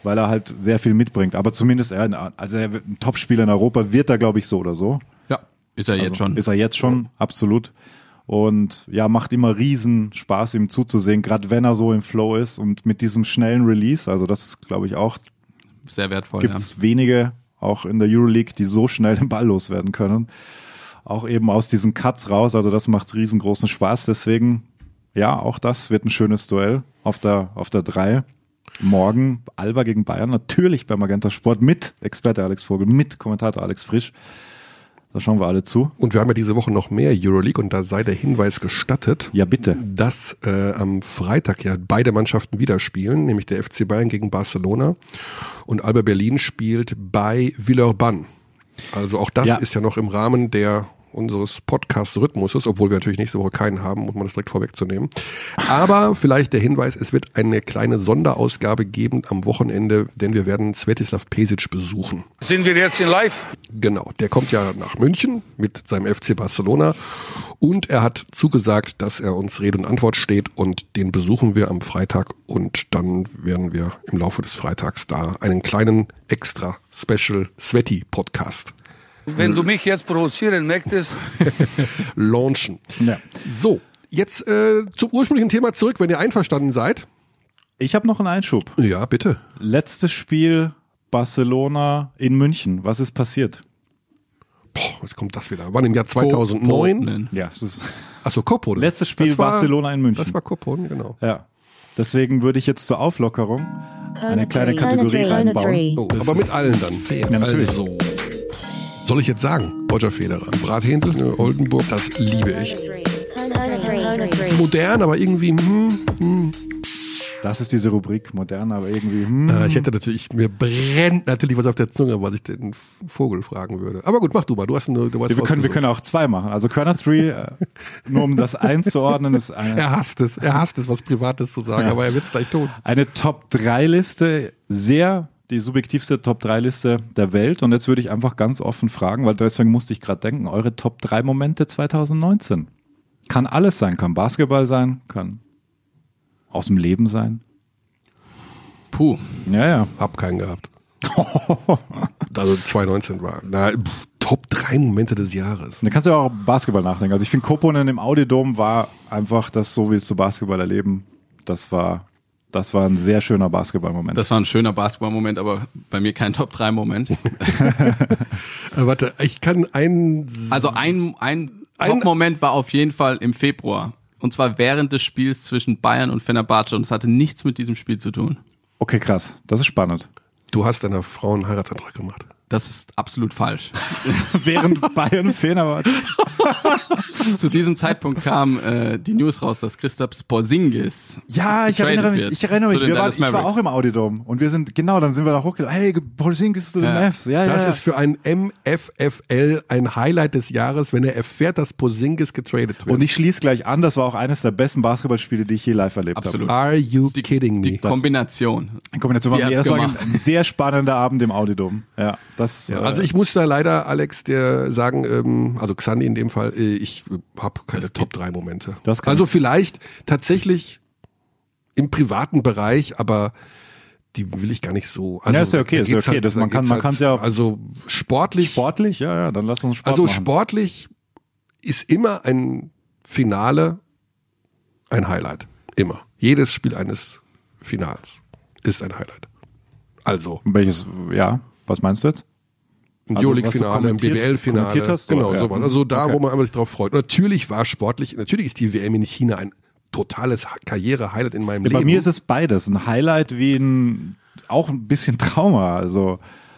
weil er halt sehr viel mitbringt. Aber zumindest er, also er ein Topspieler in Europa wird er, glaube ich, so oder so. Ja, ist er also jetzt schon. Ist er jetzt schon, absolut. Und ja, macht immer riesen Spaß, ihm zuzusehen, gerade wenn er so im Flow ist und mit diesem schnellen Release. Also das ist, glaube ich, auch sehr wertvoll. Gibt es ja. wenige, auch in der Euroleague, die so schnell den Ball loswerden können. Auch eben aus diesen Cuts raus. Also das macht riesengroßen Spaß. Deswegen, ja, auch das wird ein schönes Duell auf der, auf der drei. Morgen Alba gegen Bayern, natürlich bei Magenta Sport mit Experte Alex Vogel, mit Kommentator Alex Frisch. Da schauen wir alle zu. Und wir haben ja diese Woche noch mehr Euroleague und da sei der Hinweis gestattet. Ja, bitte. Dass äh, am Freitag ja beide Mannschaften wieder spielen, nämlich der FC Bayern gegen Barcelona und Alba Berlin spielt bei Villeurbanne. Also auch das ja. ist ja noch im Rahmen der unseres Podcast-Rhythmuses, obwohl wir natürlich nächste Woche keinen haben, um das direkt vorwegzunehmen. Aber vielleicht der Hinweis, es wird eine kleine Sonderausgabe geben am Wochenende, denn wir werden Svetislav Pesic besuchen. Sind wir jetzt in live? Genau, der kommt ja nach München mit seinem FC Barcelona und er hat zugesagt, dass er uns Rede und Antwort steht und den besuchen wir am Freitag und dann werden wir im Laufe des Freitags da einen kleinen extra Special Sveti Podcast wenn du mich jetzt provozieren möchtest. (laughs) Launchen. Ja. So, jetzt äh, zum ursprünglichen Thema zurück, wenn ihr einverstanden seid. Ich habe noch einen Einschub. Ja, bitte. Letztes Spiel Barcelona in München. Was ist passiert? Boah, jetzt kommt das wieder. Wann im Jahr 2009? Ja, das ist Achso, Koponen. Letztes Spiel war, Barcelona in München. Das war Koponen, genau. Ja. Deswegen würde ich jetzt zur Auflockerung eine kleine Kategorie reinbauen. Oh, aber mit allen dann. Ja, natürlich. Also. Soll ich jetzt sagen? Roger Federer. Brathändel, ne, Oldenburg, das liebe ich. Modern, aber irgendwie, hm, hm. Das ist diese Rubrik modern, aber irgendwie. Hm. Äh, ich hätte natürlich, mir brennt natürlich was auf der Zunge, was ich den Vogel fragen würde. Aber gut, mach du mal. Du hast eine, du hast wir können, wir können auch zwei machen. Also Körner 3, äh, nur um das einzuordnen, ist (laughs) eine. Er hasst es. Er hasst es, was Privates zu sagen, ja. aber er wird es gleich tun. Eine Top 3 Liste, sehr die subjektivste Top 3 Liste der Welt. Und jetzt würde ich einfach ganz offen fragen, weil deswegen musste ich gerade denken, eure Top 3 Momente 2019. Kann alles sein, kann Basketball sein, kann aus dem Leben sein. Puh. Ja, ja. Hab keinen gehabt. (laughs) also 2019 war. Na, pff, Top 3 Momente des Jahres. Da kannst du ja auch Basketball nachdenken. Also ich finde Koponen im Audiodom war einfach das, so willst du Basketball erleben. Das war das war ein sehr schöner Basketballmoment. Das war ein schöner Basketballmoment, aber bei mir kein Top 3 Moment. (laughs) warte, ich kann einen. Also ein, ein, ein Top-Moment war auf jeden Fall im Februar. Und zwar während des Spiels zwischen Bayern und Fenerbahce. Und es hatte nichts mit diesem Spiel zu tun. Okay, krass. Das ist spannend. Du hast deiner Frau einen Heiratsantrag gemacht. Das ist absolut falsch. (laughs) Während Bayern Fenerbahce. (laughs) Zu diesem Zeitpunkt kam äh, die News raus, dass Christoph Porzingis Ja, ich erinnere mich. Ich erinnere mich. Wir waren, ich war auch im Audidom und wir sind genau, dann sind wir da hochgelaufen. Hey, Porzingis zu den ja. Mavs. Ja, das ja, ist für ein MFFL ein Highlight des Jahres, wenn er erfährt, dass Porzingis getradet wird. Und ich schließe gleich an. Das war auch eines der besten Basketballspiele, die ich je live erlebt Absolut. habe. Are you kidding me? Die Kombination. Die Kombination war, das war ein sehr spannender Abend im Audidom. Ja. Das, ja, also ich muss da leider, Alex, dir sagen, ähm, also Xandi in dem Fall, äh, ich habe keine Top 3 Momente. Also vielleicht tatsächlich im privaten Bereich, aber die will ich gar nicht so. Also, ja, ist ja okay, ist ja okay. Halt, das, man kann, man kann ja. Also sportlich. Sportlich, ja, ja, dann lass uns Sport Also machen. sportlich ist immer ein Finale ein Highlight. Immer. Jedes Spiel eines Finals ist ein Highlight. Also. Welches, ja. Was meinst du jetzt? Im also, Euroleague-Finale, im BBL-Finale. Genau, ja. sowas. Also da, okay. wo man einfach sich drauf freut. Und natürlich war sportlich, natürlich ist die WM in China ein totales Karriere-Highlight in meinem ja, Leben. Bei mir ist es beides. Ein Highlight wie ein, auch ein bisschen (laughs) Trauma. Also,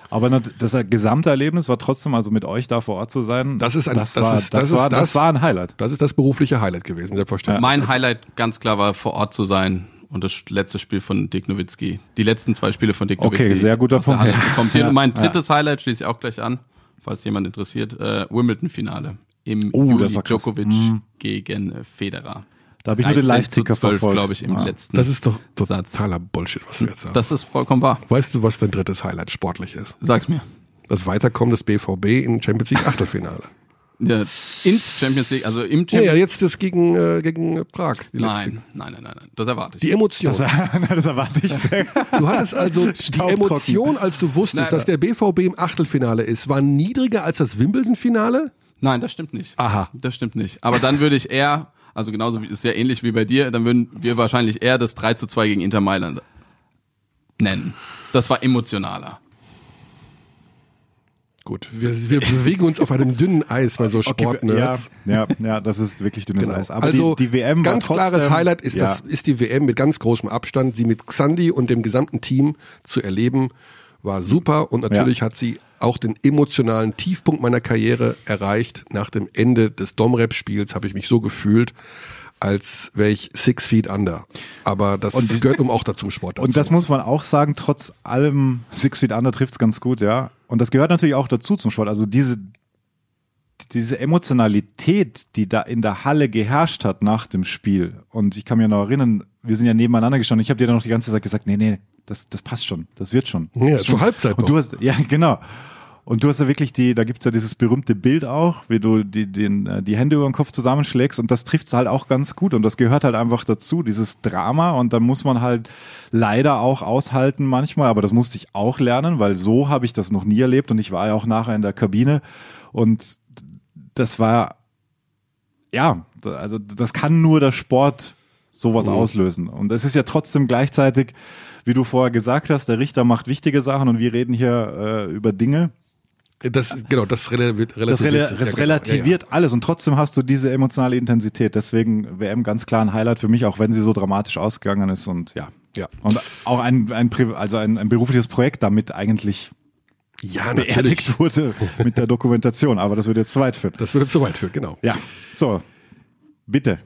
aber das gesamte Erlebnis war trotzdem, also mit euch da vor Ort zu sein. Das ist ein, das, das war, ist, das, das, war, das, das war ein Highlight. Das ist das berufliche Highlight gewesen, selbstverständlich. Mein Highlight ganz klar war vor Ort zu sein und das letzte Spiel von Dick Nowitzki. Die letzten zwei Spiele von Dick Nowitzki. Okay, sehr guter Punkt. Ja. Und mein drittes ja. Highlight schließe ich auch gleich an, falls jemand interessiert. Äh, Wimbledon-Finale im oh, Juli Djokovic mhm. gegen äh, Federer. Da habe ich nur den Live-Ticker verfolgt. glaube ich, im ja. letzten Das ist doch totaler Satz. Bullshit, was du jetzt sagst. Das ist vollkommen wahr. Weißt du, was dein drittes Highlight sportlich ist? Sag's mir. Das Weiterkommen des BVB in Champions League Achtelfinale. Ja, ins Champions League, also im Champions League. Ja, ja, jetzt das gegen, äh, gegen Prag. Nein, nein, nein, nein, nein, das erwarte ich. Die Emotion. Das, (laughs) das erwarte ich sehr. Du hattest also (laughs) die Emotion, als du wusstest, nein, dass der BVB im Achtelfinale ist, war niedriger als das Wimbledon-Finale? Nein, das stimmt nicht. Aha. Das stimmt nicht. Aber dann würde ich eher, also genauso wie, ist sehr ähnlich wie bei dir, dann würden wir wahrscheinlich eher das 3 zu 2 gegen Inter Mailand nennen. Das war emotionaler. Gut, wir, wir bewegen uns auf einem dünnen Eis bei so Sportnerds. Okay, ja, ja, ja, das ist wirklich dünnes genau. Eis. Aber also die, die WM ganz trotzdem, klares Highlight ist ja. das ist die WM mit ganz großem Abstand. Sie mit Xandi und dem gesamten Team zu erleben war super und natürlich ja. hat sie auch den emotionalen Tiefpunkt meiner Karriere erreicht. Nach dem Ende des Domrep-Spiels habe ich mich so gefühlt, als wäre ich six feet under. Aber das und, gehört um auch dazu Sport. Dazu. Und das muss man auch sagen, trotz allem six feet under trifft's ganz gut, ja. Und das gehört natürlich auch dazu zum Sport. Also diese, diese Emotionalität, die da in der Halle geherrscht hat nach dem Spiel. Und ich kann mir noch erinnern, wir sind ja nebeneinander gestanden. Ich habe dir dann noch die ganze Zeit gesagt, nee, nee, das, das passt schon, das wird schon. Ja, das zur Halbzeit. Und du hast, ja, genau. Und du hast ja wirklich die, da gibt's ja dieses berühmte Bild auch, wie du die, den, äh, die Hände über den Kopf zusammenschlägst und das trifft's halt auch ganz gut und das gehört halt einfach dazu, dieses Drama und da muss man halt leider auch aushalten manchmal, aber das musste ich auch lernen, weil so habe ich das noch nie erlebt und ich war ja auch nachher in der Kabine und das war, ja, also das kann nur der Sport sowas mhm. auslösen und es ist ja trotzdem gleichzeitig, wie du vorher gesagt hast, der Richter macht wichtige Sachen und wir reden hier äh, über Dinge, das, genau, das relativiert, das, rela das genau. relativiert ja, ja. alles und trotzdem hast du diese emotionale Intensität. Deswegen WM ganz klar ein Highlight für mich, auch wenn sie so dramatisch ausgegangen ist und ja. Ja. Und auch ein, ein, also ein, ein berufliches Projekt damit eigentlich ja, beerdigt wurde mit der Dokumentation. Aber das würde jetzt zu weit führen. Das würde zu weit führen, genau. Ja. So. Bitte.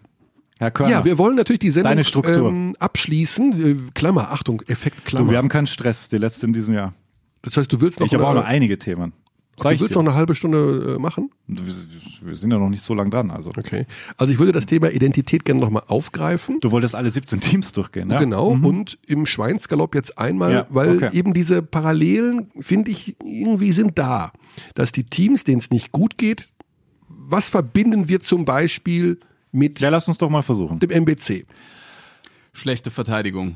Herr Körner. Ja, wir wollen natürlich die Sendung Deine Struktur. Ähm, abschließen. Äh, Klammer, Achtung, Effekt Klammer. Du, wir haben keinen Stress, die letzte in diesem Jahr. das heißt, du willst noch, Ich habe auch noch einige Themen. Sag du ich willst dir. noch eine halbe Stunde äh, machen? Wir wir sind ja noch nicht so lang dran. Also. Okay. Also ich würde das Thema Identität gerne nochmal aufgreifen. Du wolltest alle 17 Teams durchgehen, ja? Genau, und im Schweinsgalopp jetzt einmal, Ja, weil okay. eben diese Parallelen, finde ich, irgendwie sind da. Dass die Teams, denen es nicht gut geht, was verbinden wir zum Beispiel mit Ja, lass uns doch mal versuchen. dem MBC? Schlechte Verteidigung.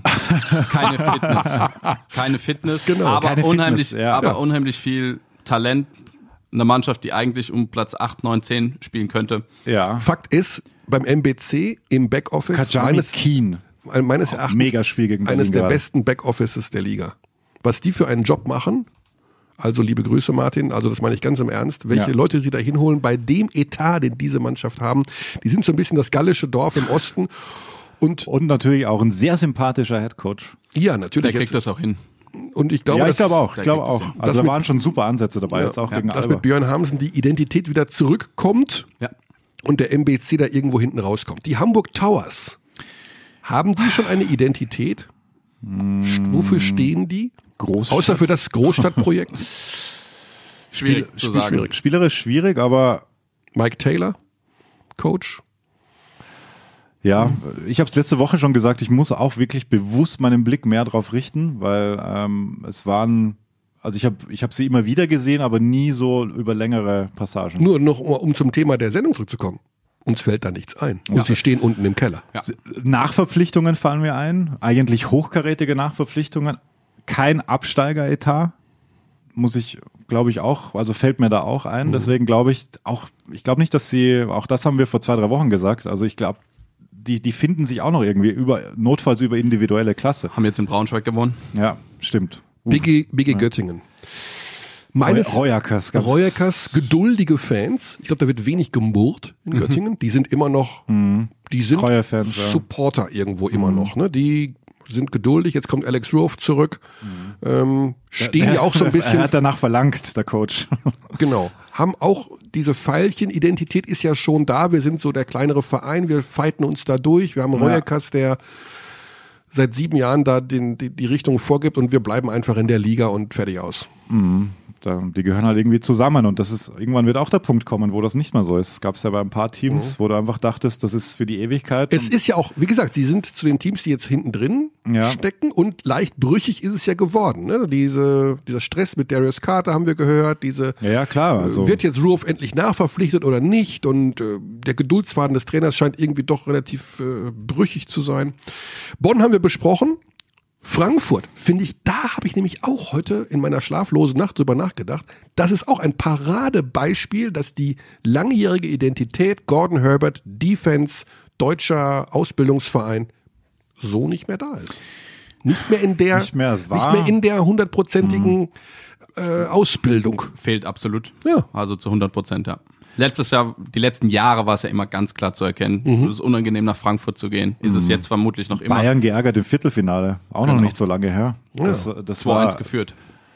Keine Fitness. (laughs) Keine Fitness, Genau, aber, keine unheimlich, Fitness, ja. aber Ja. unheimlich viel Talent. Eine Mannschaft, die eigentlich um Platz 8, 9, 10 spielen könnte. Ja. Fakt ist, beim MBC im Backoffice Kajami meines, Keen. meines Erachtens Mega Spiel gegen eines der besten Backoffices der Liga. Was die für einen Job machen, also liebe Grüße Martin, also das meine ich ganz im Ernst, welche Ja. Leute sie da hinholen bei dem Etat, den diese Mannschaft haben, die sind so ein bisschen das gallische Dorf im Osten und Und natürlich auch ein sehr sympathischer Headcoach. ja, Der natürlich kriegt jetzt, das auch hin. Und ich glaube, ja, ich dass- glaube auch. Ich glaube auch. Also Das da mit- waren schon super Ansätze dabei, Ja, jetzt auch ja, gegen dass Alba. mit Björn Hamsen die Identität wieder zurückkommt Ja. und der MBC da irgendwo hinten rauskommt. Die Hamburg Towers, haben die schon eine Identität? St- Wofür stehen die? Großstadt. Außer für das Großstadtprojekt. (laughs) Schwierig zu Spiel- sagen. schwierig. Spielerisch schwierig, aber Mike Taylor, Coach. Ja, ich habe es letzte Woche schon gesagt, ich muss auch wirklich bewusst meinen Blick mehr drauf richten, weil ähm, es waren, also ich habe ich hab sie immer wieder gesehen, aber nie so über längere Passagen. Nur noch, um um zum Thema der Sendung zurückzukommen. Uns fällt da nichts ein. Und sie stehen unten im Keller. Ja. Nachverpflichtungen fallen mir ein, eigentlich hochkarätige Nachverpflichtungen, kein Absteiger-Etat, muss ich, glaube ich, auch, also fällt mir da auch ein. Deswegen glaube ich auch, ich glaube nicht, dass sie, auch das haben wir vor zwei, drei Wochen gesagt, also ich glaube, die, die finden sich auch noch irgendwie über, notfalls über individuelle Klasse. Haben jetzt in Braunschweig gewonnen. Ja, stimmt. BG, BG Göttingen. Meines Reuerkers, Reuerkers geduldige Fans. Ich glaube, da wird wenig gemurrt in Göttingen. Die sind immer noch, die sind ja. Supporter irgendwo immer noch. Ne? Die sind geduldig. Jetzt kommt Alex Rove zurück. Ähm, stehen ja auch so ein bisschen (laughs) Er hat danach verlangt, der Coach. (laughs) Genau. Haben auch diese Pfeilchen-Identität ist ja schon da. Wir sind so der kleinere Verein. Wir fighten uns da durch. Wir haben Reuerkas, der seit sieben Jahren da den, die, die Richtung vorgibt und wir bleiben einfach in der Liga und fertig aus. da, die gehören halt irgendwie zusammen und das ist, irgendwann wird auch der Punkt kommen, wo das nicht mehr so ist. Es gab es ja bei ein paar Teams, wo du einfach dachtest, das ist für die Ewigkeit. Es ist ja auch, wie gesagt, sie sind zu den Teams, die jetzt hinten drin Ja. stecken und leicht brüchig ist es ja geworden. Ne? Diese, dieser Stress mit Darius Carter haben wir gehört, diese ja, ja, klar. Also, wird jetzt Ruoff endlich nachverpflichtet oder nicht und äh, der Geduldsfaden des Trainers scheint irgendwie doch relativ äh, brüchig zu sein. Bonn haben wir besprochen. Frankfurt, finde ich, da habe ich nämlich auch heute in meiner schlaflosen Nacht drüber nachgedacht. Das ist auch ein Paradebeispiel, dass die langjährige Identität Gordon Herbert, Defense, deutscher Ausbildungsverein so nicht mehr da ist. Nicht mehr in der, Nicht mehr, nicht mehr in der hundertprozentigen äh, Ausbildung. Fehlt absolut. Ja. Also zu 100 Prozent, ja. Letztes Jahr, die letzten Jahre war es ja immer ganz klar zu erkennen. Mhm. Es ist unangenehm nach Frankfurt zu gehen. Ist es jetzt vermutlich noch immer Bayern geärgert im Viertelfinale. Auch noch Genau. nicht so lange her. Das, das 2-1 war geführt.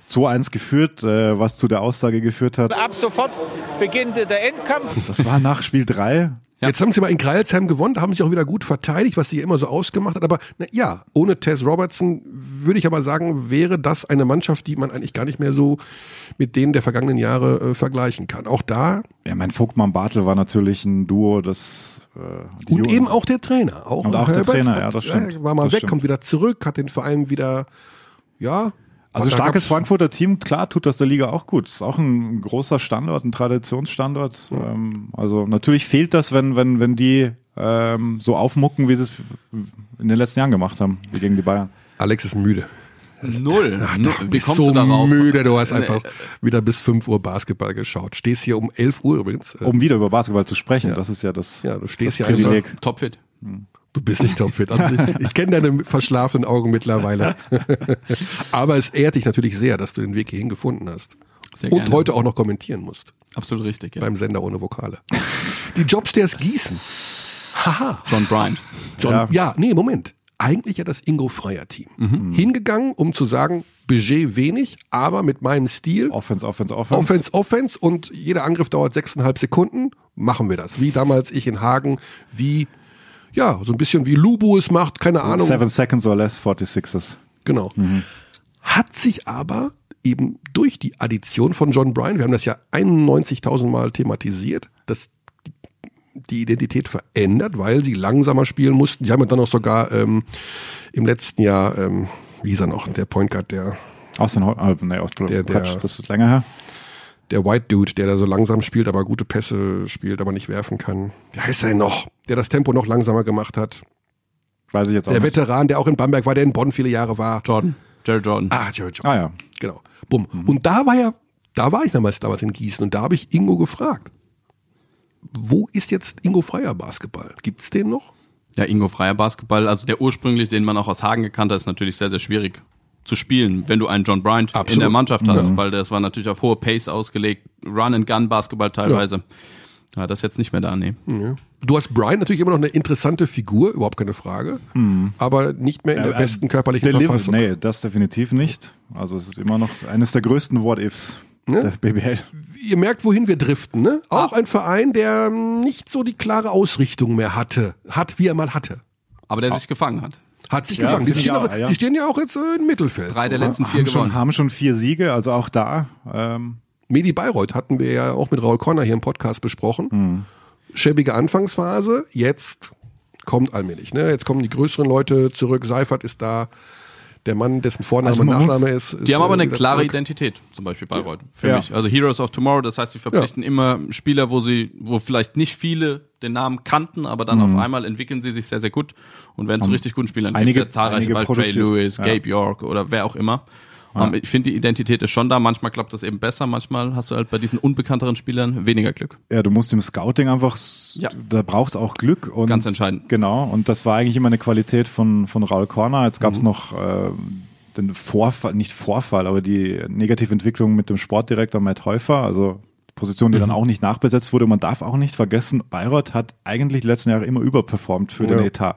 2-1 geführt, äh, was zu der Aussage geführt hat. Ab sofort beginnt der Endkampf. Das war nach Spiel 3. Ja. Jetzt haben sie mal in Kreilsheim gewonnen, da haben sie auch wieder gut verteidigt, was sie ja immer so ausgemacht hat. Aber na, ja, ohne Tess Robertson würde ich aber sagen, wäre das eine Mannschaft, die man eigentlich gar nicht mehr so mit denen der vergangenen Jahre äh, vergleichen kann. Auch da Ja, mein Vogtmann Bartel war natürlich ein Duo, das äh, die und Jungen- eben auch der Trainer. Auch, Und auch der Herbert Trainer, hat, ja, das stimmt. äh, War mal Das weg, stimmt. kommt wieder zurück, hat den Verein wieder, ja. Also starkes Frankfurter Team, klar tut das der Liga auch gut. Ist auch ein großer Standort, ein Traditionsstandort. Ähm, also natürlich fehlt das, wenn, wenn, wenn die ähm, so aufmucken, wie sie es in den letzten Jahren gemacht haben, wie gegen die Bayern. Alex ist müde. Null. Null. (laughs) Wie bist kommst so du darauf? müde, du hast einfach wieder bis 5 Uhr Basketball geschaut. Stehst hier um 11 Uhr übrigens. Um wieder über Basketball zu sprechen, das ist ja das, Ja, du stehst das hier Privileg. einfach. Topfit. Du bist nicht topfit. Also ich ich kenne deine verschlafenen Augen mittlerweile. (laughs) Aber es ehrt dich natürlich sehr, dass du den Weg hierhin gefunden hast. Sehr Und gerne. heute auch noch kommentieren musst. Absolut richtig, ja. Beim Sender ohne Vokale. Die Jobstairs Gießen. Haha. John Bryant. John, ja. Ja. nee, Moment. Eigentlich ja das Ingo Freier Team. Hingegangen, um zu sagen, Budget wenig, aber mit meinem Stil. Offense, Offense, Offense. Offense, Offense und jeder Angriff dauert sechseinhalb Sekunden, machen wir das. Wie damals ich in Hagen, wie ja, so ein bisschen wie Lubu es macht, keine Ahnung. Seven Seconds or Less 46ers. Genau. Mhm. Hat sich aber eben durch die Addition von John Bryan, wir haben das ja 91.000 Mal thematisiert, dass die Identität verändert, weil sie langsamer spielen mussten. Die haben ja dann auch sogar ähm, im letzten Jahr, ähm, wie hieß er noch, der Point Guard, der Austin Hol äh, nee, aus, der, Quatsch, der, das ist länger her. Der White Dude, der da so langsam spielt, aber gute Pässe spielt, aber nicht werfen kann. Wie heißt er denn noch? Der das Tempo noch langsamer gemacht hat. Weiß ich jetzt auch Der nicht. Veteran, der auch in Bamberg war, der in Bonn viele Jahre war. Jordan. Jerry Jordan. Ah, Jerry Jordan. Ah ja. Genau. Bumm. Mhm. Und da war ja, da war ich damals, damals in Gießen und da habe ich Ingo gefragt. Wo ist jetzt Ingo Freier Basketball? Gibt's den noch? Ja, Ingo Freier Basketball, also der ursprünglich, den man auch aus Hagen gekannt hat, ist natürlich sehr, sehr schwierig zu spielen, wenn du einen John Bryant Absolut. in der Mannschaft hast, ja. weil das war natürlich auf hohe Pace ausgelegt, Run-and-Gun-Basketball teilweise. Ja. Ja, das ist jetzt nicht mehr da, nee. Ja. Du hast Brian natürlich immer noch eine interessante Figur, überhaupt keine Frage, mhm. aber nicht mehr in der äh, besten körperlichen Verfassung. Nee, das definitiv nicht. Also es ist immer noch eines der größten What-Ifs ne? der BBL. Ihr merkt, wohin wir driften, ne? Auch ah. ein Verein, der nicht so die klare Ausrichtung mehr hatte, hat, wie er mal hatte. Aber der ah. sich gefangen hat. Hat sich ja, gefangen. Sie stehen, auch, ja. Sie stehen, ja auch jetzt äh, im Mittelfeld. Drei der letzten vier haben gewonnen. Schon, haben schon vier Siege, also auch da. Ähm Medi Bayreuth hatten wir ja auch mit Raul Conner hier im Podcast besprochen. Mhm. Schäbige Anfangsphase, jetzt kommt allmählich. Ne? Jetzt kommen die größeren Leute zurück. Seifert ist da. Der Mann, dessen Vorname also und Nachname ist, ist. Die haben aber eine klare zurück. Identität, zum Beispiel Bayreuth, für ja. mich. Also Heroes of Tomorrow, das heißt, sie verpflichten ja. immer Spieler, wo sie, wo vielleicht nicht viele den Namen kannten, aber dann mhm. auf einmal entwickeln sie sich sehr, sehr gut und werden zu richtig guten Spielern. Einige, ja zahlreiche, weil Trey Lewis, Gabe York oder wer auch immer. Ja. Ich finde, die Identität ist schon da. Manchmal klappt das eben besser. Manchmal hast du halt bei diesen unbekannteren Spielern weniger Glück. Ja, du musst im Scouting einfach, ja. da brauchst auch Glück. Und Ganz entscheidend. Genau. Und das war eigentlich immer eine Qualität von, von Raul Korner. Jetzt gab es mhm. noch äh, den Vorfall, nicht Vorfall, aber die Negativentwicklung mit dem Sportdirektor Matt Häufer. Also Position, die mhm. dann auch nicht nachbesetzt wurde. Man darf auch nicht vergessen, Bayreuth hat eigentlich die letzten Jahre immer überperformt für ja. den Etat.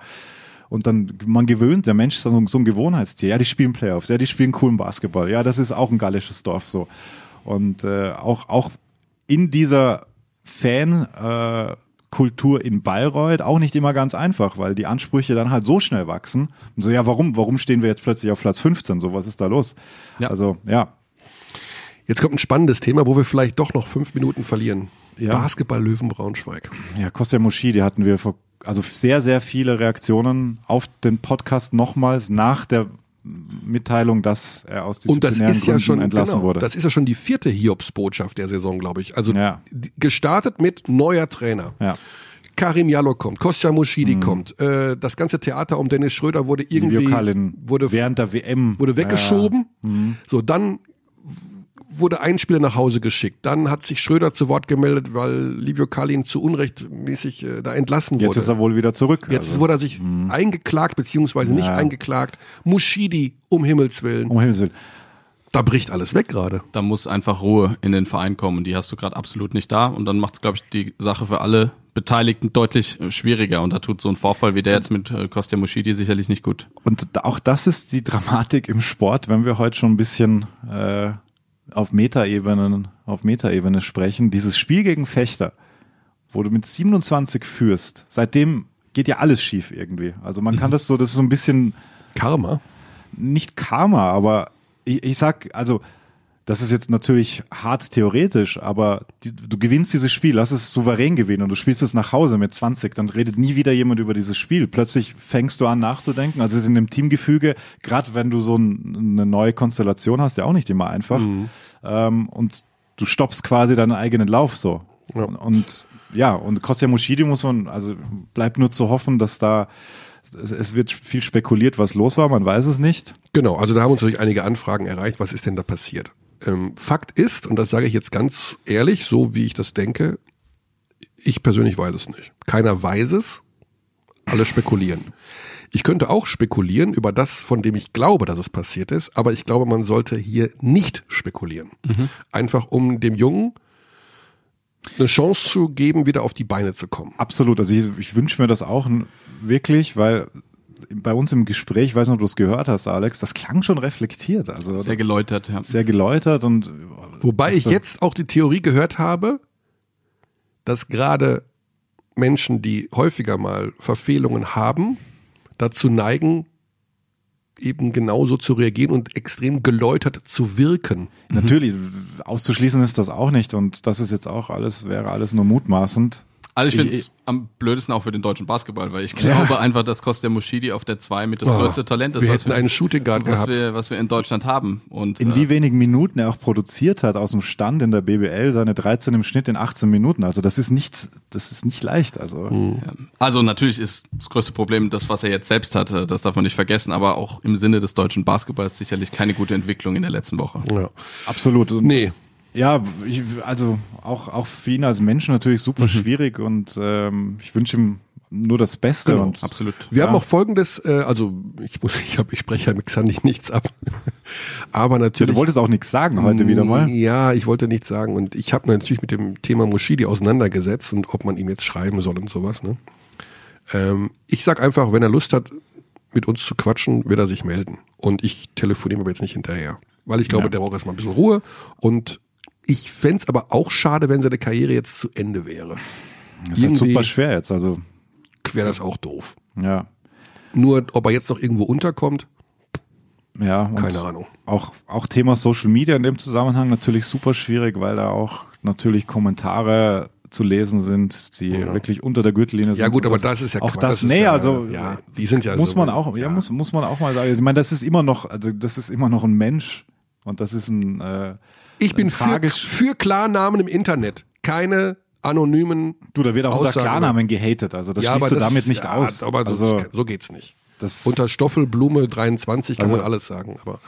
Und dann, man gewöhnt, der Mensch ist so, so ein Gewohnheitstier. Ja, die spielen Playoffs, ja, die spielen coolen Basketball. Ja, das ist auch ein gallisches Dorf so. Und äh, auch, auch in dieser Fan, äh, Kultur in Bayreuth auch nicht immer ganz einfach, weil die Ansprüche dann halt so schnell wachsen. Und so, ja, warum, warum stehen wir jetzt plötzlich auf Platz 15? So, was ist da los? Ja. Also, ja. Jetzt kommt ein spannendes Thema, wo wir vielleicht doch noch fünf Minuten verlieren. Ja. Basketball Löwen Braunschweig. Ja, Kostja Moschidi hatten wir vor also sehr, sehr viele Reaktionen auf den Podcast nochmals nach der Mitteilung, dass er aus disziplinären Und das ist ja schon, entlassen genau, wurde. Das ist ja schon die vierte Hiobs-Botschaft der Saison, glaube ich. Also ja. gestartet mit neuer Trainer. Ja. Karim Jallo kommt, Kostja Mushidi mhm. kommt. Äh, das ganze Theater um Dennis Schröder wurde irgendwie wurde während der WM wurde weggeschoben. Ja. Mhm. So dann wurde ein Spieler nach Hause geschickt. Dann hat sich Schröder zu Wort gemeldet, weil Livio Kalin zu unrechtmäßig äh, da entlassen wurde. Jetzt ist er wohl wieder zurück. Jetzt also. wurde er sich mhm. eingeklagt, beziehungsweise ja. nicht eingeklagt. Mushidi, um Himmels Willen. Um Himmels Willen. Da bricht alles weg gerade. Da muss einfach Ruhe in den Verein kommen. Die hast du gerade absolut nicht da. Und dann macht es, glaube ich, die Sache für alle Beteiligten deutlich äh, schwieriger. Und da tut so ein Vorfall wie der jetzt mit äh, Kostja Mushidi sicherlich nicht gut. Und auch das ist die Dramatik im Sport, wenn wir heute schon ein bisschen äh, auf Metaebenen, auf Metaebene sprechen. Dieses Spiel gegen Fechter, wo du mit 27 führst, seitdem geht ja alles schief irgendwie. Also man kann mhm. das so, das ist so ein bisschen Karma. Nicht Karma, aber ich, ich sag, also das ist jetzt natürlich hart theoretisch, aber die, du gewinnst dieses Spiel, lass es souverän gewinnen und du spielst es nach Hause mit 20, dann redet nie wieder jemand über dieses Spiel. Plötzlich fängst du an nachzudenken. Also es ist in dem Teamgefüge, gerade wenn du so ein, eine neue Konstellation hast, ja auch nicht immer einfach. Mhm. Ähm, und du stoppst quasi deinen eigenen Lauf so. Ja. Und, und ja, und Kostja Mushidi muss man, also bleibt nur zu hoffen, dass da es, wird viel spekuliert, was los war, man weiß es nicht. Genau, also da haben uns natürlich einige Anfragen erreicht, was ist denn da passiert? Ähm, Fakt ist, und das sage ich jetzt ganz ehrlich, so wie ich das denke, ich persönlich weiß es nicht. Keiner weiß es, alle spekulieren. Ich könnte auch spekulieren über das, von dem ich glaube, dass es passiert ist, aber ich glaube, man sollte hier nicht spekulieren. Mhm. Einfach um dem Jungen eine Chance zu geben, wieder auf die Beine zu kommen. Absolut. Also ich, ich wünsche mir das auch wirklich, weil bei uns im Gespräch, ich weiß nicht, ob du es gehört hast, Alex, das klang schon reflektiert. Also sehr geläutert, ja. Sehr geläutert und wobei ich jetzt auch die Theorie gehört habe, dass gerade Menschen, die häufiger mal Verfehlungen haben, dazu neigen, eben genauso zu reagieren und extrem geläutert zu wirken. Natürlich, auszuschließen ist das auch nicht und das ist jetzt auch alles, wäre alles nur mutmaßend. Also ich finde es am blödesten auch für den deutschen Basketball, weil ich glaube ja. einfach, dass Kostja Mushidi auf der 2 mit das oh, größte Talent ist, wir was, wir, einen Shooting Guard was, gehabt. Wir, was wir in Deutschland haben. Und, in äh, wie wenigen Minuten er auch produziert hat aus dem Stand in der BBL, seine 13 im Schnitt in 18 Minuten. Also das ist nicht, das ist nicht leicht. Also, mhm. also natürlich ist das größte Problem das, was er jetzt selbst hatte. Das darf man nicht vergessen, aber auch im Sinne des deutschen Basketballs sicherlich keine gute Entwicklung in der letzten Woche. Ja. Absolut. Nee, ja, ich, also auch, auch für ihn als Mensch natürlich super mhm. schwierig und ähm, ich wünsche ihm nur das Beste. Genau, und, absolut. Wir ja. haben auch folgendes, äh, also ich muss, ich habe, ich spreche ja mit Xandi nichts ab, (laughs) aber natürlich. Ja, du wolltest auch nichts sagen heute wieder mal. Ja, ich wollte nichts sagen und ich habe natürlich mit dem Thema Moschidi auseinandergesetzt und ob man ihm jetzt schreiben soll und sowas. Ne? Ähm, ich sag einfach, wenn er Lust hat, mit uns zu quatschen, wird er sich melden und ich telefoniere aber jetzt nicht hinterher, weil ich glaube, ja. der braucht erstmal ein bisschen Ruhe und ich fände aber auch schade, wenn seine Karriere jetzt zu Ende wäre. Das ist halt super schwer jetzt, also. Wäre das auch doof. Ja. Nur, ob er jetzt noch irgendwo unterkommt, ja, keine Ahnung. Auch, auch Thema Social Media in dem Zusammenhang natürlich super schwierig, weil da auch natürlich Kommentare zu lesen sind, die ja. wirklich unter der Gürtellinie sind. Ja gut, aber das, das ist ja auch das, das nee, ja, also ja, die sind ja muss so, man auch, ja, muss muss man auch mal sagen. Ich meine, das ist immer noch, also das ist immer noch ein Mensch und das ist ein äh, ich bin für, für Klarnamen im Internet. Keine anonymen. Du, da wird auch Aussagen. unter Klarnamen gehatet. Also das ja, schließt du das, damit nicht ja, aus. Aber also, das, so geht's nicht. Das Unter Stoffelblume 23 kann also, man alles sagen. Aber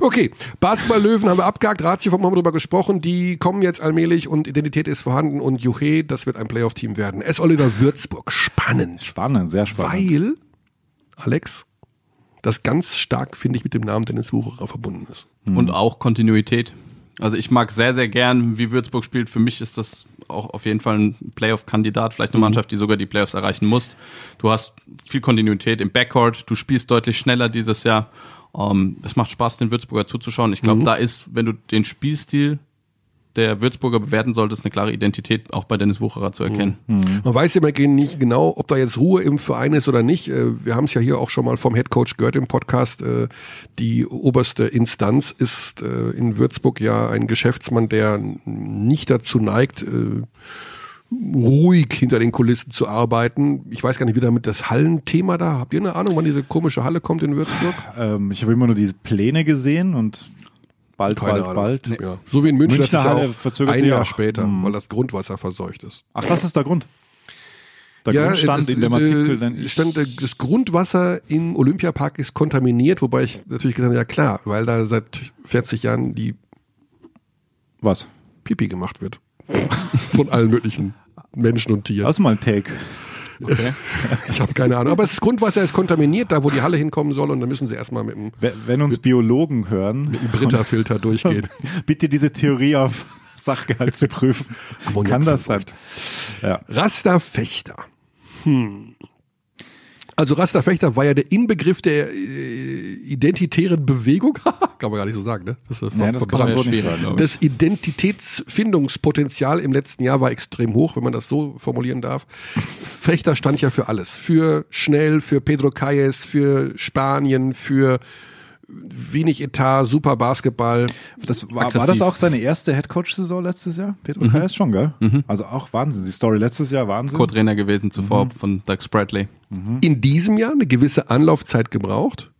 okay, Basketball-Löwen haben wir abgehakt, Ratioform haben wir darüber gesprochen. Die kommen jetzt allmählich und Identität ist vorhanden und Juche, das wird ein Playoff-Team werden. S. Oliver Würzburg, spannend. Spannend, sehr spannend. Weil, Alex, das ganz stark, finde ich, mit dem Namen Dennis Wucherer verbunden ist. Und auch Kontinuität. Also ich mag sehr, sehr gern, wie Würzburg spielt. Für mich ist das auch auf jeden Fall ein Playoff-Kandidat, vielleicht eine mhm. Mannschaft, die sogar die Playoffs erreichen muss. Du hast viel Kontinuität im Backcourt, du spielst deutlich schneller dieses Jahr. Um, es macht Spaß, den Würzburger zuzuschauen. Ich glaube, mhm. da ist, wenn du den Spielstil der Würzburger bewerten sollte, ist eine klare Identität auch bei Dennis Wucherer zu erkennen. Mhm. Man weiß ja immer nicht genau, ob da jetzt Ruhe im Verein ist oder nicht. Äh, wir haben es ja hier auch schon mal vom Headcoach gehört im Podcast. Äh, die oberste Instanz ist äh, in Würzburg ja ein Geschäftsmann, der nicht dazu neigt, ruhig hinter den Kulissen zu arbeiten. Ich weiß gar nicht, wie damit das Hallenthema da. Habt ihr eine Ahnung, wann diese komische Halle kommt in Würzburg? Ähm, ich habe immer nur diese Pläne gesehen und bald, Keine bald, Ahnung. bald. Nee. Ja. So wie in München, Münchner das ist ja auch ein Jahr auch. später, hm. weil das Grundwasser verseucht ist. Ach, das ist der Grund? Der ja, Grund stand in dem Artikel. Äh, stand, das Grundwasser im Olympiapark ist kontaminiert, wobei ich natürlich gesagt habe, ja klar, weil da seit 40 Jahren die was? Pipi gemacht wird. (laughs) Von allen möglichen Menschen und Tieren. Das ist mal ein Take. Okay. (laughs) ich habe keine Ahnung. Aber das Grundwasser ist kontaminiert, da wo die Halle hinkommen soll und dann müssen sie erstmal mit dem. Wenn uns Biologen hören. Mit dem Britta-Filter (laughs) durchgehen. (laughs) Bitte diese Theorie auf Sachgehalt zu prüfen. Kann das sein? Ja. Rasterfechter. Hm. Also Rasterfechter war ja der Inbegriff der äh, identitären Bewegung. Kann man gar nicht so sagen, ne? Das, ist ja, das, kann so nicht sagen, das Identitätsfindungspotenzial im letzten Jahr war extrem hoch, wenn man das so formulieren darf. Fechter stand ja für alles. Für Schnell, für Pedro Calles, für Spanien, für wenig Etat, super Basketball. Das war, war das auch seine erste Headcoach-Saison letztes Jahr? Pedro mhm. Calles schon, gell? Mhm. Also auch Wahnsinn. Die Story letztes Jahr Wahnsinn. Co-Trainer gewesen zuvor mhm. von Doug Spradley. Mhm. In diesem Jahr eine gewisse Anlaufzeit gebraucht.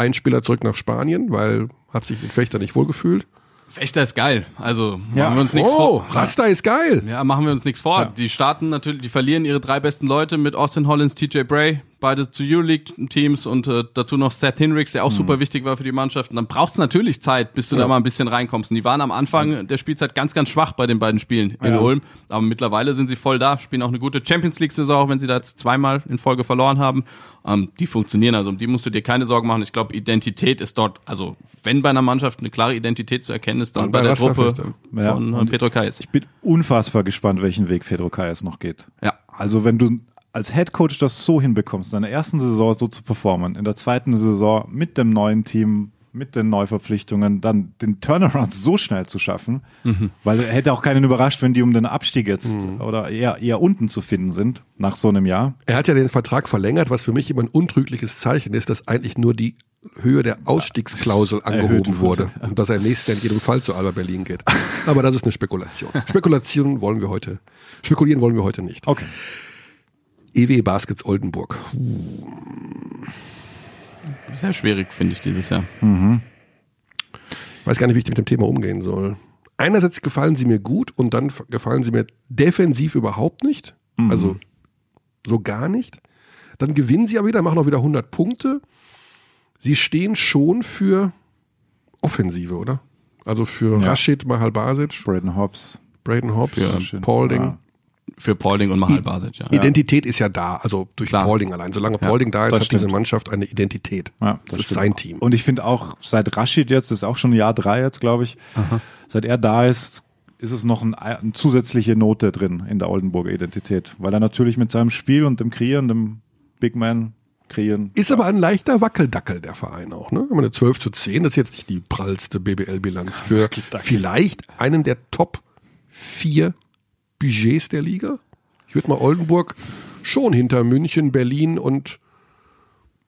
Ein Spieler zurück nach Spanien, weil hat sich in Fechter nicht wohlgefühlt. Fechter ist geil. Also ja. machen wir uns nichts oh, vor. Rasta ist geil. Ja, machen wir uns nichts vor. Ja. Die starten natürlich, die verlieren ihre drei besten Leute mit Austin Hollins, TJ Bray, beide zu Euroleague-Teams und äh, dazu noch Seth Hinricks, der auch mhm. super wichtig war für die Mannschaft. Und dann braucht es natürlich Zeit, bis du ja. da mal ein bisschen reinkommst. Und die waren am Anfang der Spielzeit ganz, ganz schwach bei den beiden Spielen in ja. Ulm. Aber mittlerweile sind sie voll da, spielen auch eine gute Champions League-Saison, auch wenn sie da jetzt zweimal in Folge verloren haben. Ähm, die funktionieren, also um die musst du dir keine Sorgen machen. Ich glaube, Identität ist dort, also wenn bei einer Mannschaft eine klare Identität zu erkennen ist, dann, dann bei, bei der Truppe ja. von und Pedro Kayes. Ich bin unfassbar gespannt, welchen Weg Pedro Kayes noch geht. Ja. Also wenn du als Head Coach das so hinbekommst, in der ersten Saison so zu performen, in der zweiten Saison mit dem neuen Team mit den Neuverpflichtungen dann den Turnaround so schnell zu schaffen, mhm. weil er hätte auch keinen überrascht, wenn die um den Abstieg jetzt mhm. oder eher, eher unten zu finden sind nach so einem Jahr. Er hat ja den Vertrag verlängert, was für mich immer ein untrügliches Zeichen ist, dass eigentlich nur die Höhe der Ausstiegsklausel angehoben wurde und dass er nächstes Jahr in jedem Fall zu Alba Berlin geht. (laughs) Aber das ist eine Spekulation. Spekulation wollen wir heute, spekulieren wollen wir heute nicht. Okay. EW Baskets Oldenburg. Sehr schwierig, finde ich, dieses Jahr. Mhm. Ich weiß gar nicht, wie ich mit dem Thema umgehen soll. Einerseits gefallen sie mir gut und dann gefallen sie mir defensiv überhaupt nicht. Mhm. Also so gar nicht. Dann gewinnen sie aber wieder, machen auch wieder 100 Punkte. Sie stehen schon für Offensive, oder? Also für ja. Rashid Mahalbasic. Braden Hobbs. Braden Hobbs, ja, Paulding. Ja. Für Paulding und Mahal Basic, ja. Identität ist ja da, also durch Klar. Paulding allein. Solange ja, Paulding da ist, hat stimmt. diese Mannschaft eine Identität. Ja, das, das ist sein Team. Und ich finde auch, seit Rashid jetzt, das ist auch schon Jahr drei jetzt, glaube ich, Aha. seit er da ist, ist es noch ein, eine zusätzliche Note drin in der Oldenburger Identität. Weil er natürlich mit seinem Spiel und dem Kreieren, dem Big Man kreieren. Ist aber ein leichter Wackeldackel, der Verein auch. Ne? Eine 12 zu 10, das ist jetzt nicht die prallste BBL-Bilanz für vielleicht einen der Top 4 Budgets der Liga. Ich würde mal Oldenburg schon hinter München, Berlin und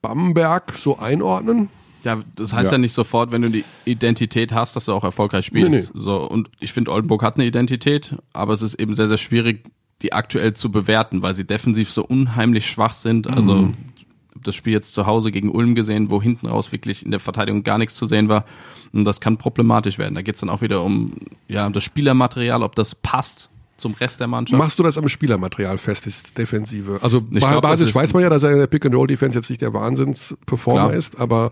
Bamberg so einordnen. Ja, das heißt ja. ja. nicht sofort, wenn du die Identität hast, dass du auch erfolgreich spielst. Nee, nee. So und ich finde Oldenburg hat eine Identität, aber es ist eben sehr sehr schwierig, die aktuell zu bewerten, weil sie defensiv so unheimlich schwach sind. Also mhm. das Spiel jetzt zu Hause gegen Ulm gesehen, wo hinten raus wirklich in der Verteidigung gar nichts zu sehen war. Und das kann problematisch werden. Da geht es dann auch wieder um ja das Spielermaterial, ob das passt zum Rest der Mannschaft. Machst du das am Spielermaterial fest, ist Defensive? Also ich bei Basis weiß man ja, dass er in der Pick-and-Roll-Defense jetzt nicht der Wahnsinns-Performer ist, aber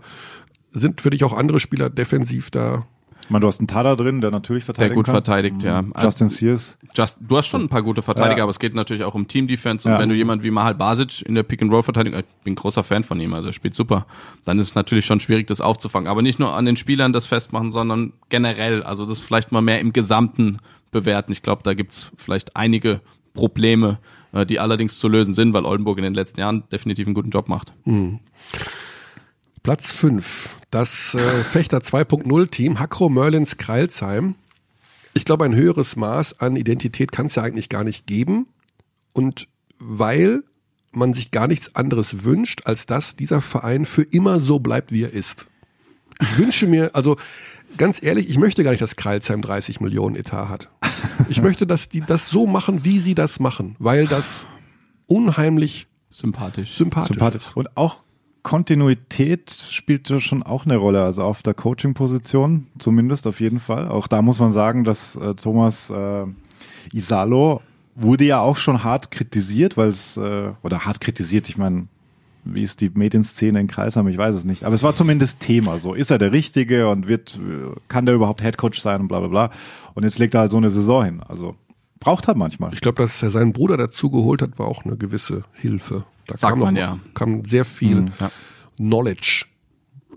sind für dich auch andere Spieler defensiv da? Ich meine, du hast einen Tada drin, der natürlich verteidigt. Der gut kann. verteidigt, ja. Mhm. Justin Sears. Just, du hast schon ein paar gute Verteidiger, ja. aber es geht natürlich auch um Team-Defense. Und ja. wenn du jemand wie Mahal Basic in der Pick-and-Roll-Verteidigung, ich bin ein großer Fan von ihm, also er spielt super, dann ist es natürlich schon schwierig, das aufzufangen. Aber nicht nur an den Spielern das festmachen, sondern generell. Also das vielleicht mal mehr im Gesamten bewerten. Ich glaube, da gibt's vielleicht einige Probleme, äh, die allerdings zu lösen sind, weil Oldenburg in den letzten Jahren definitiv einen guten Job macht. Mhm. Platz 5, das äh, Fechter 2.0 Team, Hakro Merlins Kreilsheim. Ich glaube, ein höheres Maß an Identität kann es ja eigentlich gar nicht geben. Und weil man sich gar nichts anderes wünscht, als dass dieser Verein für immer so bleibt, wie er ist. Ich wünsche mir, also ganz ehrlich, ich möchte gar nicht, dass Kreilsheim 30 Millionen Etat hat. Ich möchte, dass die das so machen, wie sie das machen, weil das unheimlich sympathisch, sympathisch, sympathisch. ist. Und auch Kontinuität spielt schon auch eine Rolle, also auf der Coaching-Position zumindest auf jeden Fall. Auch da muss man sagen, dass äh, Thomas äh, Isalo wurde ja auch schon hart kritisiert, weil es äh, oder hart kritisiert. Ich meine, wie ist die Medienszene in Kreisheim, ich weiß es nicht. Aber es war zumindest Thema. So, ist er der Richtige und wird, kann der überhaupt Headcoach sein und bla bla bla. Und jetzt legt er halt so eine Saison hin. Also braucht er manchmal. Ich glaube, dass er seinen Bruder dazu geholt hat, war auch eine gewisse Hilfe. Da Sagt kam, man, noch, ja. kam sehr viel mhm, ja. Knowledge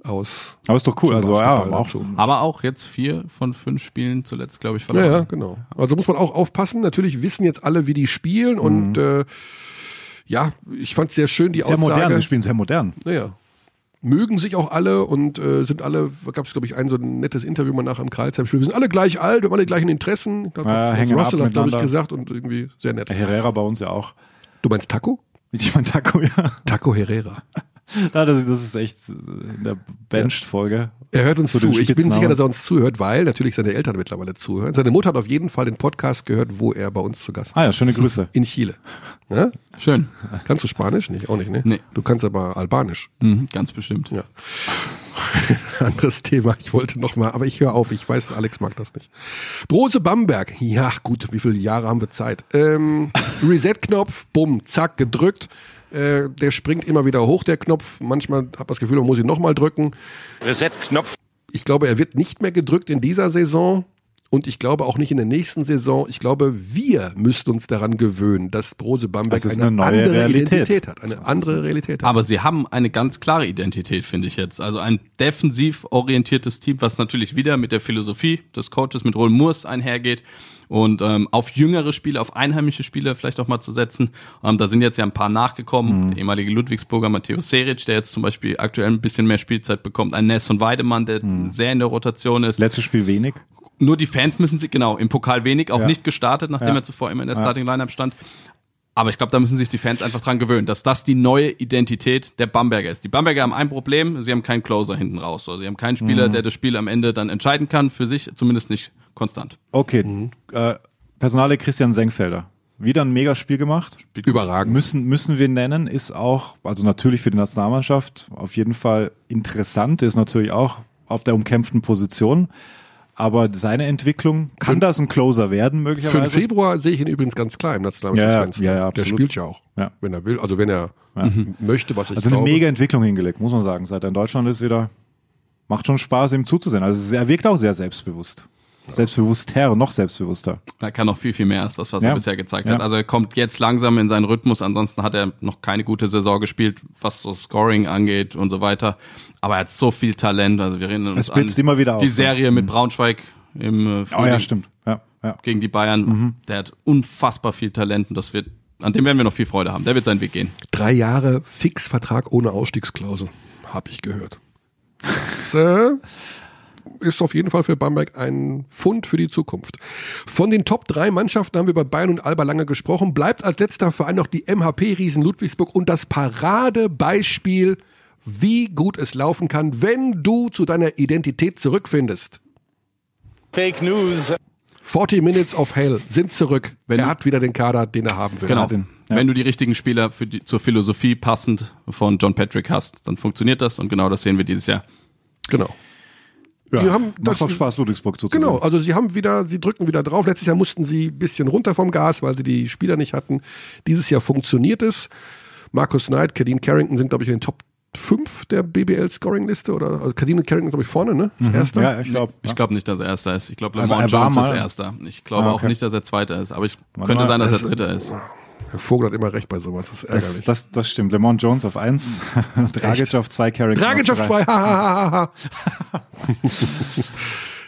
aus. Aber ist doch cool. Also ja, auch, aber auch jetzt vier von fünf Spielen zuletzt, glaube ich, verloren. Ja, ja, genau. Also muss man auch aufpassen. Natürlich wissen jetzt alle, wie die spielen mhm. und äh, ja, ich fand es sehr schön, die sehr Aussage. Sehr modern, sie spielen sehr modern. Naja. Mögen sich auch alle und äh, sind alle, gab es glaube ich ein so ein nettes Interview mal nach im Kreisheim-Spiel. Wir sind alle gleich alt, wir haben alle gleichen Interessen. Ich glaub, ja, Russell hat, glaube ich, gesagt und irgendwie sehr nett. Herrera bei uns ja auch. Du meinst Taco? Ich meine Taco, ja. Taco Herrera. (laughs) Ja, das, das ist echt in der Benched-Folge. Er hört uns zu. Ich bin sicher, dass er uns zuhört, weil natürlich seine Eltern mittlerweile zuhören. Seine Mutter hat auf jeden Fall den Podcast gehört, wo er bei uns zu Gast war. Ah ja, schöne Grüße. In Chile. Ja? Schön. Kannst du Spanisch? Nicht, auch nicht, ne? Nee. Du kannst aber Albanisch. Mhm, ganz bestimmt. Ja. (laughs) Anderes Thema. Ich wollte noch mal, aber ich höre auf. Ich weiß, Alex mag das nicht. Brose Bamberg. Ja, gut. Wie viele Jahre haben wir Zeit? Ähm, Reset-Knopf. Bumm. Zack. Gedrückt. Äh, der springt immer wieder hoch, der Knopf. Manchmal hat man das Gefühl, man muss ihn nochmal drücken. Reset-Knopf. Ich glaube, er wird nicht mehr gedrückt in dieser Saison. Und ich glaube auch nicht in der nächsten Saison. Ich glaube, wir müssten uns daran gewöhnen, dass Brose Bamberg eine, eine andere Realität. Identität hat. Eine andere Realität hat. Aber sie haben eine ganz klare Identität, finde ich jetzt. Also ein defensiv orientiertes Team, was natürlich wieder mit der Philosophie des Coaches, mit Roll Moors einhergeht und ähm, auf jüngere Spieler, auf einheimische Spieler vielleicht auch mal zu setzen. Ähm, da sind jetzt ja ein paar nachgekommen. Mhm. Der ehemalige Ludwigsburger Matthäus Seric, der jetzt zum Beispiel aktuell ein bisschen mehr Spielzeit bekommt. Ein Ness von Weidemann, der mhm. sehr in der Rotation ist. Letztes Spiel wenig. Nur die Fans müssen sich, genau, im Pokal wenig, auch ja. nicht gestartet, nachdem ja. er zuvor immer in der Starting Lineup stand. Aber ich glaube, da müssen sich die Fans einfach dran gewöhnen, dass das die neue Identität der Bamberger ist. Die Bamberger haben ein Problem, sie haben keinen Closer hinten raus. Also sie haben keinen Spieler, mhm. der das Spiel am Ende dann entscheiden kann, für sich zumindest nicht konstant. Okay, mhm. äh, Personale Christian Senkfelder. Wieder ein Megaspiel gemacht. Überragend. Müssen, müssen wir nennen, ist auch, also natürlich für die Nationalmannschaft auf jeden Fall interessant, ist natürlich auch auf der umkämpften Position. Aber seine Entwicklung, kann für, das ein Closer werden möglicherweise? Für den Februar sehe ich ihn übrigens ganz klar im Nationalmannschaftsfenster. Ja, ja, ja, Der spielt ja auch, ja. wenn er will. Also wenn er ja. möchte, was ich Also glaube. eine mega Entwicklung hingelegt, muss man sagen. Seit er in Deutschland ist wieder, macht schon Spaß, ihm zuzusehen. Also er wirkt auch sehr selbstbewusst. Selbstbewusster, noch selbstbewusster. Er kann noch viel, viel mehr als das, was ja. er bisher gezeigt ja. hat. Also er kommt jetzt langsam in seinen Rhythmus. Ansonsten hat er noch keine gute Saison gespielt, was so Scoring angeht und so weiter. Aber er hat so viel Talent. Also wir reden uns an immer wieder die auf, Serie ja. mit mhm. Braunschweig im äh, oh, ja, stimmt. Ja, ja. gegen die Bayern. Mhm. Der hat unfassbar viel Talent und das wird, an dem werden wir noch viel Freude haben. Der wird seinen Weg gehen. Drei Jahre Fixvertrag ohne Ausstiegsklausel, habe ich gehört. Das, (laughs) äh, ist auf jeden Fall für Bamberg ein Fund für die Zukunft. Von den Top 3 Mannschaften haben wir bei Bayern und Alba lange gesprochen. Bleibt als letzter Verein noch die MHP Riesen Ludwigsburg und das Paradebeispiel, wie gut es laufen kann, wenn du zu deiner Identität zurückfindest. Fake News. 40 Minutes of Hell sind zurück. Wenn er hat wieder den Kader, den er haben will. Genau. Ja. Wenn du die richtigen Spieler für die, zur Philosophie passend von John Patrick hast, dann funktioniert das und genau das sehen wir dieses Jahr. Genau. Ja, die haben das macht Spaß, Ludwigsburg zu Genau, also sie haben wieder, sie drücken wieder drauf. Letztes Jahr mussten sie ein bisschen runter vom Gas, weil sie die Spieler nicht hatten. Dieses Jahr funktioniert es. Markus Knight, Kadeen Carrington sind, glaube ich, in den Top 5 der BBL-Scoring-Liste oder also Kadeen Carrington, glaube ich, vorne, ne? Mhm. Erster? Ja, ich glaube. Ich glaube nicht, dass er Erster ist. Ich glaube, Lamont Jones ist Erster. Ich glaube ah, okay. auch nicht, dass er Zweiter ist. Aber ich Warte könnte mal. sein, dass er Dritter ist. Herr Vogel hat immer recht bei sowas, das ist ärgerlich. Das, das, das stimmt. Lemon Jones auf 1, (laughs) Dragic auf 2, Carrick Dragic auf 2, hahaha.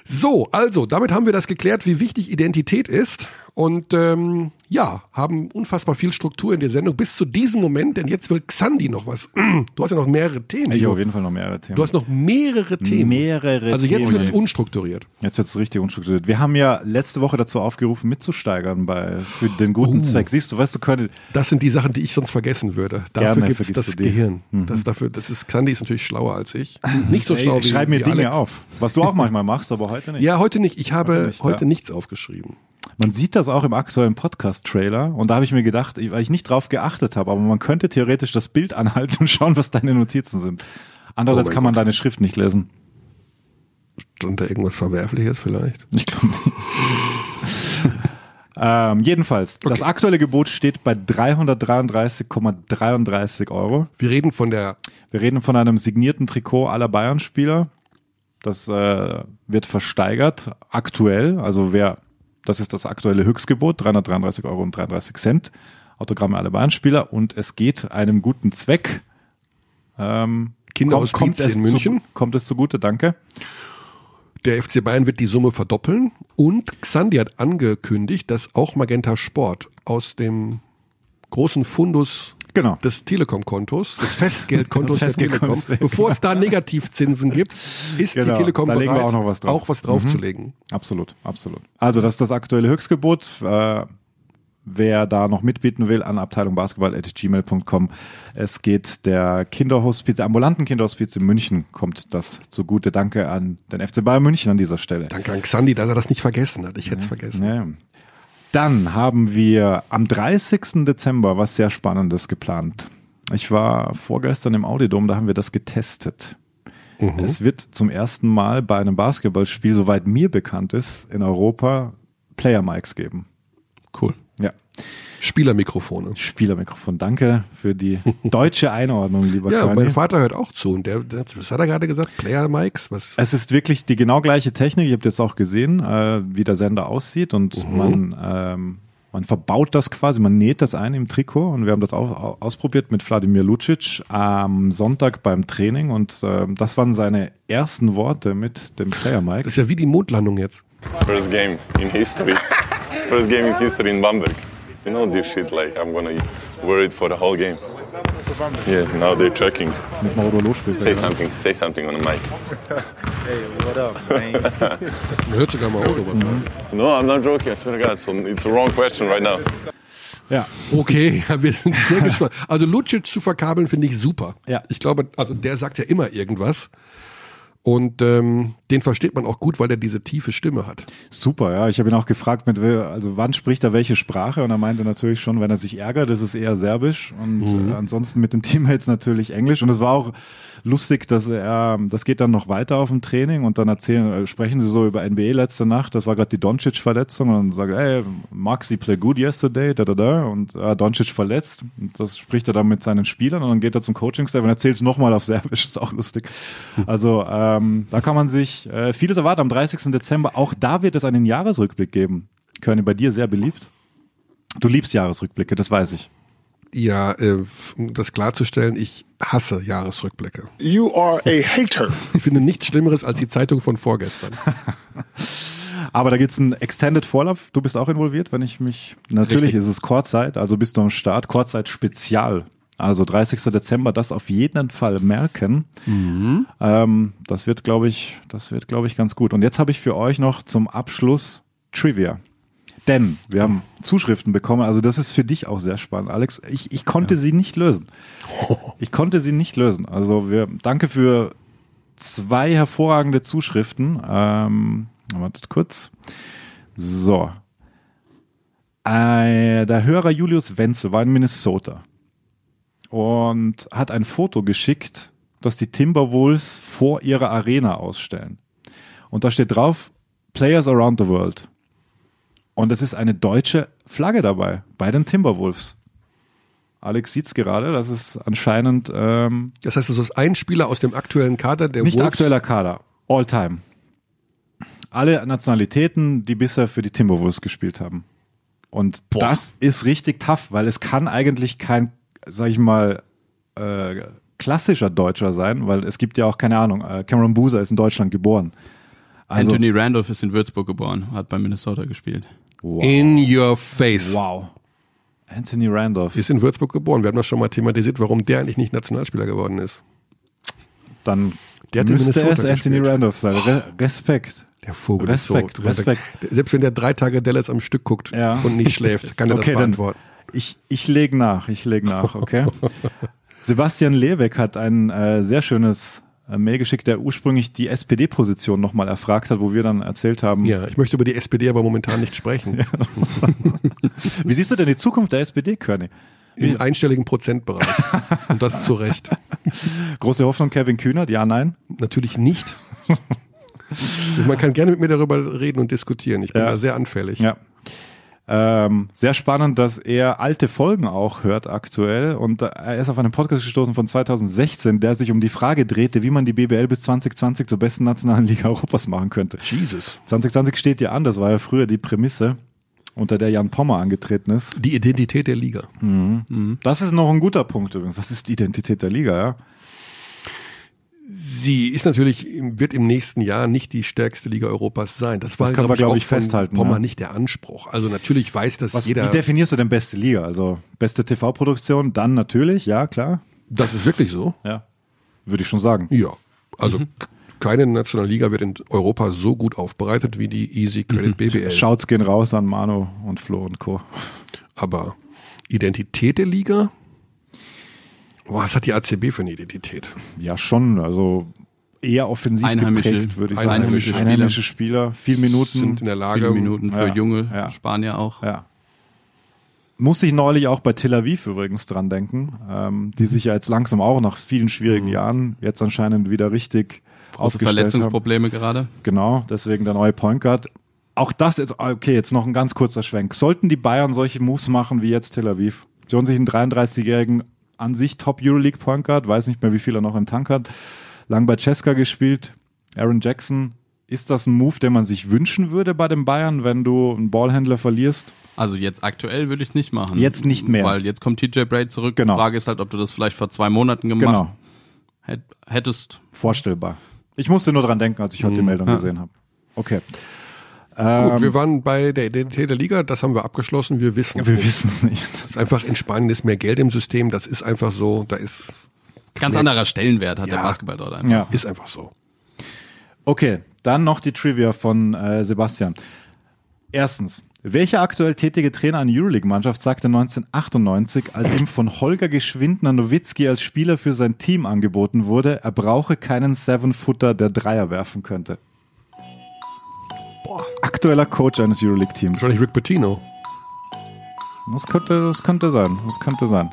so, also, damit haben wir das geklärt, wie wichtig Identität ist. Und ähm, ja, haben unfassbar viel Struktur in der Sendung bis zu diesem Moment, denn jetzt will Xandi noch was. (clears throat) Du hast ja noch mehrere Themen. Ich auf jeden Fall noch mehrere Themen. Du hast noch mehrere Themen. Mehrere Also jetzt wird es unstrukturiert. Jetzt wird es richtig unstrukturiert. Wir haben ja letzte Woche dazu aufgerufen, mitzusteigern bei für den guten oh. Zweck. Siehst du, weißt du, Körne. Das sind die Sachen, die ich sonst vergessen würde. Dafür gibt es das Gehirn. Mhm. Das, dafür, das ist, Xandi ist natürlich schlauer als ich. Nicht so schlau Ey, wie Schreib mir wie Dinge Alex. auf. Was du auch manchmal machst, aber heute nicht. Ja, heute nicht. Ich habe nicht, heute ja. nichts aufgeschrieben. Man sieht das auch im aktuellen Podcast-Trailer und da habe ich mir gedacht, weil ich nicht drauf geachtet habe, aber man könnte theoretisch das Bild anhalten und schauen, was deine Notizen sind. Andererseits oh kann man Gott. deine Schrift nicht lesen. Stand da irgendwas Verwerfliches vielleicht? Ich glaube nicht. (laughs) ähm, jedenfalls, okay. das aktuelle Gebot steht bei 333,33 Euro. Wir reden von der. Wir reden von einem signierten Trikot aller Bayern-Spieler. Das äh, wird versteigert aktuell. Also wer das ist das aktuelle Höchstgebot, 333 Euro und 33 Cent. Autogramme aller Bahnspieler und es geht einem guten Zweck. Ähm, Kinderhospiz in München. Zu, kommt es zugute, danke. Der FC Bayern wird die Summe verdoppeln und Xandi hat angekündigt, dass auch Magenta Sport aus dem großen Fundus genau. des Telekom-Kontos, des Festgeldkontos (laughs) der Telekom, bevor es da Negativzinsen gibt, ist genau, die Telekom bereit, auch, noch was, drauf. auch was draufzulegen. Mhm. Absolut, absolut. Also das ist das aktuelle Höchstgebot. Äh, wer da noch mitbieten will, an Abteilung Basketball.gmail.com. Es geht der Kinderhospiz, der ambulanten Kinderhospiz in München kommt das zugute. Danke an den FC Bayern München an dieser Stelle. Danke an Xandi, dass er das nicht vergessen hat. Ich hätte es vergessen. Ja. Dann haben wir am 30. Dezember was sehr Spannendes geplant. Ich war vorgestern im Audidom, da haben wir das getestet. Mhm. Es wird zum ersten Mal bei einem Basketballspiel, soweit mir bekannt ist, in Europa Player Mics geben. Cool. Ja. Spielermikrofone. Spielermikrofon. Danke für die (laughs) deutsche Einordnung, lieber Ja, Körny. mein Vater hört auch zu. Und der, der, was hat er gerade gesagt? Player Mics? Was? Es ist wirklich die genau gleiche Technik. Ihr habt jetzt auch gesehen, äh, wie der Sender aussieht und Mhm. man, ähm, man verbaut das quasi, man näht das ein im Trikot und wir haben das auch au- ausprobiert mit Wladimir Lucic am Sonntag beim Training und ähm, das waren seine ersten Worte mit dem Player Mic. Das ist ja wie die Mondlandung jetzt. First game in history. First game in history in Bamberg. You know this shit, like I'm gonna wear it for the whole game. Yeah, now they're checking. Say something, say something on the mic. (laughs) Man hört sogar mal Odo was sagen. No, I'm not joking, I swear to God. So it's a wrong question right now. Ja, Okay, ja, (laughs) wir sind sehr gespannt. Also Lucic zu verkabeln finde ich super. Ja. Ich glaube, also der sagt ja immer irgendwas. Und ähm, den versteht man auch gut, weil der diese tiefe Stimme hat. super, ja. Ich habe ihn auch gefragt, mit also wann spricht er welche Sprache und er meinte natürlich schon, wenn er sich ärgert, ist es eher Serbisch und Mhm. äh, ansonsten mit den (laughs) Teammates natürlich Englisch und es war auch lustig, dass er, das geht dann noch weiter auf dem Training und dann erzählen, äh, sprechen sie so über NBA letzte Nacht, das war gerade die Doncic-Verletzung und sagen, hey, Maxi play good yesterday, da da da und äh, Doncic verletzt und das spricht er dann mit seinen Spielern und dann geht er zum Coaching-Staff und erzählt es nochmal auf Serbisch, (laughs) ist auch lustig. Also ähm, da kann man sich äh, vieles erwarten am 30. Dezember, auch da wird es einen Jahresrückblick geben. Körny, bei dir sehr beliebt. Du liebst Jahresrückblicke, das weiß ich. Ja, äh, um das klarzustellen, ich hasse Jahresrückblicke. You are a hater. Ich finde nichts Schlimmeres als die Zeitung von vorgestern. (laughs) Aber da gibt's einen Extended Vorlauf. Du bist auch involviert, wenn ich mich. Natürlich Richtig. ist es Kurzzeit, also bist du am Start. Kurzzeit Spezial. Also 30. Dezember, das auf jeden Fall merken. Ähm, das wird, glaube ich, das wird, glaube ich, ganz gut. Und jetzt habe ich für euch noch zum Abschluss Trivia. Denn wir haben Zuschriften bekommen, also das ist für dich auch sehr spannend, Alex. Ich, ich konnte sie nicht lösen. (laughs) Ich konnte sie nicht lösen. Also wir danke für zwei hervorragende Zuschriften. Ähm, wartet kurz. So. Äh, der Hörer Julius Wenzel war in Minnesota und hat ein Foto geschickt, das die Timberwolves vor ihrer Arena ausstellen. Und da steht drauf, Players around the world. Und es ist eine deutsche Flagge dabei, bei den Timberwolves. Alex sieht's gerade, das ist anscheinend ähm, Das heißt, das ist ein Spieler aus dem aktuellen Kader, der nicht Wolves- aktueller Kader, all time. Alle Nationalitäten, die bisher für die Timberwolves gespielt haben. Und das ist richtig tough, weil es kann eigentlich kein, sag ich mal, äh, klassischer Deutscher sein, weil es gibt ja auch, keine Ahnung, äh, Cameron Boozer ist in Deutschland geboren. Also, Anthony Randolph ist in Würzburg geboren, hat bei Minnesota gespielt. wow. In your face. wow. Anthony Randolph. Ist in Würzburg geboren. Wir haben das schon mal thematisiert, warum der eigentlich nicht Nationalspieler geworden ist. Dann Der hat müsste es Minnesota Anthony gespielt. Randolph sein. Re Respekt. Der Vogel Respekt, ist so. Respekt. Selbst wenn der drei Tage Dallas am Stück guckt Ja. und nicht schläft, kann er (laughs) Okay, das dann- beantworten. Ich, ich lege nach, ich lege nach, okay? (laughs) Sebastian Lebeck hat ein äh, sehr schönes äh, Mail geschickt, der ursprünglich die SPD-Position nochmal erfragt hat, wo wir dann erzählt haben, Ja, ich möchte über die SPD aber momentan nicht sprechen. (laughs) wie siehst du denn die Zukunft der SPD, Körny? Im einstelligen Prozentbereich. Und das zu Recht. Große Hoffnung, Kevin Kühnert, ja, nein? Natürlich nicht. Man kann gerne mit mir darüber reden und diskutieren. Ich bin Ja. da sehr anfällig. Ja. Ähm, sehr spannend, dass er alte Folgen auch hört aktuell und er ist auf einen Podcast gestoßen von 2016, der sich um die Frage drehte, wie man die BBL bis 2020 zur besten nationalen Liga Europas machen könnte. Jesus. 2020 steht ja an, das war ja früher die Prämisse, unter der Jan Pommer angetreten ist. Die Identität der Liga. Das ist noch ein guter Punkt übrigens. Was ist die Identität der Liga, ja? Sie ist natürlich, wird im nächsten Jahr nicht die stärkste Liga Europas sein. Das war, kann glaub man, glaub ich, festhalten, Pommer ja. nicht der Anspruch. Also natürlich weiß das Was, jeder. wie definierst du denn beste Liga? Also beste TV-Produktion, dann natürlich, ja klar. Das ist wirklich so. Ja. Würde ich schon sagen. Ja. Also k- keine nationale Liga wird in Europa so gut aufbereitet wie die Easy Credit BBL. Shouts gehen raus an Manu und Flo und Co. Aber Identität der Liga? Boah, was hat die ACB für eine Identität? Ja, schon. Also eher offensiv Einheimische- geprägt, würde ich sagen. einheimische Spieler. Einheimische Spieler. Viel Minuten. Sind in der Lage, Viele Minuten für ja, junge ja. Spanier auch. Ja. Muss ich neulich auch bei Tel Aviv übrigens dran denken, ähm, die sich ja jetzt langsam auch nach vielen schwierigen Jahren jetzt anscheinend wieder richtig Große aufgestellt haben. Verletzungsprobleme gerade. Genau, deswegen der neue Point Guard. auch das jetzt, okay, jetzt noch ein ganz kurzer Schwenk. Sollten die Bayern solche Moves machen wie jetzt Tel Aviv? Sie holen sich einen 33-jährigen, an sich Top Euroleague Point Guard, weiß nicht mehr, wie viel er noch im Tank hat, lang bei Cesca gespielt, Aaron Jackson. Ist das ein Move, den man sich wünschen würde bei den Bayern, wenn du einen Ballhändler verlierst? Also jetzt aktuell würde ich es nicht machen. Jetzt nicht mehr. Weil jetzt kommt TJ Braid zurück. Genau. Die Frage ist halt, ob du das vielleicht vor zwei Monaten gemacht Genau. hätt- hättest. Vorstellbar. Ich musste nur dran denken, als ich heute die Meldung ja. gesehen habe. Okay. Gut, wir waren bei der Identität der Liga, das haben wir abgeschlossen, wir wissen es Wir nicht. wissen es nicht. Das ist einfach in Spanien ist mehr Geld im System, das ist einfach so, da ist, Ganz anderer Stellenwert hat Ja. der Basketball dort einfach. Ja. ist einfach so. Okay, dann noch die Trivia von äh, Sebastian. Erstens, welcher aktuell tätige Trainer einer Euroleague-Mannschaft sagte 1998, als ihm von Holger Geschwindner Nowitzki als Spieler für sein Team angeboten wurde, er brauche keinen Seven-Footer, der Dreier werfen könnte? Boah, aktueller Coach eines Euroleague-Teams. Wahrscheinlich Rick Pitino. Das könnte, das könnte sein. Das könnte sein.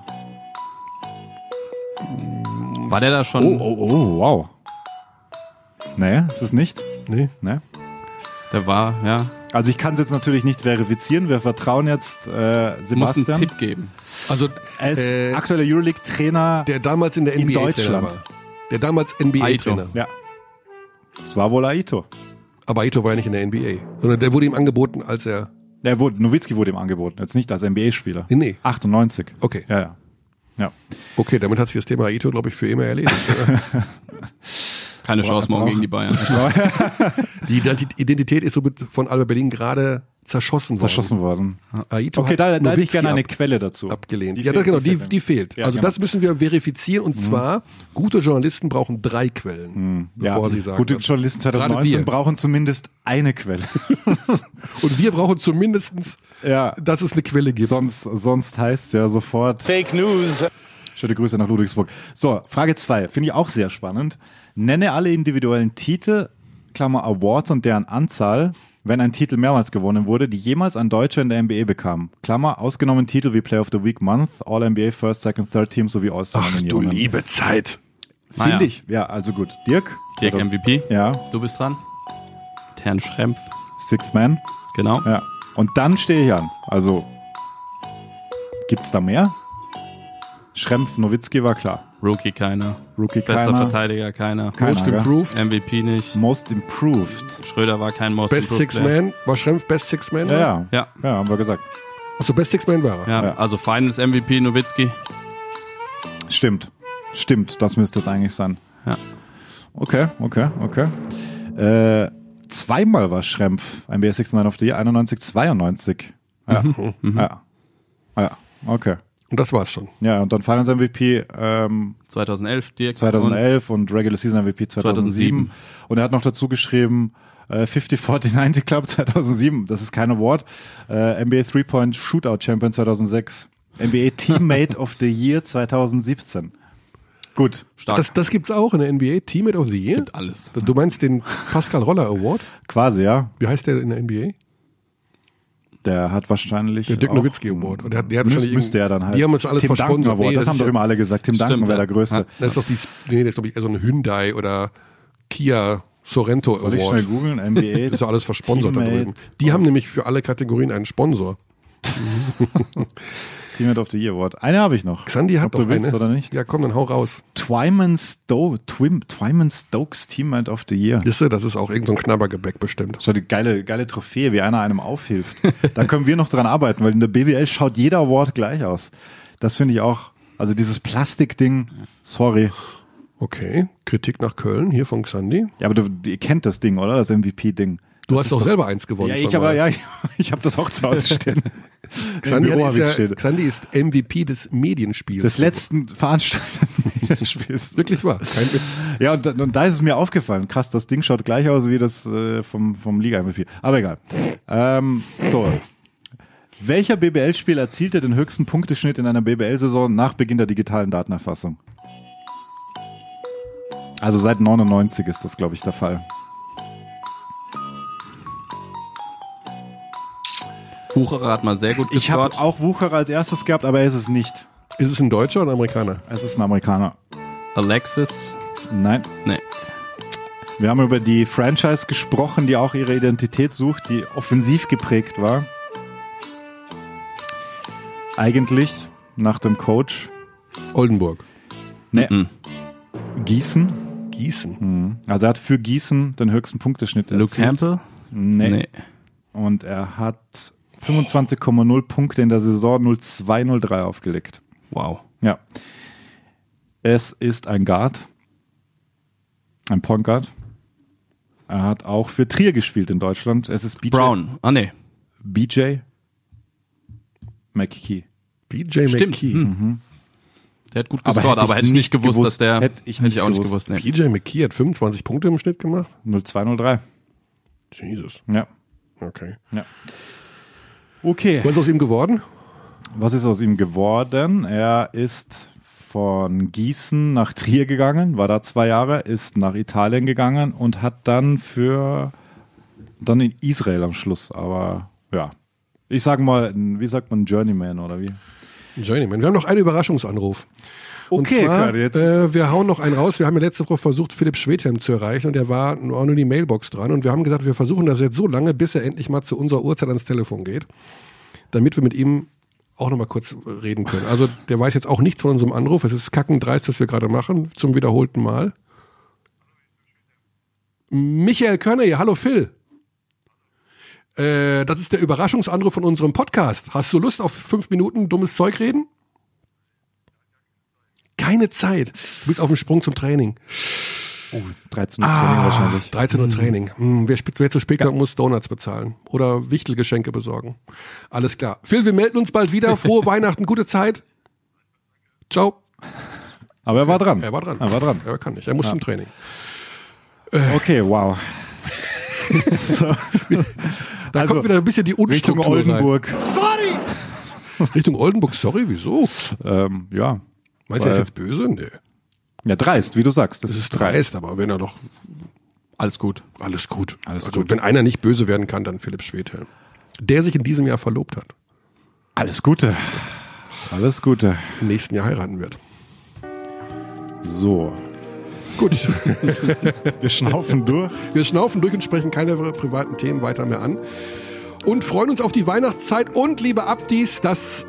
War der da schon? Oh, oh, oh, wow. Nee, ist es nicht? Nee. Nee. Der war, ja. Also ich kann es jetzt natürlich nicht verifizieren. Wir vertrauen jetzt äh, Du musst einen Sebastian. Tipp geben. Also Er ist äh, aktueller Euroleague-Trainer. der damals in der in NBA Trainer Deutschland. war. Der damals NBA Trainer. Ja. Das war wohl Aito. Aber Aito war ja nicht in der NBA, sondern der wurde ihm angeboten, als er Der wurde, Nowitzki wurde ihm angeboten, jetzt nicht als NBA-Spieler. Nee, nee. 98. Okay. Ja, ja. Ja. Okay, damit hat sich das Thema Aito, glaube ich, für immer erledigt. Keine Chance morgen gegen die Bayern. (laughs) Die Identi- Identität ist somit von Alba Berlin gerade zerschossen worden. Zerschossen worden. Aito Okay, da, da hätte ich gerne eine ab, Quelle dazu. abgelehnt. Die ja, fehlt, das, genau, die die, fehlt. Ja, also genau. das müssen wir verifizieren und zwar, gute Journalisten brauchen drei Quellen, bevor ja. sie sagen. Gute das. Journalisten Gerade 2019 wir. brauchen zumindest eine Quelle. (laughs) Und wir brauchen zumindestens, ja. dass es eine Quelle gibt. Sonst, sonst heißt ja sofort Fake news. Schöne Grüße nach Ludwigsburg. So, Frage zwei Finde ich auch sehr spannend. Nenne alle individuellen Titel, Klammer Awards und deren Anzahl, wenn ein Titel mehrmals gewonnen wurde, die jemals ein Deutscher in der NBA bekam. Klammer, ausgenommen Titel wie Player of the Week Month, All-NBA First, Second, Third Team sowie Ach du liebe Zeit. Finde Naja. ich. Ja, also gut. Dirk? Dirk Oder- MVP. Ja, Du bist dran. Herrn Schrempf. Sixth Man. Genau. Ja. Und dann stehe ich an. Also, gibt's da mehr? Schrempf, Nowitzki war klar. Rookie keiner. Rookie Bester keiner. Verteidiger keiner. Keiner, Most? Improved. MVP nicht. Most Improved. Schröder war kein Most Best Improved Six Player. Man. War Schrempf Best Six Man? Ja, ja. Ja, Ja, haben wir gesagt. Achso, Best Six Man war er. ja, Ja. also Finals MVP Nowitzki. Stimmt. Stimmt, das müsste es eigentlich sein. Ja. Okay, okay, okay. Äh, zweimal war Schrempf ein BS 69 of the Year, 91, 92. Ja. Mhm. ja. Ja, okay. Und das war's schon. Ja, und dann Finals MVP ähm, 2011 Dirk. 2011 und, Regular Season MVP 2007. 2007. Und er hat noch dazu geschrieben, äh, 50, 40, 90 Club (laughs) 2007. Das ist kein Award. Äh, NBA Three-Point Shootout Champion 2006. NBA Teammate of the Year 2017. Gut. Und stark. Das, das gibt's auch in der NBA. Teammate of the Year. gibt alles. Du meinst den Pascal Roller Award? Quasi, ja. Wie heißt der in der NBA? Der hat wahrscheinlich. Der Dirk Nowitzki Award. Und der, der hat wahrscheinlich müsste er dann halt. Die haben uns alles Tim versponsert. Award, Nee, das, haben ist doch ja- immer alle gesagt. Tim Duncan wäre der Größte. Ja. Das ist doch die, nee, das ist glaube ich eher so ein Hyundai oder Kia Sorrento Soll ich Award. schnell googeln? NBA. (laughs) Das ist ja alles versponsert da drüben. Die haben nämlich für alle Kategorien einen Sponsor. (laughs) (laughs) Teammate of the Year Award. Eine habe ich noch. Xandi hat Ob doch du willst eine. oder nicht? Ja, komm, dann hau raus. Twyman, Sto Twim Twyman Stokes Teammate of the Year. Wisst ihr, das ist auch irgendein so Knabbergebäck bestimmt. So die geile, geile Trophäe, wie einer einem aufhilft. da können wir noch dran arbeiten, weil in der BBL schaut jeder Award gleich aus. Das finde ich auch. Also dieses Plastikding, sorry. Okay, Kritik nach Köln, hier von Xandi. Ja, aber du, ihr kennt das Ding, oder? Das MVP-Ding. Du hast doch selber eins gewonnen. Ja, ich mal. ja, ich, (laughs) ich habe das auch zu Hause stehen. (laughs) Xandi, ist hab ja. Xandi ist MVP des Medienspiels. Des letzten veranstalteten Spiels. (laughs) Wirklich wahr, kein Witz. Ja, und, da- und da ist es mir aufgefallen. Krass, das Ding schaut gleich aus wie das äh, vom, vom Liga-MVP. Aber egal. Ähm, so. Welcher BBL-Spieler erzielte den höchsten Punkteschnitt in einer BBL-Saison nach Beginn der digitalen Datenerfassung? Also seit 99 ist das, glaube ich, der Fall. Wucherer hat mal sehr gut Ich habe gescored. auch Wucherer als erstes gehabt, aber er ist es nicht. Ist es ein Deutscher oder ein Amerikaner? Es ist ein Amerikaner. Alexis. Nein. Nee. Wir haben über die Franchise gesprochen, die auch ihre Identität sucht, die offensiv geprägt war. Eigentlich nach dem Coach. Oldenburg. Ne. Gießen. Gießen. Mhm. Also er hat für Gießen den höchsten Punkteschnitt Luke erzielt. Campbell? Nee. Nee. Und er hat 25,0 Punkte in der Saison 0203 aufgelegt. Wow. Ja. Es ist ein Guard. Ein Point Guard. Er hat auch für Trier gespielt in Deutschland. Es ist BJ. Brown. Ah, nee. BJ McKee. BJ Stimmt. McKee. Hm. Der hat gut Aber gescored, hätte aber ich hätte ich nicht nicht gewusst, gewusst. dass der. Hätte ich hätte nicht ich auch nicht gewusst. gewusst. Nee. BJ McKee hat 25 Punkte im Schnitt gemacht. 0203. Jesus. Ja. Okay. ja. Okay. Was ist aus ihm geworden? Was ist aus ihm geworden? Er ist von Gießen nach Trier gegangen, war da zwei Jahre, ist nach Italien gegangen und hat dann für dann in Israel am Schluss. Aber ja, ich sag mal, wie sagt man Journeyman oder wie? Journeyman. Wir haben noch einen Überraschungsanruf. Und Okay, zwar, Kurt, jetzt- Äh, wir hauen noch einen raus. Wir haben ja letzte Woche versucht, Philipp Schwedhelm zu erreichen und der war nur nur die Mailbox dran. Und wir haben gesagt, wir versuchen das jetzt so lange, bis er endlich mal zu unserer Uhrzeit ans Telefon geht, damit wir mit ihm auch noch mal kurz reden können. Also der weiß jetzt auch nichts von unserem Anruf. Es ist kackendreist, was wir gerade machen, zum wiederholten Mal. Michael Körner hier. Hallo Phil. Äh, das ist der Überraschungsanruf von unserem Podcast. Hast du Lust auf fünf Minuten dummes Zeug reden? Keine Zeit. Du bist auf dem Sprung zum Training. Oh, 13 Uhr Training wahrscheinlich. 13 Uhr Training. Hm, wer, zu spät kommt, muss Donuts bezahlen. Oder Wichtelgeschenke besorgen. Alles klar. Phil, wir melden uns bald wieder. Frohe (laughs) Weihnachten, gute Zeit. Ciao. Aber er war dran. Er war dran. Er war dran. Er kann nicht. Er muss zum Training. Okay, wow. (laughs) so, Da Also, kommt wieder ein bisschen die Richtung Unstruktur Oldenburg. Rein. Richtung Oldenburg, sorry, wieso? Ähm, ja. Meinst du das jetzt böse? Nee. Ja, dreist, wie du sagst. Das, Das ist dreist, aber wenn er doch Alles gut. alles gut. Alles also gut. wenn einer nicht böse werden kann, dann Philipp Schwedhelm. Der sich in diesem Jahr verlobt hat. Alles Gute. Alles Gute. Im nächsten Jahr heiraten wird. So. Gut. (laughs) Wir schnaufen durch. Wir schnaufen durch und sprechen keine privaten Themen weiter mehr an. Und freuen uns auf die Weihnachtszeit. Und liebe Abdis, das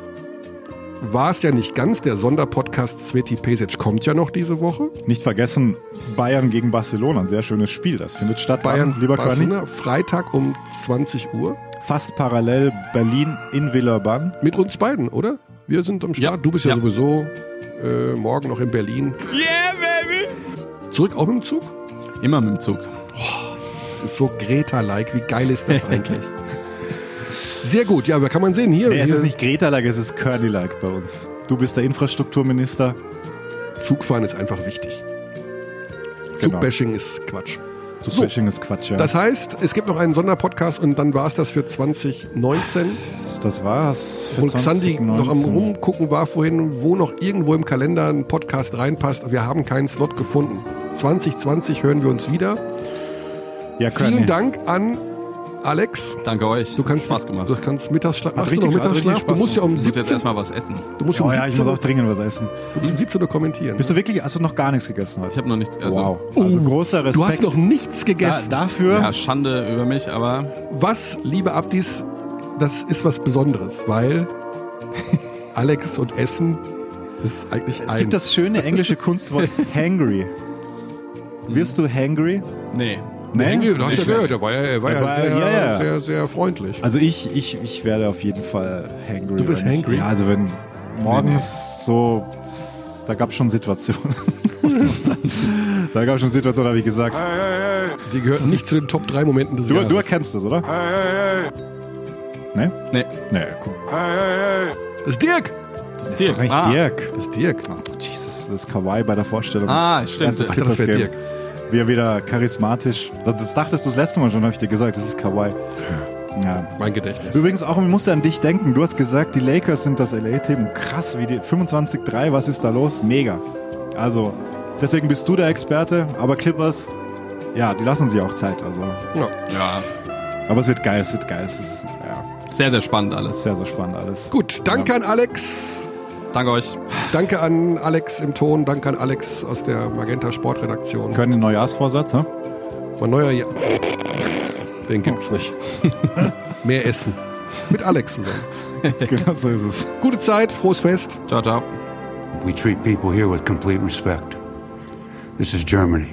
war es ja nicht ganz. Der Sonderpodcast Sveti Pesic kommt ja noch diese Woche. Nicht vergessen, Bayern gegen Barcelona. Ein sehr schönes Spiel. Das findet statt. Bayern, Wann, lieber. Barcelona, Freitag um 20 Uhr. Fast parallel Berlin in Villeurbanne. Mit uns beiden, oder? Wir sind am Start. Ja. Du bist ja, Ja. sowieso äh, morgen noch in Berlin. Yeah, baby! Zurück auch mit dem Zug? Immer mit dem Zug. Das ist so Greta-like. Wie geil ist das (laughs) eigentlich? Sehr gut. Ja, aber kann man sehen hier. Nee, es hier ist nicht Greta-like, es ist Körny-like bei uns. Du bist der Infrastrukturminister. Zugfahren ist einfach wichtig. Genau. Zugbashing ist Quatsch. So. So, ist Quatsch, ja. das heißt, es gibt noch einen Sonderpodcast und dann war es das für 2019. das war's. für Wo Xandi noch am 2019. Rumgucken war vorhin, wo noch irgendwo im Kalender ein Podcast reinpasst. Wir haben keinen Slot gefunden. 2020 hören wir uns wieder. Ja. Vielen Dank an Alex. Danke euch. Du kannst, Spaß gemacht. Du kannst Mittagsschlaf. Machst du richtig- noch Mittagsschlaf? Du musst ja um Ich muss jetzt 17, erstmal was essen. du musst um Oh ja, ich muss 17, auch dringend was essen. du musst um 17 Uhr kommentieren. Bist du wirklich, hast du noch gar nichts gegessen heute? Ich habe noch nichts. Also, wow. Also großer Respekt. Du hast noch nichts da, gegessen. dafür. Ja, Schande über mich, aber Was, liebe Abdis, das ist was Besonderes, weil (laughs) Alex und Essen ist eigentlich es eins. gibt das schöne englische Kunstwort (laughs) hangry. Wirst du hangry? nee. Nee, Henry, du hast ja gehört, er war ja, er war Er ja, war- sehr, ja, ja. sehr, sehr freundlich. Also ich, ich, ich werde auf jeden Fall hangry. Du bist hangry? Ja, also wenn morgens so, da gab es (laughs) schon Situationen. da gab es schon Situationen, habe ich gesagt. Die gehörten nicht zu den Top 3 Momenten des Du, Jahres. du erkennst das, oder? Ne? Nee. Nee, guck. das ist Dirk! Das ist doch nicht Ah. Dirk. Das ist Dirk. Ach, Jesus, das ist Kawaii bei der Vorstellung. Ah, stimmt. Erstes Ach, das wäre Clippers-Game. Dirk. Wie er wieder charismatisch. Das, das dachtest du das letzte Mal schon, habe ich dir gesagt. Das ist Kawaii. Ja. Mein Gedächtnis. Übrigens auch, man musste an dich denken. Du hast gesagt, die Lakers sind das LA-Team. Krass, wie die 25-3, was ist da los? Mega. Also, deswegen bist du der Experte, aber Clippers, ja, die lassen sich auch Zeit. Also, Ja. Ja. aber es wird geil, es wird geil. Es ist ja, Sehr, sehr spannend alles. sehr, sehr spannend alles. Gut, danke an Alex. Danke euch. Danke an Alex im Ton. Danke an Alex aus der Magenta Sportredaktion. Können den Neujahrsvorsatz, ne? Mein neuer Jahr. Den gibt's nicht. (laughs) Mehr Essen. Mit Alex zusammen. (laughs) genau so ist es. Gute Zeit, frohes Fest. Ciao, ciao. We treat people here with complete respect. This is Germany.